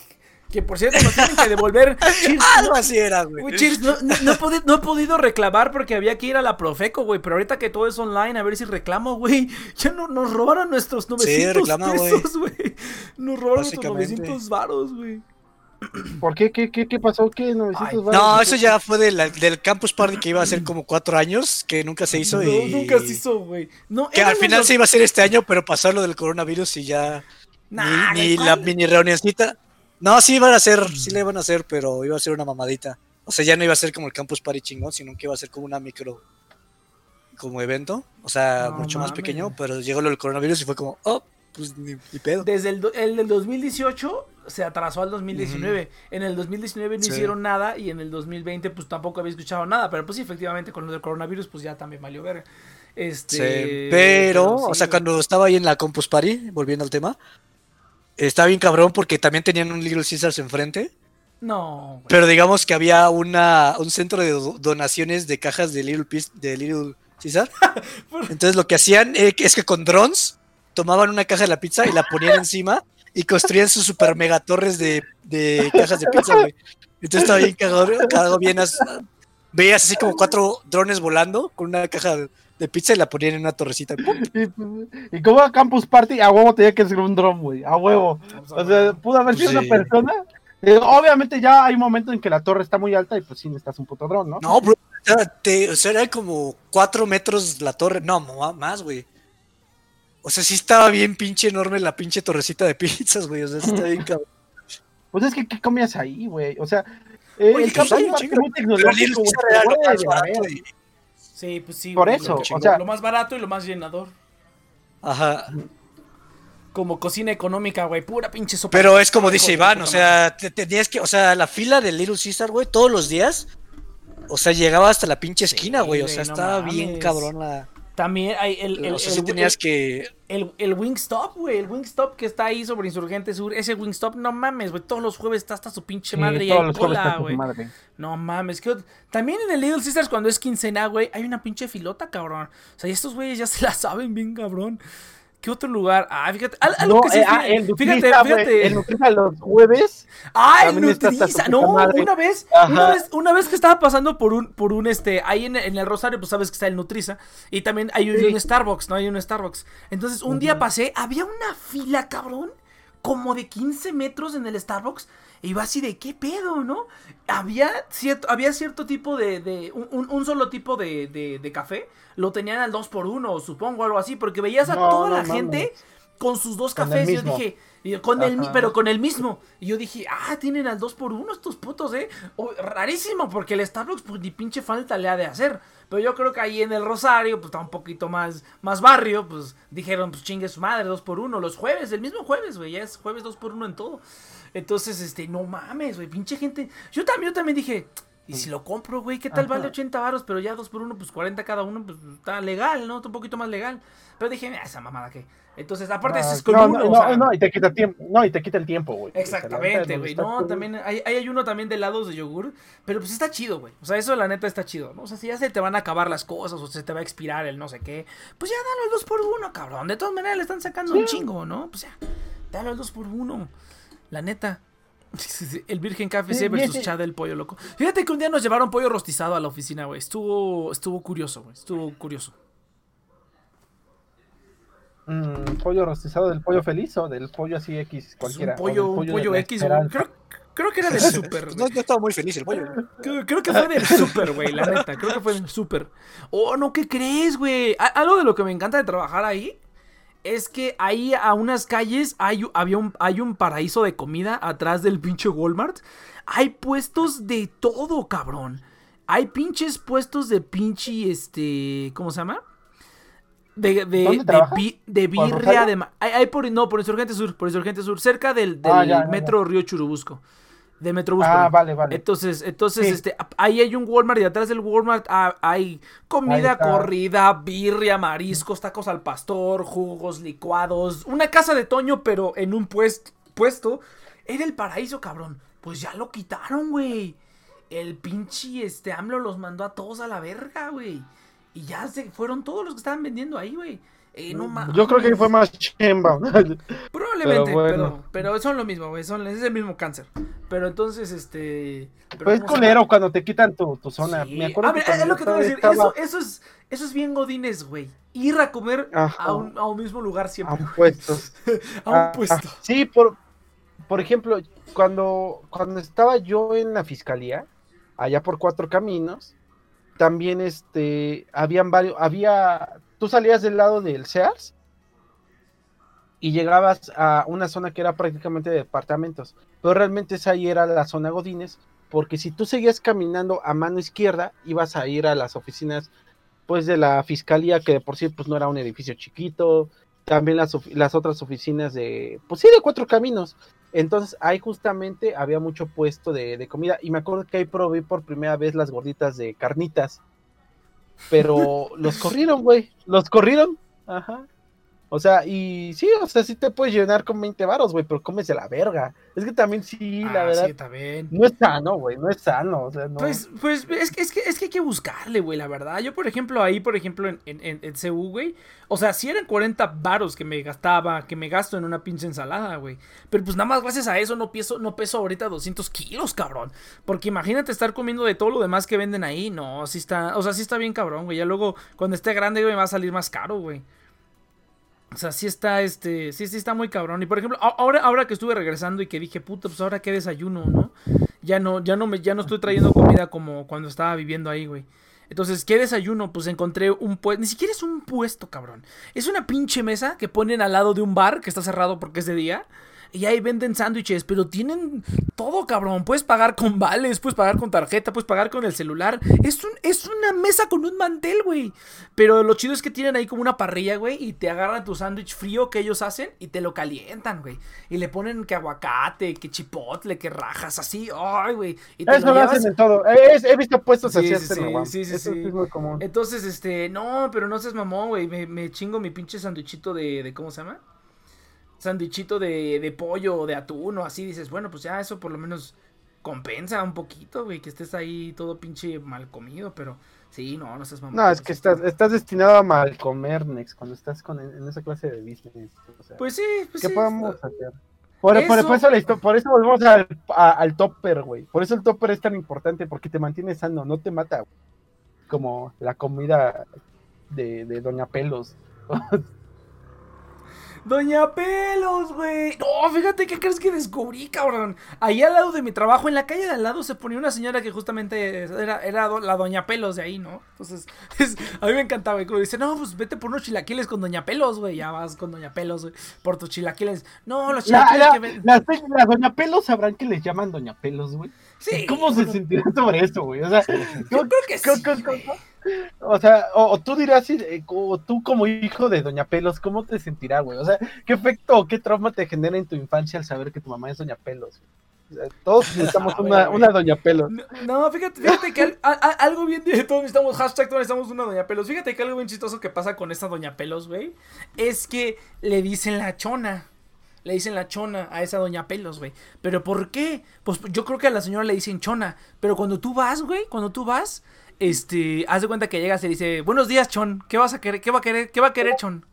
Que por cierto nos tienen que devolver. Cheers. Algo así era, güey. Cheers, no, no, no he podi- no he podido reclamar porque había que ir a la Profeco, güey. Pero ahorita que todo es online, a ver si reclamo, güey. Ya no, nos robaron nuestros 900 reclama, güey. pesos, güey. Nos robaron nuestros Básicamente. 900 varos, güey. ¿Por qué? ¿Qué, qué, qué pasó? ¿Qué? 900 Ay, varos? No, eso ya fue de la- del Campus Party que iba a ser como cuatro años, que nunca se hizo No, y... nunca se hizo, güey. No, Que al final los- se iba a hacer este año, pero pasó lo del coronavirus y ya Nah, ni, ni la mini reunioncita. No, sí iban a hacer, sí le iban a hacer, pero iba a ser una mamadita. O sea, ya no iba a ser como el Campus Party chingón, sino que iba a ser como una micro como evento, o sea, No mucho más pequeño, pero llegó lo del coronavirus y fue como, oh, pues ni, ni pedo. Desde el, el del 2018 se atrasó al 2019. En el 2019 no Sí. hicieron nada y en el 2020 pues tampoco había escuchado nada. Pero pues sí, efectivamente con lo del coronavirus pues ya también valió ver. Este, pero, o sí, sea, cuando estaba ahí en la Compus Party, volviendo al tema, estaba bien cabrón porque también tenían un Little Caesars enfrente. No, güey. Pero digamos que había una, un centro de do- donaciones de cajas de Little, de Little Caesar. Entonces lo que hacían eh, es que con drones tomaban una caja de la pizza y la ponían encima y construían sus super mega torres de, de cajas de pizza, güey. Entonces estaba bien cagado, cagado bien. as- veías así como cuatro drones volando con una caja de- pizza y la ponían en una torrecita. Y, y como a Campus Party, a huevo tenía que ser un dron, güey. A huevo. O sea, pudo haber sido Sí. una persona. Eh, obviamente ya hay momentos en que la torre está muy alta y pues sí necesitas un puto dron, ¿no? No, bro. O sea, te- o sea, era como cuatro metros la torre. No, más, güey. O sea, sí estaba bien pinche enorme la pinche torrecita de pizzas, güey. O sea, sí está bien cabrón. Pues es que, ¿qué comías ahí, güey? O sea, eh, Oye, el pues Party es muy tecnológico, güey. Sí, pues sí. Por güey, eso, lo- o sea- lo más barato y lo más llenador. Ajá. Como cocina económica, güey. Pura pinche sopa. Pero es como dice Iván, o sea, te tenías que, o sea, la fila de Little Caesar, güey, todos los días. O sea, llegaba hasta la pinche Sí, esquina, güey. O sea, no estaba bien cabrón la. También hay el. el, o sea, el- sí tenías el- que. El, el Wingstop, güey, el Wingstop que está ahí sobre Insurgente Sur, ese Wingstop, no mames, güey, todos los jueves está hasta su pinche Sí, madre y todos hay cola, güey. No mames, que también en el Little Sisters cuando es quincena, güey, hay una pinche filota, cabrón. O sea, y estos güeyes ya se la saben bien, cabrón. ¿Qué otro lugar? Ah, fíjate, al- algo No, que sí eh, ah, el fíjate, Nutriza, fíjate. el Nutriza los jueves. Ah, el Nutriza. No, madre. una vez, Ajá. una vez, una vez que estaba pasando por un, por un este, ahí en, en el Rosario, pues sabes que está el Nutriza. Y también hay un, Sí. un Starbucks, ¿no? Hay un Starbucks. Entonces, un día pasé, había una fila, cabrón, como de 15 metros en el Starbucks. Y iba así de, ¿qué pedo, no? Había cierto, había cierto tipo de, de un, solo tipo de, de, de café. Lo tenían al 2 por 1 supongo, algo así. Porque veías a No, toda no la mames. gente con sus dos cafés. Y yo dije, con el, pero con el mismo. Y yo dije, ah, tienen al 2 por 1 estos putos, eh. Rarísimo, porque el Starbucks, pues ni pinche falta le ha de hacer. Pero yo creo que ahí en el Rosario, pues está un poquito más, más barrio, pues dijeron, pues chingue su madre, 2 por 1 Los jueves, el mismo jueves, güey, ya es jueves 2 por 1 en todo. Entonces, este, no mames, güey, pinche gente. Yo también, yo también dije, ¿y si lo compro, güey? ¿Qué tal Ajá. vale 80 varos? Pero ya 2 por 1 pues 40 cada uno, pues está legal, ¿no? Está un poquito más legal. Pero dije, "Ah, esa mamada que. Entonces, aparte, Ah, eso es con no, uno, no, o sea, no, no, y te quita tiempo, no, y te quita el tiempo, güey. Exactamente, güey. No, también hay, hay uno también de helados de yogur. Pero pues está chido, güey. O sea, eso la neta está chido, ¿no? O sea, si ya se te van a acabar las cosas o se te va a expirar el no sé qué, pues ya dalo el 2 por 1 cabrón. De todas maneras le están sacando un chingo, ¿no? Pues ya, dalo el 2 por 1 La neta. El Virgen KFC Sí, versus. Chad del pollo loco. Fíjate que un día nos llevaron pollo rostizado a la oficina, güey. Estuvo, estuvo curioso, güey. Estuvo curioso. Mm, pollo rostizado del pollo feliz o del pollo así X Pues cualquiera. un pollo, pollo X, güey. Creo, creo que era del super, No, güey. yo estaba muy feliz el pollo. Creo, creo que fue del super, güey, la neta. Creo que fue del super. Oh, no, ¿qué crees, güey? Algo de lo que me encanta de trabajar ahí es que ahí a unas calles hay, había un, hay un paraíso de comida atrás del pinche Walmart. Hay puestos de todo, cabrón. Hay pinches puestos de pinche, este, ¿cómo se llama? De, de, ¿Dónde de, trabajas? bi- de ¿Por birria, de... Hay, hay por, no, por Insurgente Sur, por Insurgente Sur, cerca del, del Ah, ya, ya, ya. metro Río Churubusco. De Metrobús. Ah, perdón. vale, vale. Entonces, entonces, Sí. este, ahí hay un Walmart y atrás del Walmart ah, hay comida corrida, birria, mariscos, tacos al pastor, jugos, licuados, una casa de Toño, pero en un puest- puesto. Era el paraíso, cabrón. Pues ya lo quitaron, güey. El pinche, este, AMLO los mandó a todos a la verga, güey. Y ya se fueron todos los que estaban vendiendo ahí, güey. Eh, no mames. Yo creo que fue más chemba. Probablemente, Pero bueno. pero, son lo mismo, güey. Son, es el mismo cáncer. Pero entonces, este. pero Pues es ¿cómo se culero llama? cuando te quitan tu, tu zona. Sí. Me acuerdo que mira, es lo que te voy a decir. estaba Eso, eso, es, eso es bien Godines, güey. Ir a comer a un, a un mismo lugar a siempre. un puesto. A un Ah, puesto. ah, Sí, por, por ejemplo, cuando, cuando estaba yo en la fiscalía, allá por Cuatro Caminos, también este, habían varios, había, tú salías del lado del Sears y llegabas a una zona que era prácticamente de departamentos, pero realmente esa ahí era la zona Godines, porque si tú seguías caminando a mano izquierda, ibas a ir a las oficinas pues de la fiscalía, que de por sí pues no era un edificio chiquito, también las, otras oficinas de, pues sí, de cuatro caminos. Entonces ahí justamente había mucho puesto de, de comida y me acuerdo que ahí probé por primera vez las gorditas de carnitas. Pero los corrieron, güey. Los corrieron. Ajá. O sea, y sí, o sea, sí te puedes llenar con 20 varos, güey, pero cómese la verga. Es que también sí, la Ah, verdad. sí, también. No es sano, güey, no es sano. O sea, no. Pues, pues es, que, es, que, es que hay que buscarle, güey, la verdad. Yo, por ejemplo, ahí, por ejemplo, en, en, en, en CU, güey. O sea, si eran 40 varos que me gastaba, que me gasto en una pinche ensalada, güey. Pero pues nada más gracias a eso no peso, no peso ahorita 200 kilos, cabrón. Porque imagínate estar comiendo de todo lo demás que venden ahí. No, sí está, o sea, sí está bien cabrón, güey. Ya luego, cuando esté grande, güey, me va a salir más caro, güey. O sea, sí está, este, sí, sí está muy cabrón. Y por ejemplo, ahora, ahora que estuve regresando y que dije, puta, pues ahora qué desayuno, ¿no? Ya no, ya no me, ya no estoy trayendo comida como cuando estaba viviendo ahí, güey. Entonces, ¿qué desayuno? Pues encontré un puesto, ni siquiera es un puesto, cabrón. Es una pinche mesa que ponen al lado de un bar que está cerrado porque es de día. Y ahí venden sándwiches, pero tienen todo, cabrón. Puedes pagar con vales, puedes pagar con tarjeta, puedes pagar con el celular. Es, un, es una mesa con un mantel, güey. Pero lo chido es que tienen ahí como una parrilla, güey, y te agarran tu sándwich frío que ellos hacen y te lo calientan, güey. Y le ponen que aguacate, que chipotle, que rajas, así. Ay, güey. Y te Eso lo llevas- hacen en todo. He, he visto puestos Sí, así sí, sí, sí, sí, Eso sí. es muy común. Entonces, este, no, pero no seas mamón, güey. Me, me chingo mi pinche sanduichito de, de, ¿cómo se llama? Sanduichito de, de pollo o de atún o así. Dices, bueno, pues ya eso por lo menos compensa un poquito, güey, que estés ahí todo pinche mal comido, pero sí, no, no seas mamón. No, es que estás, estás destinado a mal comer, Nex, cuando estás con, en esa clase de business. O sea, Pues sí, pues ¿Qué sí. podemos hacer? Por, Eso- por eso, la histo- por eso volvemos al, a- al topper, güey. Por eso el topper es tan importante, porque te mantiene sano, no te mata. güey. Como la comida de, de Doña Pelos. Doña Pelos, güey. No, fíjate qué crees que descubrí, cabrón. Ahí al lado de mi trabajo, en la calle de al lado, se ponía una señora que justamente era, era la Doña Pelos de ahí, ¿no? Entonces, es- a mí me encantaba, güey. Como dice, no, pues vete por unos chilaquiles con Doña Pelos, güey. Ya vas con Doña Pelos, güey. Por tus chilaquiles. No, los La, chilaquiles la, que ven. las, las Doña Pelos sabrán que les llaman Doña Pelos, güey. Sí. ¿Cómo se bueno, sentirán sobre eso, güey? O sea, Yo creo que sí. o sea, o, o tú dirás, eh, o tú como hijo de Doña Pelos, ¿cómo te sentirás, güey? O sea, ¿qué efecto o qué trauma te genera en tu infancia al saber que tu mamá es Doña Pelos? O sea, todos necesitamos A ver, una, Doña Pelos. No, no, fíjate, fíjate que al- a- a- algo bien de todos necesitamos hashtag todos necesitamos una doña pelos. Fíjate que algo bien chistoso que pasa con esta doña pelos, güey, es que le dicen la chona. Le dicen la chona a esa doña pelos, güey. ¿Pero por qué? Pues yo creo que a la señora le dicen chona. Pero cuando tú vas, güey, cuando tú vas, este, haz de cuenta que llegas y dice, buenos días, chon. ¿Qué vas a querer? ¿Qué va a querer? ¿Qué va a querer, chon?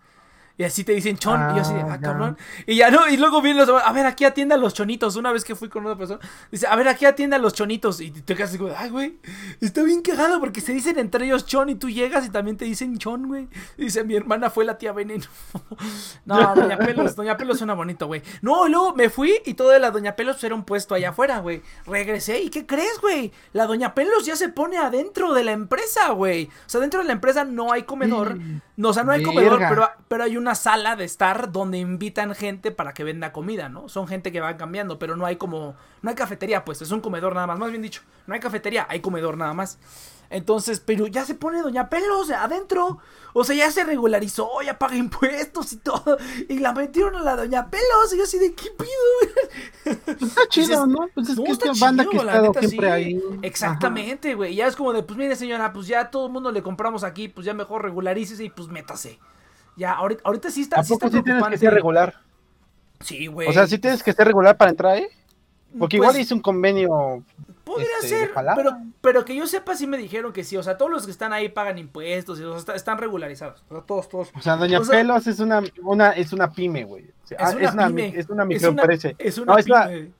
Y así te dicen chon. y yo así Ah, ah, cabrón. Y ya no, y luego vienen los a ver, aquí atienda a los chonitos. Una vez que fui con una persona, dice, a ver, aquí atienda a los chonitos. Y te quedas así como, ay, güey, está bien cagado porque se dicen entre ellos chon y tú llegas y también te dicen chon, güey. Dice, mi hermana fue la tía veneno. no, Doña Pelos, Doña Pelos suena bonito, güey. No, y luego me fui y todo de la Doña Pelos era un puesto allá afuera, güey. Regresé y ¿qué crees, güey? La Doña Pelos ya se pone adentro de la empresa, güey. O sea, dentro de la empresa no hay comedor. No, o sea, no hay comedor, pero, pero hay una sala de estar donde invitan gente para que venda comida, ¿no? Son gente que va cambiando, pero no hay como. No hay cafetería, pues, es un comedor nada más. Más bien dicho, no hay cafetería, hay comedor nada más. Entonces, pero ya se pone Doña Pelos adentro. O sea, ya se regularizó, ya paga impuestos y todo. Y la metieron a la Doña Pelos. Y yo así de, ¿qué pido? Pues está chido, ¿no? Pues es No, que esta banda chido, que la neta, siempre sí. ahí. Exactamente, güey. Ya es como de, pues mire, señora, pues ya todo el mundo le compramos aquí, pues ya mejor regularícese y pues métase. Ya, ahorita, ahorita sí está. ¿A poco sí tienes que ser regular? Sí, güey. O sea, sí tienes que ser regular para entrar, ¿eh? Porque Pues, igual hice un convenio. Podría este, ser, pero, pero que yo sepa, sí me dijeron que sí. O sea, todos los que están ahí pagan impuestos y o sea, está- están regularizados. O sea, todos, todos. O sea, Doña O sea- Pelos es una, una, es una pyme, güey. O sea, Es ah, una es, una, pyme. es una Es microempresa. Es una No, es una- pyme.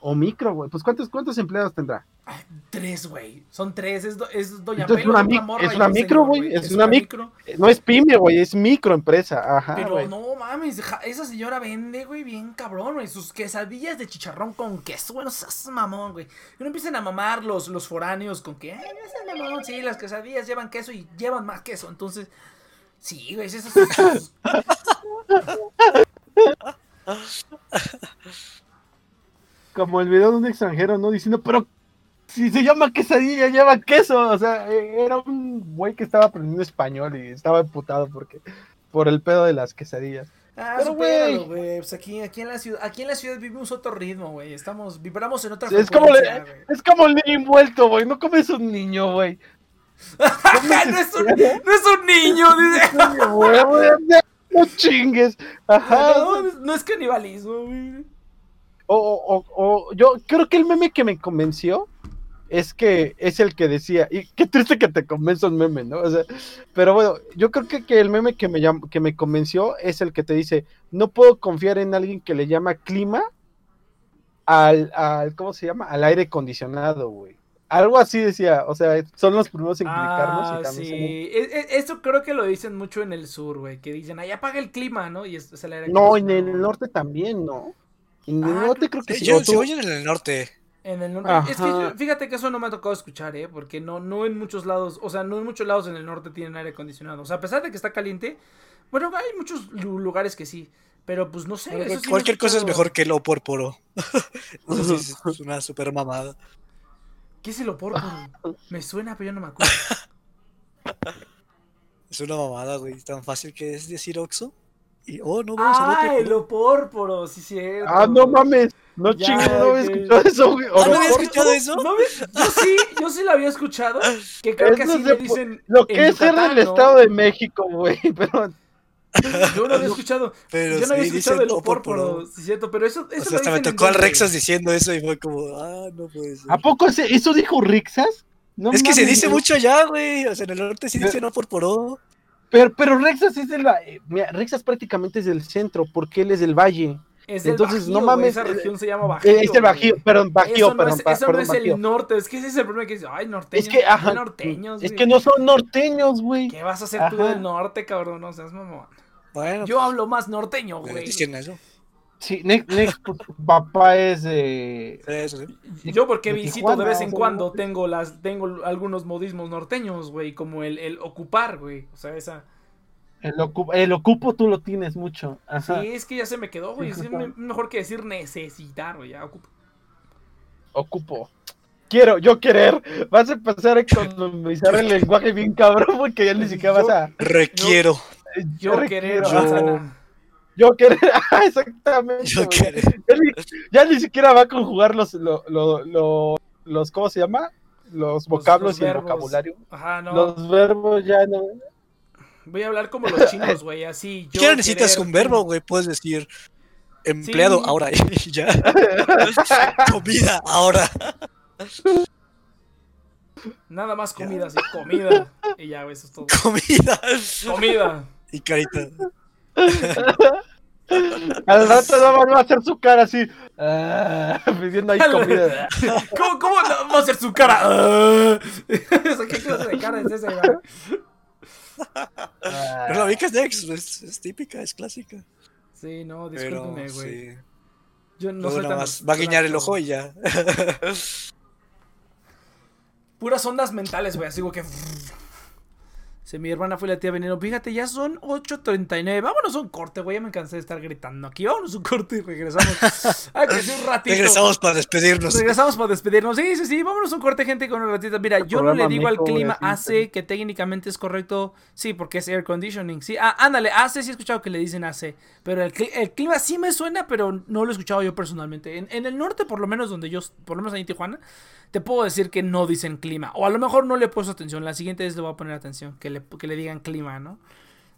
O micro, güey. Pues ¿cuántos, cuántos empleados tendrá? Ay, Tres, güey. Son tres. Es, do- es Doña Entonces, Pelos, una morra es una un micro, güey, es una mic- Eh, No es pyme, güey, es microempresa. Ajá, Pero no mames, ja- esa señora vende, güey, bien cabrón, güey. Sus quesadillas de chicharrón con queso, güey, no seas mamón, güey. Y no empiecen a mamar los, los foráneos con que, ay, no seas mamón, sí, las quesadillas llevan queso y llevan más queso. Entonces, sí, güey, esas esas- Como el video de un extranjero, ¿no? Diciendo, pero si se llama quesadilla, lleva queso. O sea, eh, era un güey que estaba aprendiendo español y estaba emputado porque por el pedo de las quesadillas. Ah, Pero, güey. Pues aquí, aquí en la ciudad, aquí en la ciudad vivimos otro ritmo, güey. Estamos, vibramos en otra Es como, le- es como el niño envuelto, güey. No comes un niño, güey. no, es un, no es un niño, dice. no chingues. Ajá. No, no es canibalismo, güey. O, o, o, yo creo que el meme que me convenció es que es el que decía, y qué triste que te convenza un meme, ¿no? O sea, pero bueno, yo creo que, que el meme que me, que me convenció es el que te dice, no puedo confiar en alguien que le llama clima al, al ¿cómo se llama? Al aire acondicionado, güey. Algo así decía, o sea, son los primeros en clicarnos ah, sí. E, e, Esto creo que lo dicen mucho en el sur, güey, que dicen, ahí apaga el clima, ¿no? Y es, es el aire No, en el norte también, ¿no? En el ah, norte creo que sí. Yo, sí, en el norte. En el norte. Es que fíjate que eso no me ha tocado escuchar, ¿eh? Porque no, no en muchos lados, o sea, no en muchos lados en el norte tienen aire acondicionado. O sea, a pesar de que está caliente, bueno, hay muchos lugares que sí. Pero pues no sé. cualquier cosa es mejor que el opórporo. es una super mamada. ¿Qué es el opórporo? me suena, pero yo no me acuerdo. es una mamada, güey. Tan fácil que es decir Oxo. Y, oh, no, ah, el opórporo, sí, cierto. Ah, no mames. No chingues, no había escuchado eso, güey. ¿No había escuchado eso? yo sí, yo sí lo había escuchado. Que creo que así le dicen. Lo que es ser del Estado de México, güey. Pero yo no había escuchado. Pero yo no había escuchado el opórporo, sí, cierto, pero eso, eso o sea, hasta me tocó al Rexas diciendo eso y fue como, ah, no puede ser. ¿A poco eso dijo Rexas? No es que se dice mucho allá, güey. O sea, en el norte sí dicen opórporo. Pero, pero Rexas es de la. Eh, mira, Rexas prácticamente es del centro, porque él es del valle. Es Entonces, no mames. Esa región se llama Bajío. Es el Bajío, perdón, Bajío, eso perdón. No es, eso no es el norte, es que ese es el problema que dice, ay, norteños. Es que, ajá, norteños, es que no son norteños, güey. ¿Qué vas a hacer tú del norte, cabrón? No seas mamón. Bueno. Yo hablo más norteño, güey. ¿Dicen eso? Sí, Nick, Nick papá es de. Yo porque visito de vez en cuando tengo las tengo algunos modismos norteños, güey, como el, el ocupar, güey. O sea, esa. El, el, ocupo tú lo tienes mucho. Ajá. Sí, es que ya se me quedó, güey. Es mejor que decir necesitar, güey. Ya ocupo. Ocupo. Quiero, yo querer. Vas a empezar a economizar el lenguaje bien cabrón porque ya ni siquiera vas a. Requiero. Yo, querer, yo, querer, ah, exactamente. Yo querer. Ya, ni, siquiera va a conjugar los, lo, lo, los, ¿cómo se llama? Los vocablos y el vocabulario. Ajá, no. Los verbos ya no. Voy a hablar como los chinos, güey, así. Yo ¿Qué necesitas un verbo, güey? Puedes decir empleado ahora y ya. Comida ahora. Nada más comida, sí, comida. Y ya, güey, eso es todo. Comida. Comida. Y carita. Al rato no va a hacer su cara así, ah, pidiendo ahí comida. ¿Cómo, ¿Cómo va a hacer su cara? Ah. ¿Qué clase de cara es esa, güey? Pero la ubicas Dex, es, es típica, es clásica. Sí, no, discúlpeme, güey. Sí. Yo no soy tan más, va a guiñar el ojo y ya. Puras ondas mentales, güey, así como que mi hermana fue la tía veneno. Fíjate, ya son 8.39. Vámonos a un corte, güey. Ya me cansé de estar gritando aquí. Vámonos a un corte y regresamos. Ay, que un ratito. Regresamos para despedirnos. Regresamos para despedirnos. Sí, sí, sí. Vámonos a un corte, gente, con un ratito. Mira, yo no le digo al clima AC que técnicamente es correcto. Sí, porque es air conditioning. Sí, ah, ándale. AC sí he escuchado que le dicen AC. Pero el, clima sí me suena, pero no lo he escuchado yo personalmente. En, en el norte, por lo menos donde yo, por lo menos ahí en Tijuana, te puedo decir que no dicen clima. O a lo mejor no le he puesto atención. La siguiente vez le voy a poner atención. Que le, que le digan clima, ¿no?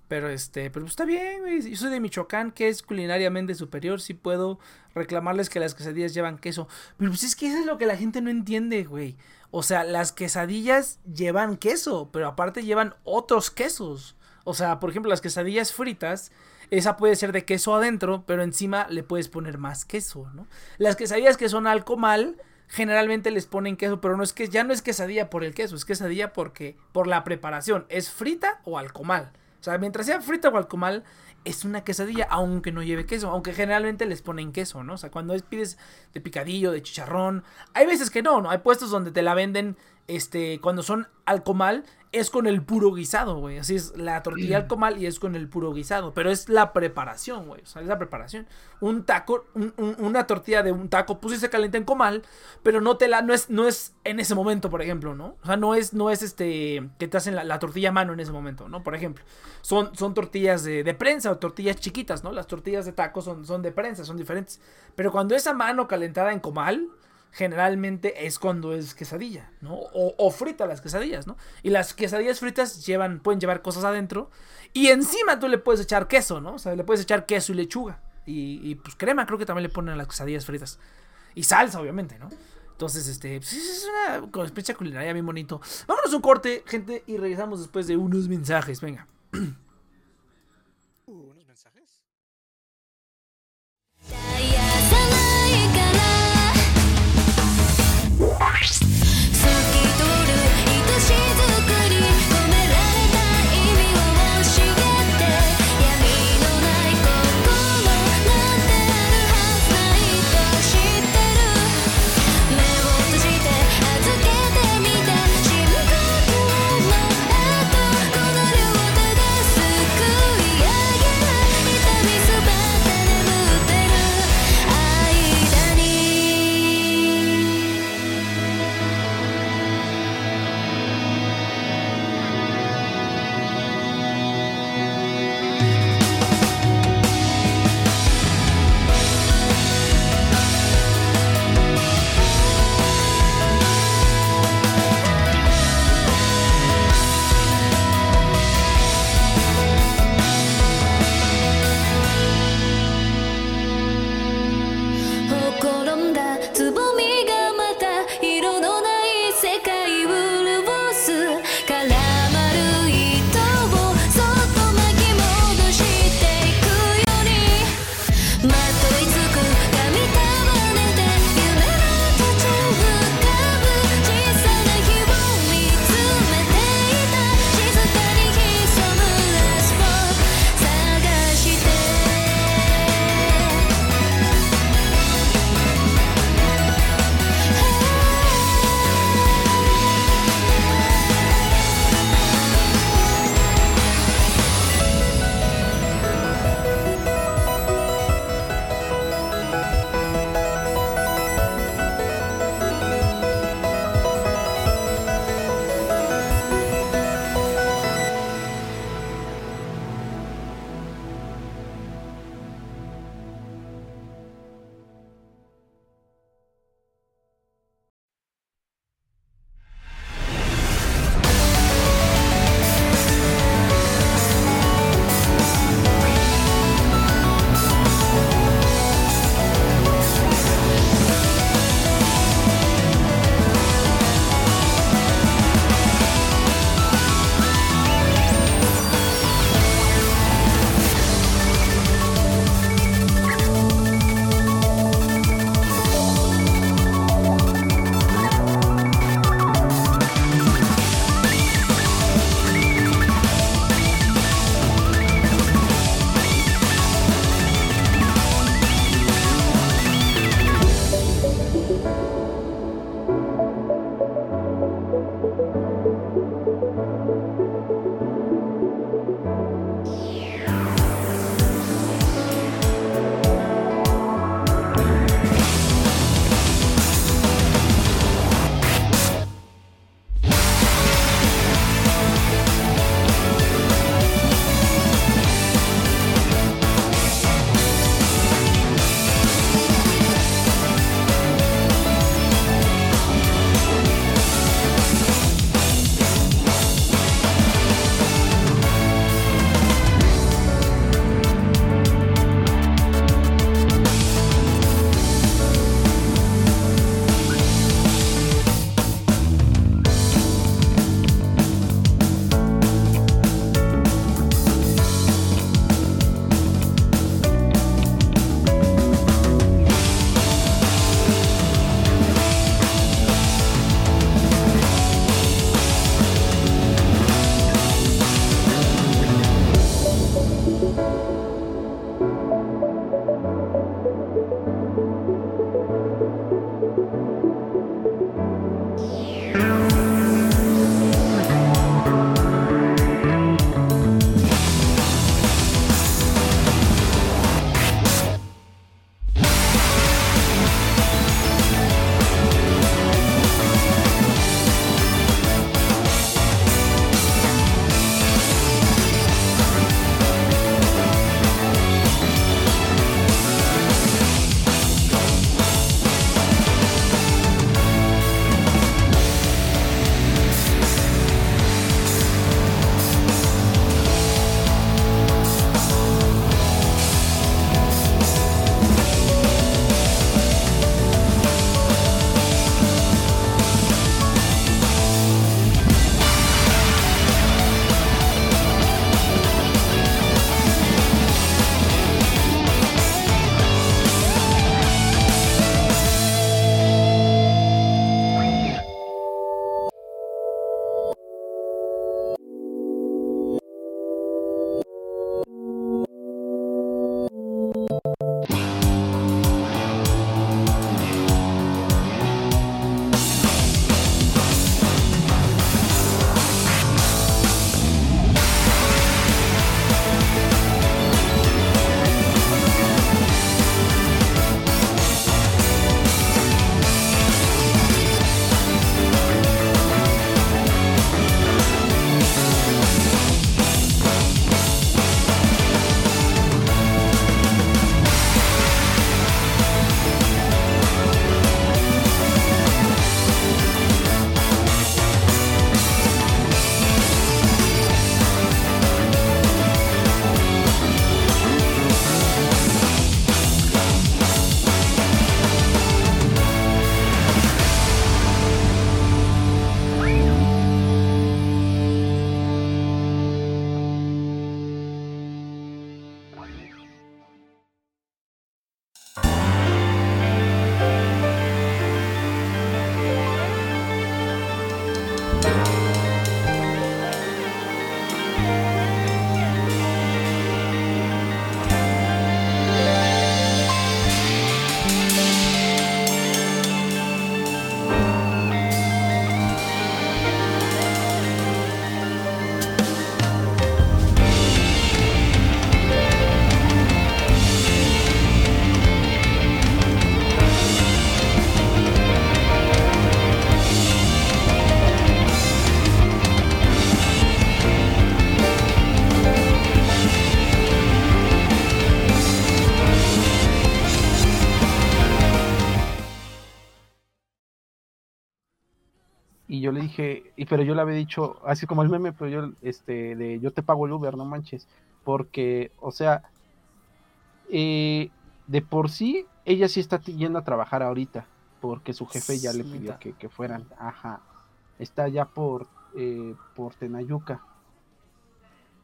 Pero este, pero está bien, güey. Yo soy de Michoacán, que es culinariamente superior. Si puedo reclamarles que las quesadillas llevan queso. Pero pues es que eso es lo que la gente no entiende, güey. O sea, las quesadillas llevan queso, pero aparte llevan otros quesos. O sea, por ejemplo, las quesadillas fritas, esa puede ser de queso adentro, pero encima le puedes poner más queso, ¿no? Las quesadillas que son alcomal generalmente les ponen queso, pero no es que ya no es quesadilla por el queso, es quesadilla porque por la preparación, es frita o al comal. O sea, mientras sea frita o al comal, es una quesadilla, aunque no lleve queso, aunque generalmente les ponen queso, ¿no? O sea, cuando pides de picadillo, de chicharrón, hay veces que no, ¿no? Hay puestos donde te la venden, este, cuando son al comal, es con el puro guisado, güey. Así es la tortilla al comal y es con el puro guisado. Pero es la preparación, güey. O sea, es la preparación. Un taco, una tortilla de un taco, pues sí se calienta en comal, pero no te la, no es, no es en ese momento, por ejemplo, ¿no? O sea, no es, no es este, que te hacen la, tortilla a mano en ese momento, ¿no? Por ejemplo, son, son tortillas de, de, prensa o tortillas chiquitas, ¿no? Las tortillas de taco son, son de prensa, son diferentes. Pero cuando es a mano calentada en comal, generalmente es cuando es quesadilla, ¿no? O, o, frita las quesadillas, ¿no? Y las quesadillas fritas llevan, pueden llevar cosas adentro. Y encima tú le puedes echar queso, ¿no? O sea, le puedes echar queso y lechuga. Y, y pues crema creo que también le ponen las quesadillas fritas. Y salsa, obviamente, ¿no? Entonces, este, pues, es una experiencia culinaria bien bonito. Vámonos un corte, gente, y regresamos después de unos mensajes. Venga. Force. Dije, y pero yo le había dicho, así como el meme, pero yo, este, de yo te pago el Uber, no manches. Porque, o sea, eh, de por sí, ella sí está yendo a trabajar ahorita, porque su jefe ya le pidió que, que, fueran. Ajá. Está ya por, eh, por Tenayuca.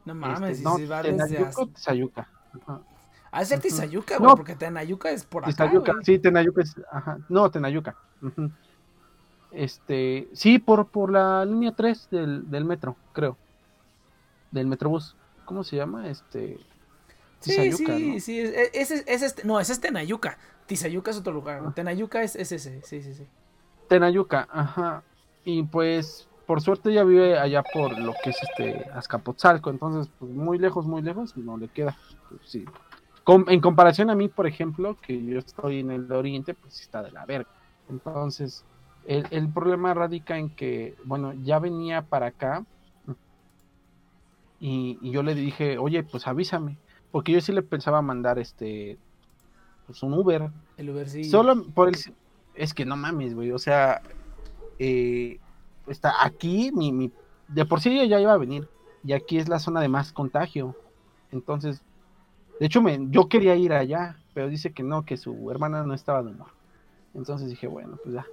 No mames, este, no, si va Tenayuca o Tizayuca. Ajá. Ha de ser Tizayuca, güey, no, porque Tenayuca es por acá, Tizayuca, sí, Tenayuca es, ajá, no, Tenayuca. Uh -huh. Este, sí, por, por la línea 3 del, del metro, creo. Del Metrobús. ¿Cómo se llama? Este. Tizayuca, sí, sí, ¿no? sí. Es, es, es, este, no, ese es Tenayuca. Tizayuca es otro lugar. Ah. Tenayuca es, es, ese, sí, sí, sí. Tenayuca, ajá. Y pues, por suerte ella vive allá por lo que es este Azcapotzalco. Entonces, pues muy lejos, muy lejos, no le queda. Pues, sí. Com en comparación a mí, por ejemplo, que yo estoy en el oriente, pues está de la verga. Entonces, el, el, problema radica en que, bueno, ya venía para acá y, y, yo le dije, oye, pues avísame, porque yo sí le pensaba mandar este, pues un Uber. El Uber sí. Solo por el, es que no mames, güey, o sea, eh, está aquí, mi, mi, de por sí ella ya iba a venir, y aquí es la zona de más contagio, entonces, de hecho, me, yo quería ir allá, pero dice que no, que su hermana no estaba de humor. Entonces dije, bueno, pues ya,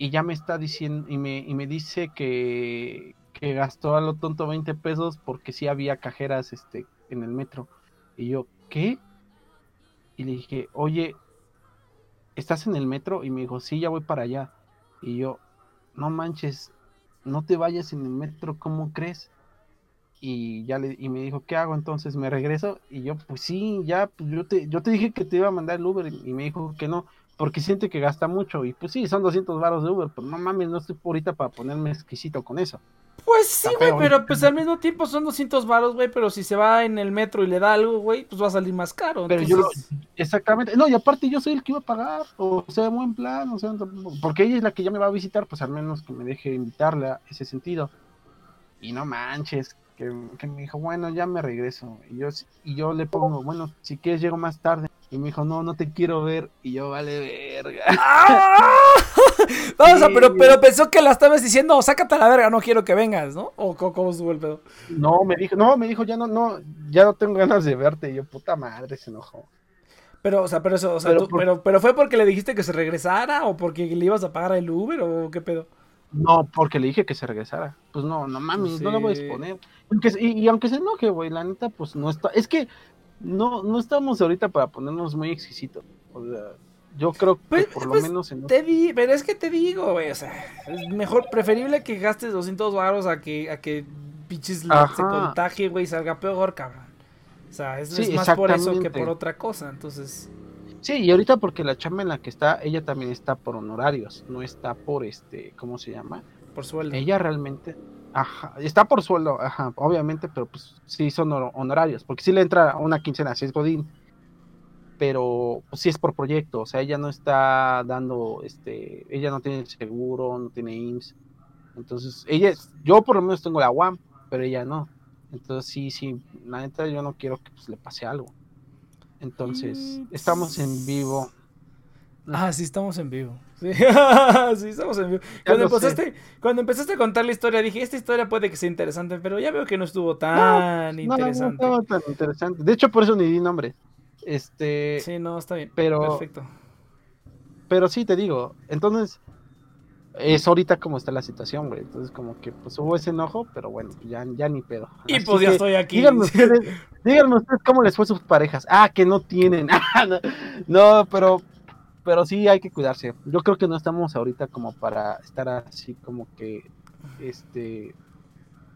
y ya me está diciendo y me, y me dice que, que, gastó a lo tonto 20 pesos porque sí había cajeras este, en el metro. Y yo, ¿qué? Y le dije, oye, ¿estás en el metro? Y me dijo, sí, ya voy para allá. Y yo, no manches, no te vayas en el metro, ¿cómo crees? Y ya le, y me dijo, ¿qué hago? Entonces me regreso. Y yo, pues sí, ya, pues yo te, yo te dije que te iba a mandar el Uber. Y me dijo que no porque siente que gasta mucho. Y pues sí, son 200 baros de Uber, pero no mames, no estoy ahorita para ponerme exquisito con eso. Pues sí, güey, pero pues al mismo tiempo son 200 baros, güey, pero si se va en el metro y le da algo, güey, pues va a salir más caro. Pero entonces... yo, exactamente, no, y aparte yo soy el que iba a pagar, o sea, buen plan, o sea, porque ella es la que ya me va a visitar, pues al menos que me deje invitarle a ese sentido. Y no manches, que, que me dijo, bueno, ya me regreso. Y yo, y yo le pongo, bueno, si quieres llego más tarde. Y me dijo, no, no te quiero ver. Y yo, vale verga. ¡Ah! Vamos, sí. pero, pero pensó que la estabas diciendo, sácate a la verga, no quiero que vengas, ¿no? ¿O cómo, cómo estuvo el pedo? No, me dijo, no, me dijo, ya no, no, ya no tengo ganas de verte. Y yo, puta madre, se enojó. Pero, o sea, pero eso, o sea, pero, tú, por... pero, pero fue porque le dijiste que se regresara o porque le ibas a pagar el Uber o qué pedo? No, porque le dije que se regresara. Pues no, no mames, sí. no lo voy a exponer. Y, y, aunque se enoje, güey, la neta, pues no está. Es que no, no estamos ahorita para ponernos muy exquisitos. O sea, yo creo que pues, por lo pues menos en... te di, pero es que te digo, güey, o sea, es mejor, preferible que gastes 200 baros a que, a que pinches se contagie, güey, salga peor, cabrón. O sea, es, sí, es más por eso que por otra cosa, entonces... Sí, y ahorita porque la chamba en la que está, ella también está por honorarios, no está por este, ¿cómo se llama? Por sueldo. Ella realmente, Ajá, está por sueldo, ajá, obviamente, pero pues sí son honorarios, porque sí le entra una quincena, si es Godín, pero pues, sí es por proyecto, o sea, ella no está dando, este, ella no tiene seguro, no tiene IMSS, entonces, ella, yo por lo menos tengo la UAM, pero ella no, entonces sí, sí, la neta yo no quiero que pues, le pase algo, entonces, estamos en vivo. Ah, sí, estamos en vivo. Sí, sí estamos en vivo. Cuando empezaste, cuando empezaste a contar la historia, dije, esta historia puede que sea interesante, pero ya veo que no estuvo tan no, interesante. No, no, tan interesante. De hecho, por eso ni di nombre. Este. Sí, no, está bien. Pero, Perfecto. Pero sí, te digo. Entonces, es ahorita como está la situación, güey. Entonces, como que pues hubo ese enojo, pero bueno, ya, ya ni pedo. Y Así pues ya estoy aquí. Díganme ustedes, díganme ustedes cómo les fue a sus parejas. Ah, que no tienen. no, no, pero pero sí hay que cuidarse. Yo creo que no estamos ahorita como para estar así como que, este,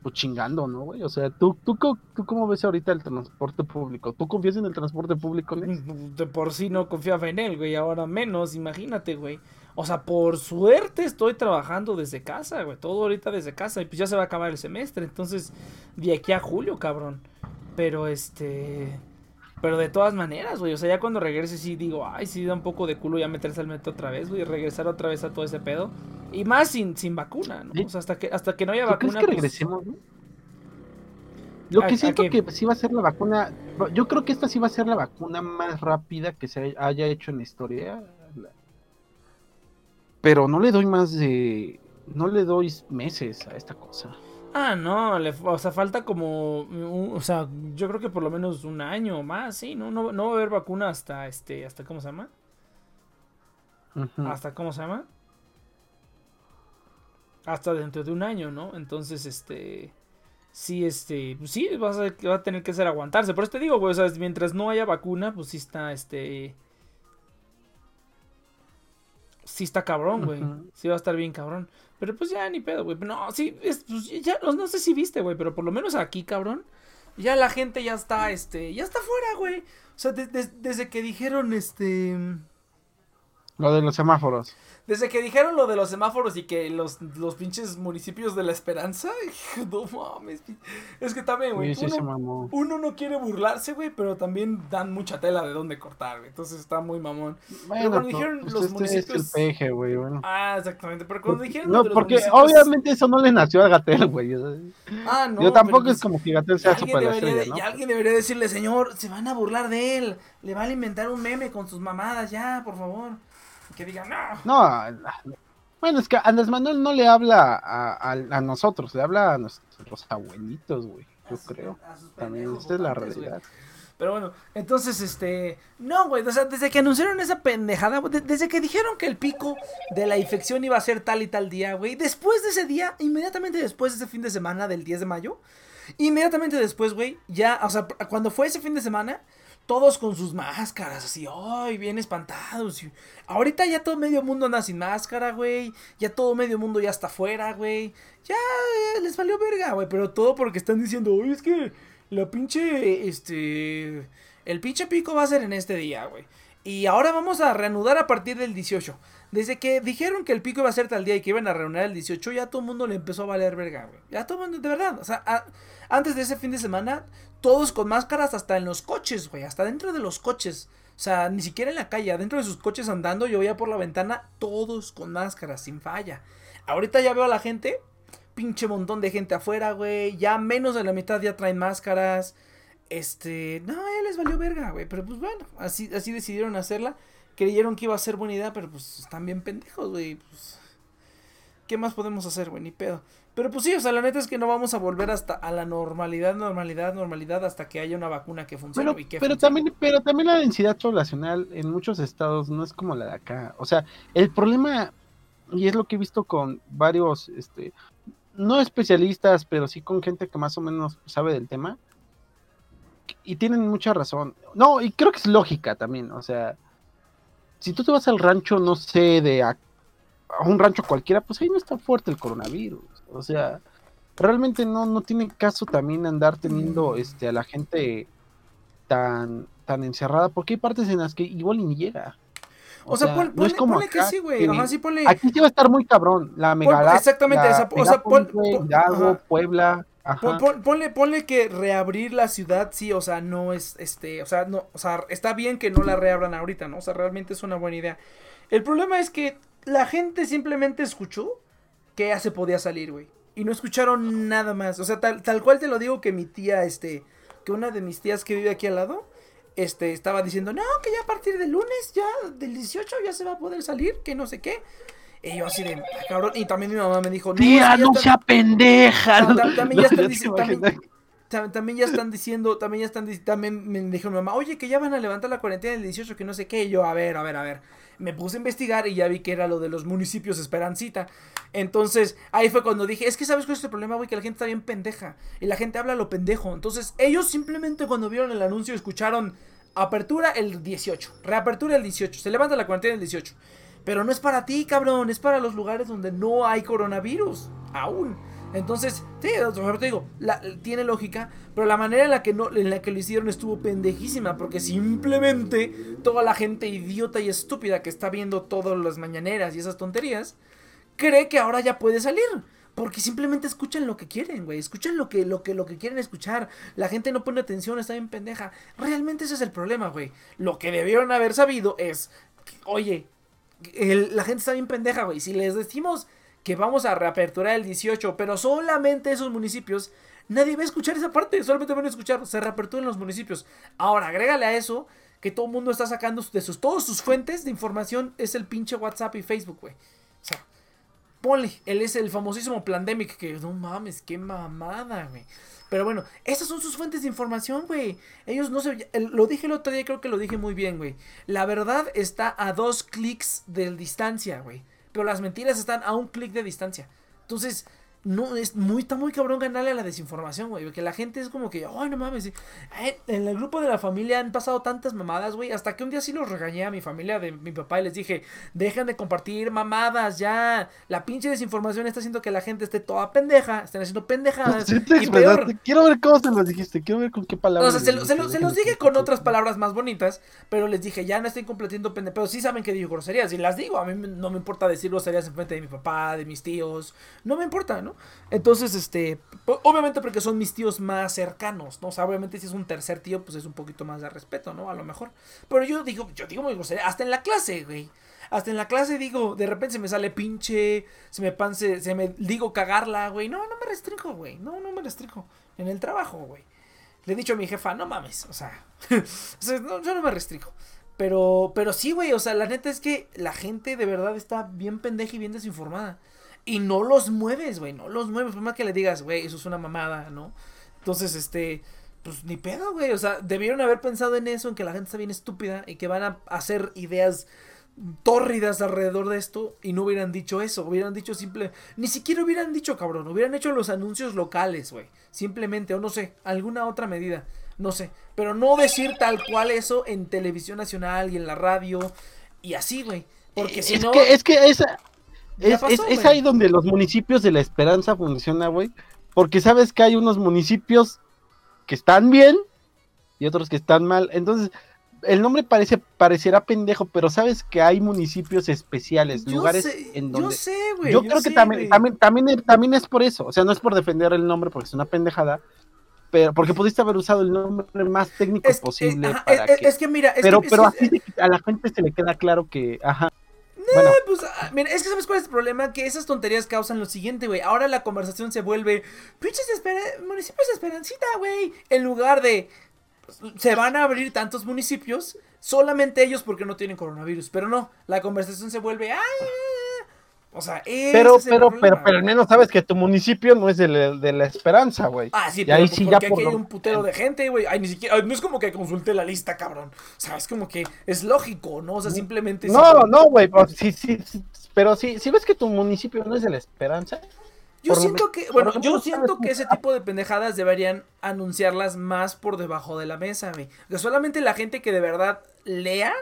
pues chingando, ¿no, güey? O sea, ¿tú, tú, tú cómo ves ahorita el transporte público? ¿Tú confías en el transporte público, Nex? De por sí no confiaba en él, güey, ahora menos, imagínate, güey. O sea, por suerte estoy trabajando desde casa, güey, todo ahorita desde casa, y pues ya se va a acabar el semestre, entonces, de aquí a julio, cabrón. Pero, este... Pero de todas maneras, güey, o sea, ya cuando regrese sí digo, ay, sí da un poco de culo ya meterse al metro otra vez, güey, y regresar otra vez a todo ese pedo. Y más sin, sin vacuna, ¿no? O sea, hasta que, hasta que no haya vacuna. ¿Crees que regresemos, pues... no? Lo que siento que sí va a ser la vacuna, yo creo que esta sí va a ser la vacuna más rápida que se haya hecho en la historia. Pero no le doy más de no le doy meses a esta cosa. Ah, no, le, o sea, falta como, o sea, yo creo que por lo menos un año más, sí, no, no, no va a haber vacuna hasta, este, hasta, ¿cómo se llama? Hasta, ¿cómo se llama? Hasta dentro de un año, ¿no? Entonces, este, sí, este, pues sí, va a, va a tener que ser aguantarse. Por eso te digo, güey, o sea, mientras no haya vacuna, pues sí está, este, sí está cabrón, güey. Sí va a estar bien cabrón. Pero pues ya ni pedo, güey. No, sí, es, pues ya, no sé si viste, güey, pero por lo menos aquí, cabrón. Ya la gente ya está, este, ya está fuera, güey. O sea, desde que dijeron, este... Lo de los semáforos. Desde que dijeron lo de los semáforos y que los, los pinches municipios de la esperanza, no mames. Es que también, güey. uno, no quiere burlarse, güey, pero también dan mucha tela de dónde cortar, güey. Entonces está muy mamón. pero cuando dijeron pues los municipios. Es el peje, güey, bueno. Ah, exactamente. Pero cuando dijeron. No, porque obviamente eso no le nació a Gatel, güey. Ah, no. Yo tampoco es pues como que Gatel sea super estrella, ¿no? Y alguien debería decirle, señor, se van a burlar de él. Le van a inventar un meme con sus mamadas, ya, por favor que digan, no. No, bueno, es que Andrés Manuel no le habla a, a, nosotros, le habla a nuestros abuelitos, güey. Yo creo. También, esta es la realidad. Pero bueno, entonces, este. No, güey, o sea, desde que anunciaron esa pendejada, desde que dijeron que el pico de la infección iba a ser tal y tal día, güey, después de ese día, inmediatamente después de ese fin de semana del 10 de mayo, inmediatamente después, güey, ya, o sea, cuando fue ese fin de semana, todos con sus máscaras, así, ay, bien espantados. Ahorita ya todo medio mundo anda sin máscara, güey. Ya todo medio mundo ya está afuera, güey. Ya les valió verga, güey. Pero todo porque están diciendo, oye, es que la pinche, este, el pinche pico va a ser en este día, güey. Y ahora vamos a reanudar a partir del 18. Desde que dijeron que el pico iba a ser tal día y que iban a reunir el 18, ya todo el mundo le empezó a valer verga, güey. Ya todo el mundo, de verdad. O sea, antes de ese fin de semana, todos con máscaras hasta en los coches, güey. Hasta dentro de los coches. O sea, ni siquiera en la calle, adentro de sus coches andando, yo veía por la ventana, todos con máscaras, sin falla. Ahorita ya veo a la gente, pinche montón de gente afuera, güey. Ya menos de la mitad ya traen máscaras. Este, no, ya les valió verga, güey. Pero pues bueno, así, así decidieron hacerla. Creyeron que iba a ser buena idea, pero pues están bien pendejos, güey. Pues, ¿Qué más podemos hacer, güey? Ni pedo. Pero pues sí, o sea, la neta es que no vamos a volver hasta a la normalidad, normalidad, normalidad hasta que haya una vacuna que funcione pero, y que pero también, pero también la densidad poblacional en muchos estados no es como la de acá. O sea, el problema y es lo que he visto con varios, este, no especialistas, pero sí con gente que más o menos sabe del tema y tienen mucha razón. No, y creo que es lógica también. O sea, si tú te vas al rancho, no sé, de a, un rancho cualquiera, pues ahí no está fuerte el coronavirus. O sea, realmente no, no tiene caso también andar teniendo mm. este a la gente tan, tan encerrada, porque hay partes en las que igual ni llega. O, sea, no es como que sí, güey. sí Aquí sí va a estar muy cabrón. La mega Exactamente, o sea, Puebla. ponle, ponle que reabrir la ciudad, sí, o sea, no es, este, o sea, no, o sea, está bien que no la reabran ahorita, ¿no? O sea, realmente es una buena idea. El problema es que la gente simplemente escuchó que ya se podía salir, güey. Y no escucharon nada más. O sea, tal, tal cual te lo digo que mi tía, este, que una de mis tías que vive aquí al lado, este, estaba diciendo, no, que ya a partir del lunes, ya del 18 ya se va a poder salir, que no sé qué. Y yo así de, ah, cabrón, y también mi mamá me dijo, no, tía, no sea pendeja. También, ya están diciendo, también, ya están diciendo, también ya están también me dijo mi mamá, oye, que ya van a levantar la cuarentena del 18, que no sé qué. Y yo, a ver, a ver, a ver me puse a investigar y ya vi que era lo de los municipios Esperancita. Entonces, ahí fue cuando dije, es que sabes cuál es el problema, güey, que la gente está bien pendeja. Y la gente habla lo pendejo. Entonces, ellos simplemente cuando vieron el anuncio escucharon apertura el 18, reapertura el 18, se levanta la cuarentena el 18. Pero no es para ti, cabrón, es para los lugares donde no hay coronavirus. Aún. Entonces, sí, te digo, tiene lógica, pero la manera en la, que no, en la que lo hicieron estuvo pendejísima, porque simplemente toda la gente idiota y estúpida que está viendo todas las mañaneras y esas tonterías, cree que ahora ya puede salir. Porque simplemente escuchan lo que quieren, güey. Escuchan lo que, lo, que, lo que quieren escuchar. La gente no pone atención, está bien pendeja. Realmente ese es el problema, güey. Lo que debieron haber sabido es, oye, la gente está bien pendeja, güey. Si les decimos que vamos a reaperturar el 18, pero solamente esos municipios, nadie va a escuchar esa parte, solamente van a escuchar, se reaperturan los municipios. Ahora, agrégale a eso que todo el mundo está sacando de sus, todas sus fuentes de información es el pinche WhatsApp y Facebook, güey. O sea, Ponle, él es el famosísimo Plandemic, que no mames, qué mamada, güey. Pero bueno, esas son sus fuentes de información, güey. Ellos no se... Lo dije el otro día, creo que lo dije muy bien, güey. La verdad está a dos clics de distancia, güey. Pero las mentiras están a un clic de distancia. Entonces, no, es muy, está muy cabrón ganarle a la desinformación, güey. Porque la gente es como que, ay, no mames. En el grupo de la familia han pasado tantas mamadas, güey. Hasta que un día sí los regañé a mi familia de mi papá y les dije, dejen de compartir mamadas, ya. La pinche desinformación está haciendo que la gente esté toda pendeja. Están haciendo pendejadas. y peor, quiero ver cómo se los dijiste, quiero ver con qué palabras. O sea, se, los dije con otras palabras más bonitas, pero les dije, ya no estoy compartiendo pendejadas. Pero sí saben que digo groserías y las digo. A mí no me importa decir groserías en frente de mi papá, de mis tíos. No me importa, ¿no? Entonces, este, obviamente porque son mis tíos más cercanos, ¿no? O sea, obviamente si es un tercer tío, pues es un poquito más de respeto, ¿no? A lo mejor. Pero yo digo, yo digo hasta en la clase, güey. Hasta en la clase digo, de repente se me sale pinche, se me panse, se me digo cagarla, güey. No, no me restringo, güey. No, no me restringo. En el trabajo, güey. Le he dicho a mi jefa, no mames, o sea, yo no me restringo. Pero, pero sí, güey, o sea, la neta es que la gente de verdad está bien pendeja y bien desinformada. Y no los mueves, güey, no los mueves. Por más que le digas, güey, eso es una mamada, ¿no? Entonces, este, pues ni pedo, güey. O sea, debieron haber pensado en eso, en que la gente está bien estúpida y que van a hacer ideas tórridas alrededor de esto y no hubieran dicho eso. Hubieran dicho simple. Ni siquiera hubieran dicho, cabrón. Hubieran hecho los anuncios locales, güey. Simplemente, o no sé, alguna otra medida. No sé. Pero no decir tal cual eso en televisión nacional y en la radio y así, güey. Porque si no. Que, es que esa es, ahí donde los municipios de la esperanza funcionan, güey. Porque sabes que hay unos municipios que están bien y otros que están mal. Entonces, el nombre parece parecerá pendejo, pero sabes que hay municipios especiales, lugares en donde. Yo sé, güey. Yo, creo que también, también, también, también es por eso. O sea, no es por defender el nombre porque es una pendejada. Pero, porque pudiste haber usado el nombre más técnico posible. para es, que, es, que, mira, pero, pero así a la gente se le queda claro que, ajá, no, pues, ah, mira, es que sabes cuál es el problema, que esas tonterías causan lo siguiente, güey. Ahora la conversación se vuelve, pinches municipios de Esperancita, güey. En lugar de, se van a abrir tantos municipios, solamente ellos porque no tienen coronavirus. Pero no, la conversación se vuelve, ay, o sea, pero, pero, pero, pero al menos sabes que tu municipio no es de la, de la esperanza, güey. Ah, sí, pero ahí pues, sí porque aquí hay un putero de gente, güey. Ay, ni siquiera, no es como que consulte la lista, cabrón. O sea, es como que es lógico, ¿no? O sea, simplemente. No, no, güey. Sí, sí, sí, pero sí, si ves que tu municipio no es de la esperanza. Yo siento que, bueno, yo siento que ese tipo de pendejadas deberían anunciarlas más por debajo de la mesa, güey. Que solamente la gente que de verdad lea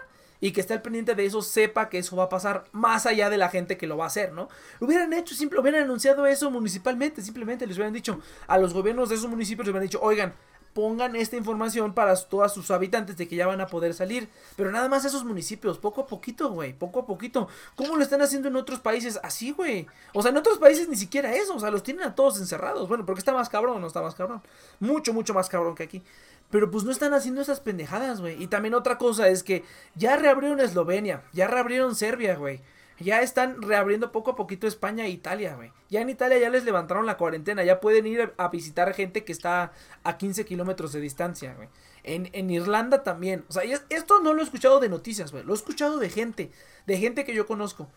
y que esté al pendiente de eso sepa que eso va a pasar más allá de la gente que lo va a hacer, ¿no? Hubieran hecho, simple, hubieran anunciado eso municipalmente, simplemente les hubieran dicho a los gobiernos de esos municipios, les hubieran dicho, oigan, pongan esta información para todos sus habitantes de que ya van a poder salir. Pero nada más esos municipios, poco a poquito, güey, poco a poquito. ¿Cómo lo están haciendo en otros países? Así, güey. O sea, en otros países ni siquiera eso, o sea, los tienen a todos encerrados. Bueno, porque está más cabrón, no está más cabrón. Mucho, mucho más cabrón que aquí. Pero pues no están haciendo esas pendejadas, güey. Y también otra cosa es que ya reabrieron Eslovenia, ya reabrieron Serbia, güey. Ya están reabriendo poco a poquito España e Italia, güey. Ya en Italia ya les levantaron la cuarentena, ya pueden ir a visitar gente que está a 15 kilómetros de distancia, güey. En, en, Irlanda también. O sea, esto no lo he escuchado de noticias, güey. Lo he escuchado de gente, de gente que yo conozco.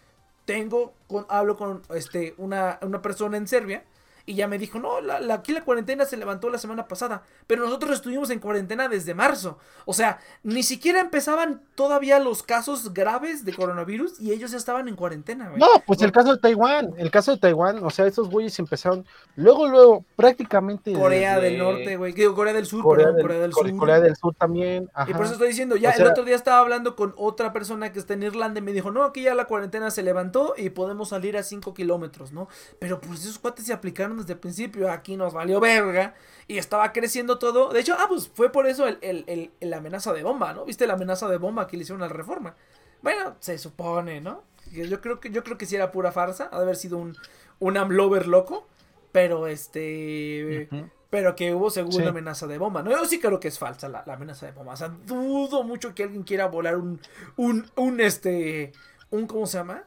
Tengo, con, hablo con este, una, una persona en Serbia y ya me dijo, no, la, aquí la cuarentena se levantó la semana pasada, pero nosotros estuvimos en cuarentena desde marzo. O sea, ni siquiera empezaban todavía los casos graves de coronavirus y ellos ya estaban en cuarentena, No, pues el caso de Taiwán, el caso de Taiwán, o sea, esos güeyes empezaron, luego, luego, prácticamente... Corea del Norte, güey, digo, Corea del Sur, Corea, del, Corea del Sur. Corea del Sur también. Y por eso estoy diciendo, ya el otro día estaba hablando con otra persona que está en Irlanda y me dijo, no, aquí ya la cuarentena se levantó y podemos salir a 5 kilómetros, ¿no? Pero pues esos cuates se aplicaron desde el principio, aquí nos valió verga y estaba creciendo todo. De hecho, ah, pues fue por eso el, el, el, amenaza de bomba, ¿no? ¿Viste la amenaza de bomba que le hicieron a la reforma? Bueno, se supone, ¿no? Yo creo que, yo creo que sí era pura farsa, ha de haber sido un, un amlover loco, pero este... Pero que hubo según amenaza de bomba. No, yo sí creo que es falsa la, amenaza de bomba. O sea, dudo mucho que alguien quiera volar un, un, un, este, un, ¿cómo se llama?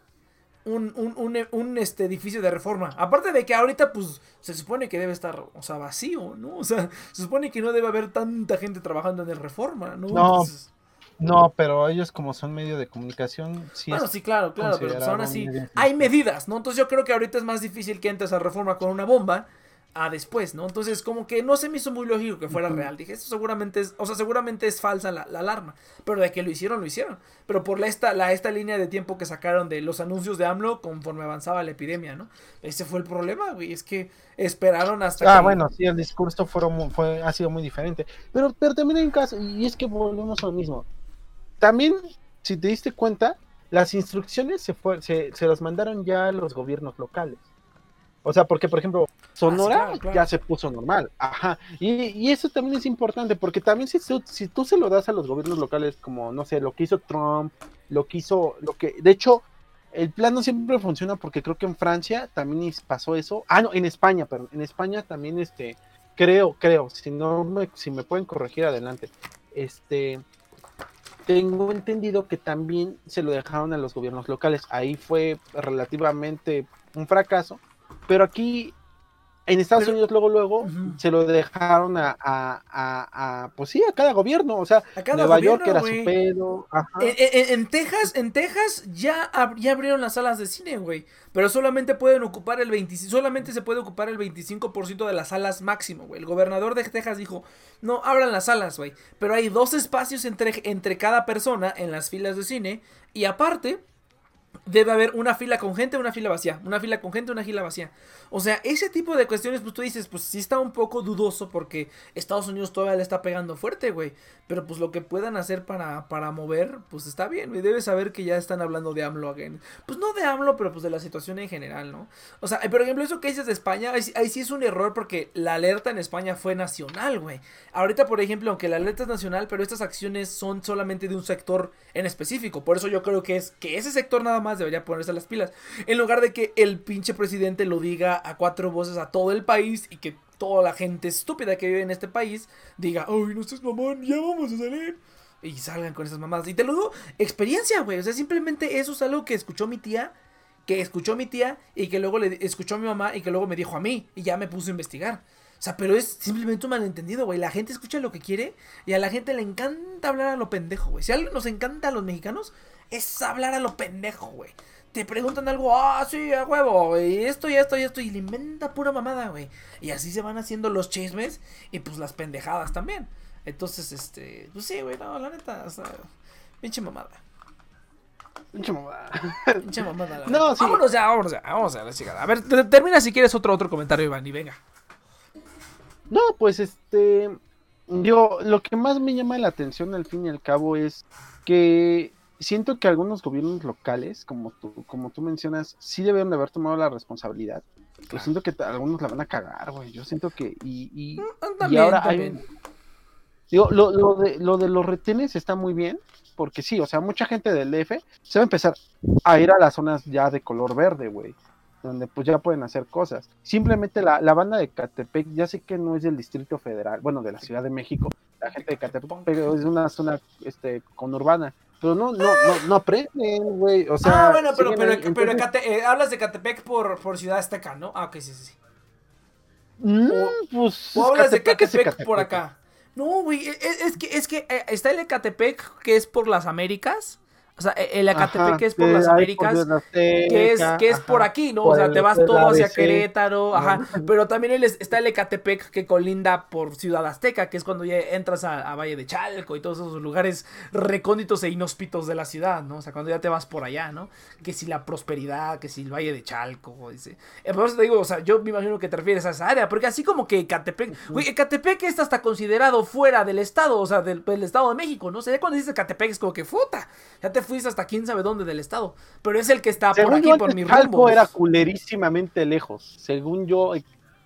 Un, un, un, este, edificio de reforma. Aparte de que ahorita, pues, se supone que debe estar, o sea, vacío, ¿no? O sea, se supone que no debe haber tanta gente trabajando en el reforma, ¿no? No, No, pero ellos como son medio de comunicación, sí Bueno, es sí, claro, claro, pero pues aún así hay medidas, ¿no? Entonces yo creo que ahorita es más difícil que entres a reforma con una bomba a después, ¿no? Entonces como que no se me hizo muy lógico que fuera real. Dije, esto seguramente es, o sea, seguramente es falsa la, la alarma, pero de que lo hicieron, lo hicieron. Pero por la esta, la, esta línea de tiempo que sacaron de los anuncios de AMLO conforme avanzaba la epidemia, ¿no? Ese fue el problema, güey, es que esperaron hasta Ah, que... bueno, sí, el discurso fueron fue, ha sido muy diferente. Pero, pero también hay un caso, y es que volvemos a lo mismo. También, si te diste cuenta, las instrucciones se, fue, se, se las mandaron ya a los gobiernos locales. O sea, porque, por ejemplo, Sonora Ah, claro, claro. ya se puso normal. Ajá. Y, y eso también es importante, porque también si, tú- si tú se lo das a los gobiernos locales, como, no sé, lo que hizo Trump, lo que hizo, lo que, de hecho, el plan no siempre funciona porque creo que en Francia también pasó eso. Ah, no, en España, perdón. En España también, este, creo, creo, si no me, si me pueden corregir adelante. Este, tengo entendido que también se lo dejaron a los gobiernos locales. Ahí fue relativamente un fracaso. Pero aquí, en Estados Pero- Unidos, luego, luego, se lo dejaron a, a, a- a, pues sí, a cada gobierno. O sea, A cada Nueva gobierno, York era su pedo. Ajá. En, en- en Texas, en Texas ya, ab- ya abrieron las salas de cine, güey. Pero solamente pueden ocupar el 25, solamente se puede ocupar el 25% de las salas máximo, güey. El gobernador de Texas dijo, no, abran las salas, güey. Pero hay dos espacios entre, entre cada persona en las filas de cine. Y aparte, debe haber una fila con gente, una fila vacía. Una fila con gente, una fila vacía. O sea, ese tipo de cuestiones, pues tú dices, pues sí está un poco dudoso porque Estados Unidos todavía le está pegando fuerte, güey. Pero pues lo que puedan hacer para, para mover, pues está bien, güey. Debes saber que ya están hablando de AMLO again. Pues no de AMLO, pero pues de la situación en general, ¿no? O sea, eh, por ejemplo, eso que dices de España, ahí, ahí sí es un error porque la alerta en España fue nacional, güey. Ahorita, por ejemplo, aunque la alerta es nacional, pero estas acciones son solamente de un sector en específico. Por eso yo creo que es que ese sector nada más debería ponerse las pilas. En lugar de que el pinche presidente lo diga a cuatro voces a todo el país y que toda la gente estúpida que vive en este país diga, ay, no estés mamón, ya vamos a salir. Y salgan con esas mamadas. Y te lo digo, experiencia, güey. O sea, simplemente eso es algo que escuchó mi tía, que escuchó mi tía y que luego le escuchó a mi mamá y que luego me dijo a mí y ya me puso a investigar. O sea, pero es simplemente un malentendido, güey. La gente escucha lo que quiere y a la gente le encanta hablar a lo pendejo, güey. Si algo nos encanta a los mexicanos, es hablar a lo pendejo, güey. Te preguntan algo, ah, sí, a huevo, güey, esto y esto y esto, y le inventa pura mamada, güey. Y así se van haciendo los chismes y pues las pendejadas también. Entonces, este, pues sí, güey, no, la neta, o sea, pinche mamada. Pinche mamada. Pinche mamada. la No, sí. Vámonos ya, vámonos ya, vamos a la chingada. A ver, te- termina si quieres otro, otro comentario, Iván, y venga. No, pues este, yo lo que más me llama la atención al fin y al cabo es que siento que algunos gobiernos locales, como tú, como tú mencionas, sí debieron de haber tomado la responsabilidad. Yo siento que algunos la van a cagar, güey. Yo siento que y, y, y También, ahora hay también. digo, lo, lo de lo de los retenes está muy bien, porque sí, o sea, mucha gente del DF se va a empezar a ir a las zonas ya de color verde, güey donde pues ya pueden hacer cosas. Simplemente la, la banda de Catepec, ya sé que no es del Distrito Federal, bueno, de la Ciudad de México, la gente de Catepec, pero es una zona este conurbana. Pero no, no, no, no aprenden, güey. O sea, ah, bueno, pero, pero, ahí. pero Entonces, Ecate- eh, hablas de Catepec por, por Ciudad Azteca, ¿no? Ah, ok, sí, sí, sí. mm, o- pues, O hablas de Catepec Catepec por acá. No, güey, e- e- es, que, es que eh, está el Ecatepec que es por las Américas. O sea, e- el Ecatepec Ajá, que es por las Américas. por que es, que es por aquí, ¿no? por o sea, te vas el todo hacia. Querétaro, ajá. Pero también el, está el Ecatepec que colinda por Ciudad Azteca, que es cuando ya entras a, a Valle de Chalco y todos esos lugares recónditos e inhóspitos de la ciudad, ¿no? O sea, cuando ya te vas por allá, ¿no? Que si la prosperidad, que si el Valle de Chalco, dice. Eh, Por eso te digo, o sea, yo me imagino que te refieres a esa área, porque así como que Ecatepec, güey, Ecatepec está hasta considerado fuera del estado, o sea, del, del estado de México, ¿no? O sea, ya cuando dices Ecatepec es como que, puta, ya te fuiste hasta quién sabe dónde del estado. Pero es el que está por aquí, yo, por mi Chalco rumbo. era culerísimamente lejos. Según yo,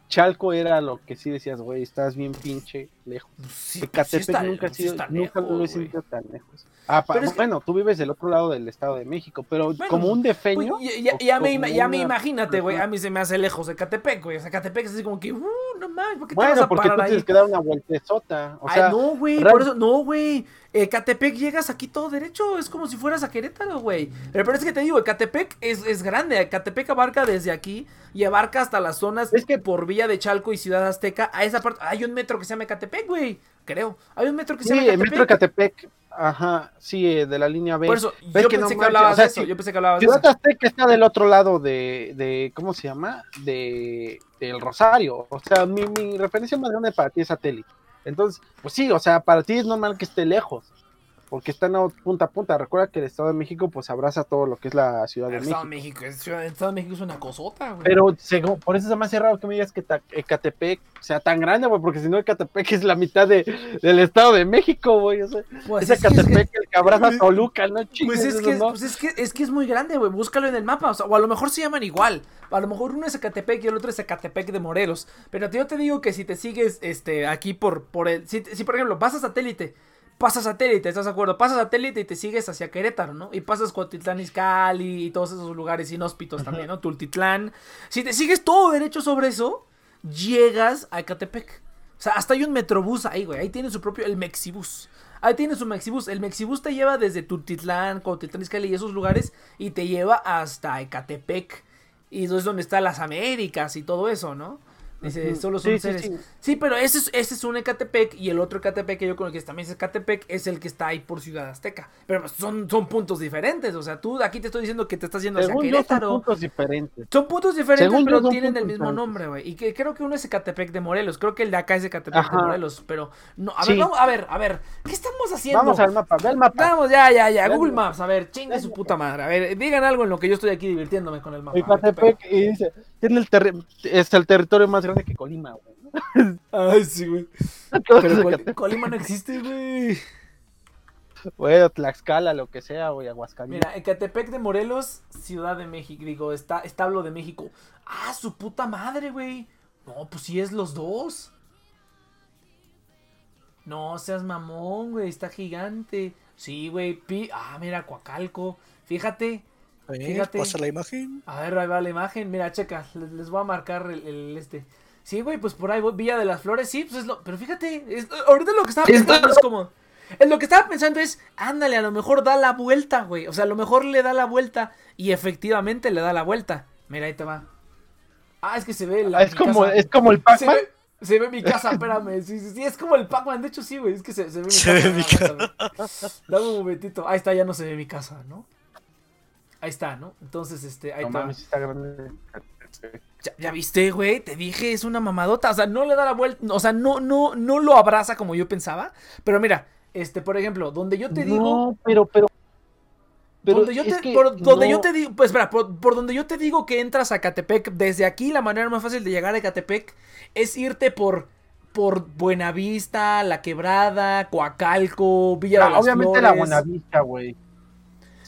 Chalco era lo que sí decías, güey, estás bien pinche lejos. Sí, pues sí Catepec está- nunca ha sí sido, está nunca lo he sentido tan lejos. Ah, pa- Pero es que- bueno, tú vives del otro lado del Estado de México, pero Bueno, como un defeño. Pues, ya, ya- me, ya me imagínate, güey. A mí se me hace lejos de Catepec, güey. O sea, Catepec es así como que, uh, no mames, ¿por qué te Bueno, vas a porque tú parar ahí? tienes que dar una vueltezota. O Ay, no, güey, por eso, no, güey. Eh, Catepec llegas aquí todo derecho, es como si fueras a Querétaro, güey. Pero, pero es que te digo, Catepec es, es grande. Catepec abarca desde aquí y abarca hasta las zonas Es que- por Villa de Chalco y Ciudad Azteca. A esa parte, hay un metro que se llama Catepec. Ecatepec, güey. Creo. Hay un metro que se Sí, llama el metro Ecatepec. Ajá, sí, eh, de la línea B. Por eso, yo que no pensé que hablabas o sea, de eso. sí. Yo pensé que hablabas de Ciudad eso. Azteca está del otro lado de, de ¿cómo se llama? De del Rosario. O sea, mi, mi referencia más grande para ti es satélite. Entonces, pues sí, o sea, para ti es normal que esté lejos. Porque están a punta a punta. Recuerda que el Estado de México pues abraza todo lo que es la Ciudad de El Estado México. de México, el Estado de México es una cosota, güey. Pero según, por eso se me hace raro que me digas que Ecatepec sea tan grande, güey, porque si no Ecatepec es la mitad de, del Estado de México, güey. O sea, Pues es es que- es que- Ecatepec el que abraza a Toluca, ¿no? Chingues, Pues es, eso que, no. pues es que es que es muy grande, güey. Búscalo en el mapa. O, sea, o a lo mejor se llaman igual. A lo mejor uno es Ecatepec y el otro es Ecatepec de Morelos. Pero yo te digo que si te sigues este aquí por, por el. Si, si, por ejemplo vas a satélite. Pasas satélite, ¿estás de acuerdo? Pasas satélite y te sigues hacia Querétaro, ¿no? Y pasas Cuautitlán Izcalli y todos esos lugares inhóspitos también, ¿no? Tultitlán. Si te sigues todo derecho sobre eso, llegas a Ecatepec. O sea, hasta hay un metrobús ahí, güey. Ahí tiene su propio, el Mexibus. Ahí tiene su Mexibus. El Mexibus te lleva desde Tultitlán, Cuautitlán Izcalli y esos lugares y te lleva hasta Ecatepec. Y es donde están las Américas y todo eso, ¿no? Dice, solo son Sí, sí, seres. sí. Sí, pero ese es, ese es un Ecatepec y el otro Ecatepec que yo creo que también es Ecatepec es el que está ahí por Ciudad Azteca. Pero son, son puntos diferentes. O sea, tú aquí te estoy diciendo que te estás yendo hacia Según son Querétaro. puntos diferentes. Son puntos diferentes, Según pero son tienen el mismo nombre, güey. Y que creo que uno es Ecatepec de Morelos. Creo que el de acá es Ecatepec de Ajá. Morelos. Pero no, a ver, Sí. vamos, a ver, a ver. ¿Qué estamos haciendo? Vamos al mapa, ve el mapa. Vamos, ya, ya, ya. Google Maps, a ver, chingue su puta madre. A ver, digan algo en lo que yo estoy aquí divirtiéndome con el mapa. Ecatepec y dice, tiene el, es el territorio más grande que Colima, güey. Ay, sí, güey. Pero Col- Colima no existe, güey. Bueno, Tlaxcala, lo que sea, güey, Aguascalientes. Mira, Ecatepec de Morelos, Ciudad de México, digo, está, establo de México. Ah, su puta madre, güey. No, pues sí es los dos. No seas mamón, güey, está gigante. Sí, güey, pi... Ah, mira, Coacalco. Fíjate. A ver, Fíjate. pasa la imagen. A ver, ahí va la imagen. Mira, checa, les, les voy a marcar el, el este. Sí, güey, pues por ahí voy, Villa de las Flores, sí, pues es lo... Pero fíjate, es- ahorita lo que estaba pensando es como... es Lo que estaba pensando es, ándale, a lo mejor da la vuelta, güey. O sea, a lo mejor le da la vuelta y efectivamente le da la vuelta. Mira, ahí te va. Ah, es que se ve la es, como, casa. es como el Se Pac-Man. ve, se ve mi casa, espérame. Sí, sí, sí, es como el Pac-Man. De hecho, sí, güey. Es que se, se ve mi Se casa. ve mi nada más, a ver. Dame un momentito. Ahí está, ya no se ve mi casa, ¿no? Ahí está, ¿no? Entonces, este, ahí No está. mames, está grande. Ya, ya viste, güey, te dije, es una mamadota. O sea, no le da la vuelta. O sea, no, no, no lo abraza como yo pensaba. Pero mira, este, por ejemplo, donde yo te digo. No, pero, pero. pero donde yo te, por donde no- yo te digo, pues espera, por, por donde yo te digo que entras a Catepec, desde aquí la manera más fácil de llegar a Catepec es irte por por Buenavista, La Quebrada, Coacalco, Villa de Ah, las obviamente la Flores. Buenavista, güey.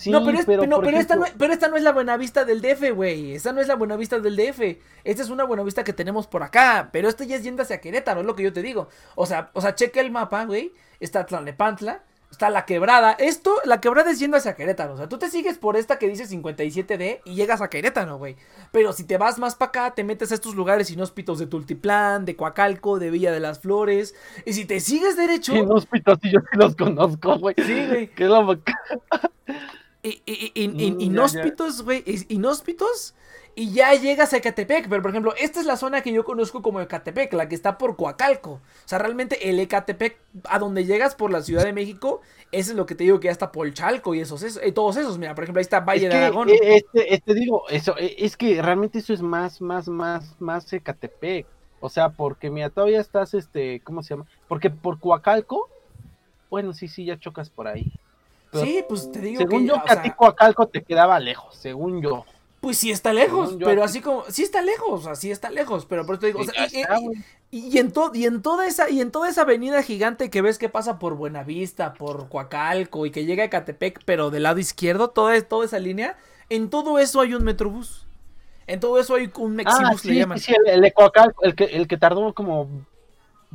Sí, no, pero, es- no, por pero esta no, pero esta no es la Buenavista del DF, güey. Esta no es la Buenavista del DF. Esta es una Buenavista que tenemos por acá. Pero esta ya es yendo hacia Querétaro, es lo que yo te digo. O sea, o sea, checa el mapa, güey. Está Tlalnepantla. Está la quebrada. Esto, la quebrada es yendo hacia Querétaro. O sea, tú te sigues por esta que dice 57D y llegas a Querétaro, güey. Pero si te vas más para acá, te metes a estos lugares inhóspitos de Tultiplán, de Coacalco, de Villa de las Flores. Y si te sigues derecho. Inhóspitos, sí, yo sí los conozco, güey. Sí, güey. Que es Mm, inhóspitos, güey, inhóspitos, y ya llegas a Ecatepec. Pero, por ejemplo, esta es la zona que yo conozco como Ecatepec, la que está por Coacalco. O sea, realmente el Ecatepec, a donde llegas por la Ciudad de México, ese es lo que te digo que ya está Polchalco y esos, esos y todos esos. Mira, por ejemplo, ahí está Valle es de Aragón. eh, Este, este digo, eso, eh, es que realmente eso es más, más, más, más Ecatepec. O sea, porque mira, todavía estás, este, ¿cómo se llama? Porque por Coacalco, bueno, sí, sí, ya chocas por ahí. Pero sí, pues te digo según que, yo, o que a Coacalco te quedaba lejos, según yo. pues sí está lejos, según yo, pero así como, sí está lejos, o sea, sí está lejos, pero por eso te digo, o Y sea, ya y- está, y- güey. Y, y en to- y en toda esa y en toda esa avenida gigante que ves que pasa por Buenavista, por Coacalco y que llega a Catepec, pero del lado izquierdo, toda, toda esa línea, en todo eso hay un metrobús. En todo eso hay un Ah, Mexibus le sí, llaman. sí, el, el de Coacalco, el que, el que tardó como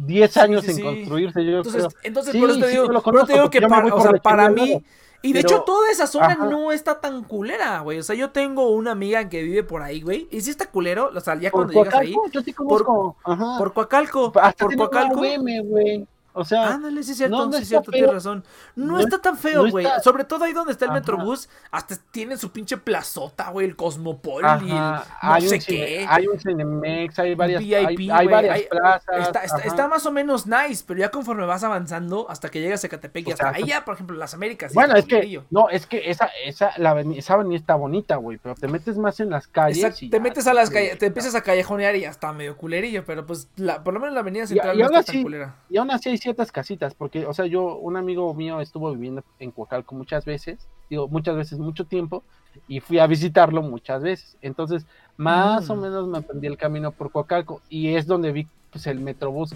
10 Sí, años sí, en sí. construirse, yo Entonces, creo. entonces por eso te digo, lo por eso te digo conozco, que para, o por sea, para mí y de Pero- hecho toda esa zona Ajá. no está tan culera, güey. O sea, yo tengo una amiga que vive por ahí, güey, y sí está culero, o sea, ya Por cuando llegas ahí yo sí conozco. Ajá. por Coacalco, Hasta por Coacalco. güey. O sea, Ándale, sí es cierto, no, no sí es cierto, tienes razón. No, No está es- tan feo, no güey. está- Sobre todo ahí donde está el Ajá. Metrobús, hasta tiene su pinche plazota, güey, el Cosmopol y el no hay, sé un qué. hay un Cinemex, hay varias, VIP, hay, varias hay- plazas. Está, está, está más o menos nice, pero ya conforme vas avanzando hasta que llegas a Catepec y hasta ahí ya, por ejemplo, las Américas. Bueno, es que, no, es que esa, esa, la aveni- esa avenida está bonita, güey, pero te metes más en las calles. Exacto, y te metes a las calles, te empiezas a callejonear y ya está medio culerillo, pero pues la, por lo menos la avenida central y no aún está tan culera. Y aún así ciertas casitas, porque, o sea, yo, un amigo mío estuvo viviendo en Coacalco muchas veces, digo, muchas veces, mucho tiempo, y fui a visitarlo muchas veces. Entonces, más Mm. o menos me aprendí el camino por Coacalco, y es donde vi, pues, el Metrobús,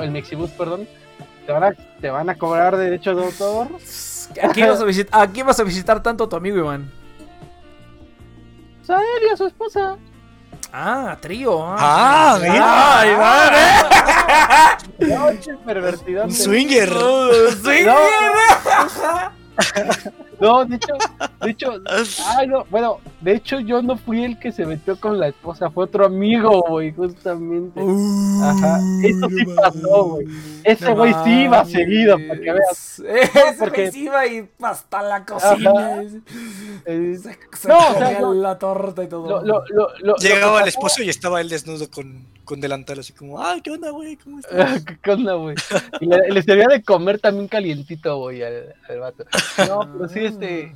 el Mexibus, perdón, te van a, te van a cobrar derecho de autor. Aquí vas a visitar, aquí vas a visitar tanto a tu amigo Iván. O sea, él y a su esposa. Ah, trío. Ah, mira, Ah, Iván, No, che, pervertidón. Un swinger. Oh, sí, No. No, de hecho, de hecho, ay, no, bueno, de hecho yo no fui el que se metió con la esposa, fue otro amigo, güey, justamente. Ajá, eso sí pasó, güey. Ese güey sí iba seguido, para que veas. Ese porque- güey sí iba y hasta la cocina. Ajá. Eh, Se, se No, o sea, la torta y todo. lo, lo, lo, lo- Llegaba lo el esposo y estaba él desnudo con, con delantal, así como, ay, ¿qué onda, güey? ¿Cómo estás? ¿Qué onda, güey? Y le, le servía de comer también calientito, güey, al, al vato. No, pero sí, este,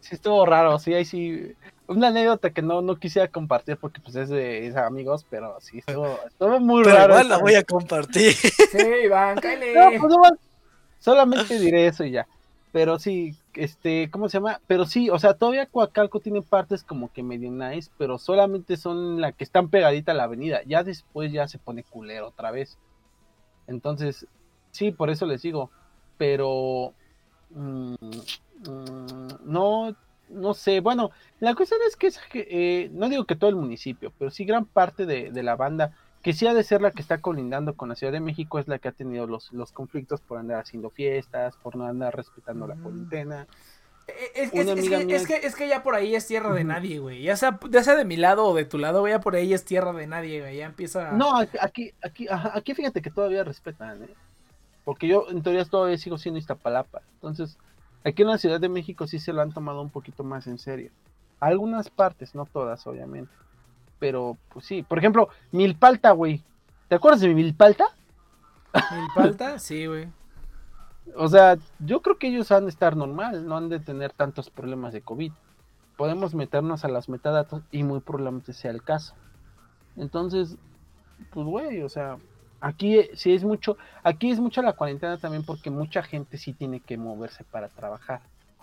sí estuvo raro, sí, ahí sí. Una anécdota que no, no quisiera compartir porque pues es de, es de amigos, pero sí estuvo, estuvo muy Pero raro. igual la voy a compartir. Sí, Iván, No, cállate. pues no solamente diré eso y ya. Pero sí, este, ¿cómo se llama? Pero sí, o sea, todavía Coacalco tiene partes como que medio nice, pero solamente son la que están pegadita a la avenida. Ya después ya se pone culero otra vez. Entonces, sí, por eso les digo. Pero mm, mm, no, no sé. Bueno, la cuestión es que, es eh, no digo que todo el municipio, pero sí gran parte de, de la banda que sí ha de ser la que está colindando con la Ciudad de México, es la que ha tenido los, los conflictos por andar haciendo fiestas, por no andar respetando la Mm. cuarentena. Es, es- que, mía- es, que, es que ya por ahí es tierra de nadie, güey. Ya sea, ya sea de mi lado o de tu lado, güey, ya por ahí es tierra de nadie, güey. Ya empieza. No, aquí, aquí, aquí fíjate que todavía respetan, ¿eh? Porque yo en teoría todavía sigo siendo Iztapalapa. Entonces, aquí en la Ciudad de México sí se lo han tomado un poquito más en serio. Algunas partes, no todas, obviamente. Pero, pues sí. Por ejemplo, Milpalta, güey. ¿Te acuerdas de Milpalta? Milpalta, sí, güey. O sea, yo creo que ellos han de estar normal, no han de tener tantos problemas de COVID. Podemos meternos a las metadatos y muy probablemente sea el caso. Entonces, pues güey, o sea, aquí eh, sí es mucho, aquí es mucho la cuarentena también porque mucha gente sí tiene que moverse para trabajar.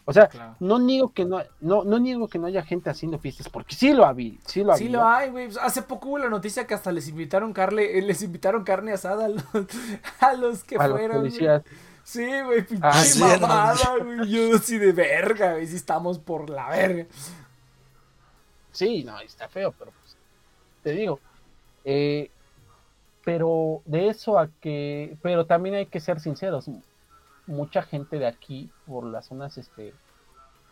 O sea, Claro. no niego que no, no, no niego que no haya gente haciendo fiestas, porque sí lo había, sí lo Sí había. lo hay, güey. Hace poco hubo la noticia que hasta les invitaron carne, eh, les invitaron carne asada a los, a los que a los fueron. güey. policías. Sí, güey, pinche Ah, sí, mamada, güey. Yo así de verga, güey. Sí estamos por la verga. Sí, no, está feo, pero pues, te digo. eh, pero de eso a que, pero también hay que ser sinceros. Mucha gente de aquí, por las zonas este,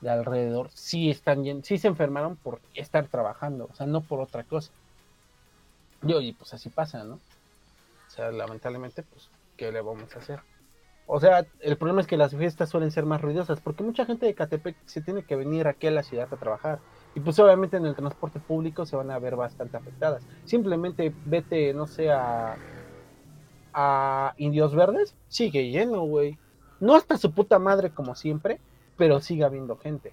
de alrededor, sí están sí se enfermaron por estar trabajando, o sea, no por otra cosa. Y oye, pues así pasa, ¿no? O sea, lamentablemente, pues, ¿qué le vamos a hacer? O sea, el problema es que las fiestas suelen ser más ruidosas, porque mucha gente de Catepec se tiene que venir aquí a la ciudad a trabajar. Y pues obviamente en el transporte público se van a ver bastante afectadas. Simplemente vete, no sé, a, a Indios Verdes, sigue lleno, güey. No hasta su puta madre como siempre, pero sigue habiendo gente.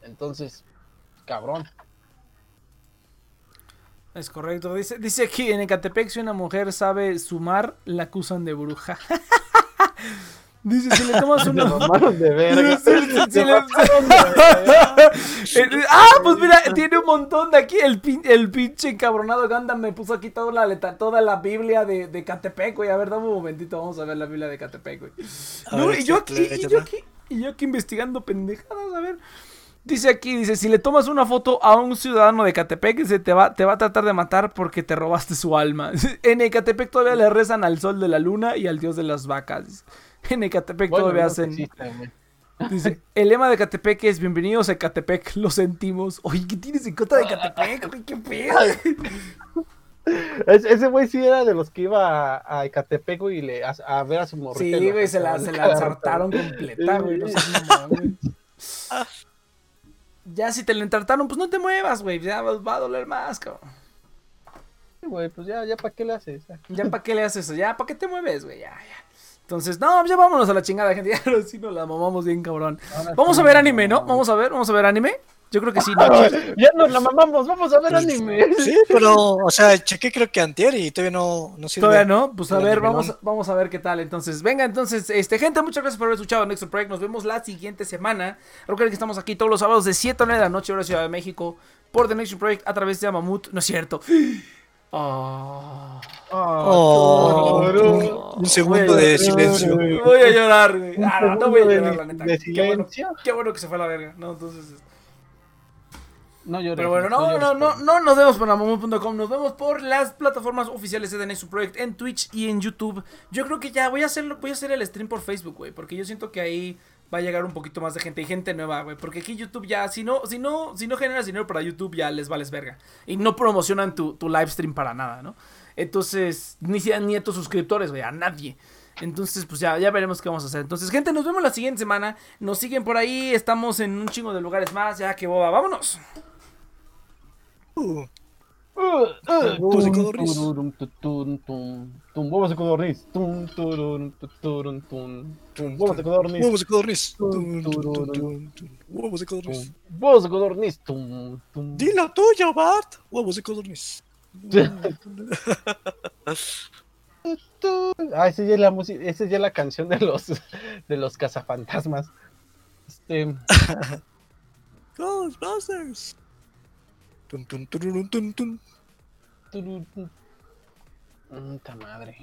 Entonces, cabrón. Es correcto. Dice, dice aquí en Ecatepec si una mujer sabe sumar, la acusan de bruja. dice, si le tomas una... De verga. Se verga. Eh, ah, pues mira, tiene un montón de aquí. El, pin- el pinche encabronado Ganda me puso aquí toda la, leta- toda la Biblia de, de Catepec, güey. A ver, dame un momentito, vamos a ver la Biblia de Catepec, güey. No, ver, y, yo aquí, y yo aquí, y yo aquí investigando pendejadas, a ver. Dice aquí, dice, si le tomas una foto a un ciudadano de Catepec, dice, te va, te va a tratar de matar porque te robaste su alma. En Ecatepec todavía le rezan al sol de la luna y al dios de las vacas. En Ecatepec Bueno, todavía no hacen... Dice, el lema de Catepec es bienvenidos a Ecatepec, lo sentimos. Oye, ¿qué tienes en contra de Catepec? güey? ¿Qué pedo? Es- ese güey sí era de los que iba a, a Ecatepec, y le, a, a ver a su morrita. Sí, güey, se la, se la ensartaron completa, güey. No. Ya si te la ensartaron, pues no te muevas, güey. Ya va va a doler más, cabrón. Sí, güey, pues ya, ya, ¿para qué le haces? Ya para qué le haces eso, ya para qué te mueves, güey, ya, ya. Entonces, no, pues ya vámonos a la chingada, gente. Ya sí nos la mamamos bien, cabrón. Vamos a ver anime, ¿no? Vamos a ver, vamos a ver anime. Yo creo que sí, ¿no? Ya nos la mamamos, vamos a ver anime. Sí, pero, o sea, chequé creo que antier y todavía no, no sirve. Todavía no, pues a ver, vamos, vamos a ver qué tal. Entonces, venga, entonces, este, gente, muchas gracias por haber escuchado Nexo Project. Nos vemos la siguiente semana. Recuerden que estamos aquí todos los sábados de 7 a 9 de la noche, hora Ciudad de México, por The Nexo Project a través de Mamut. No es cierto. Ah. Oh, Oh, un segundo de silencio. Voy a llorar, güey. Ah, no, no voy a llorar, la neta. de Qué bueno, silencio. qué bueno que se fue a la verga. No, entonces. No llores. Pero bueno, no, llores, no, no, por- no nos vemos por mamamut.com, nos vemos por las plataformas oficiales de The Nexus Project en Twitch y en YouTube. Yo creo que ya voy a hacerlo, voy a hacer el stream por Facebook, güey, porque yo siento que ahí va a llegar un poquito más de gente y gente nueva, güey, porque aquí YouTube ya si no si no si no generas dinero para YouTube ya les vales verga y no promocionan tu, tu live stream para nada, ¿no? Entonces, ni ni a tus suscriptores, güey, a nadie. Entonces, pues ya, ya veremos qué vamos a hacer. Entonces, gente, nos vemos la siguiente semana. Nos siguen por ahí. Estamos en un chingo de lugares más. Ya que boba. ¡Vámonos! Uh, Uh, uh, tum, Huevos de codorniz. Tum, tururum, tu, turum, tum, tum, Huevos de codorniz. huevos de codorniz. Tum, Tum, tum, de codorniz. Huevos de codorniz. Tum, Bart. Huevos de codorniz. Ah, esa ya es la música, esa ya es la canción de los de los cazafantasmas. Este, Ghostbusters. Tum, tum, tururún, tum, tum. turú, Puta madre.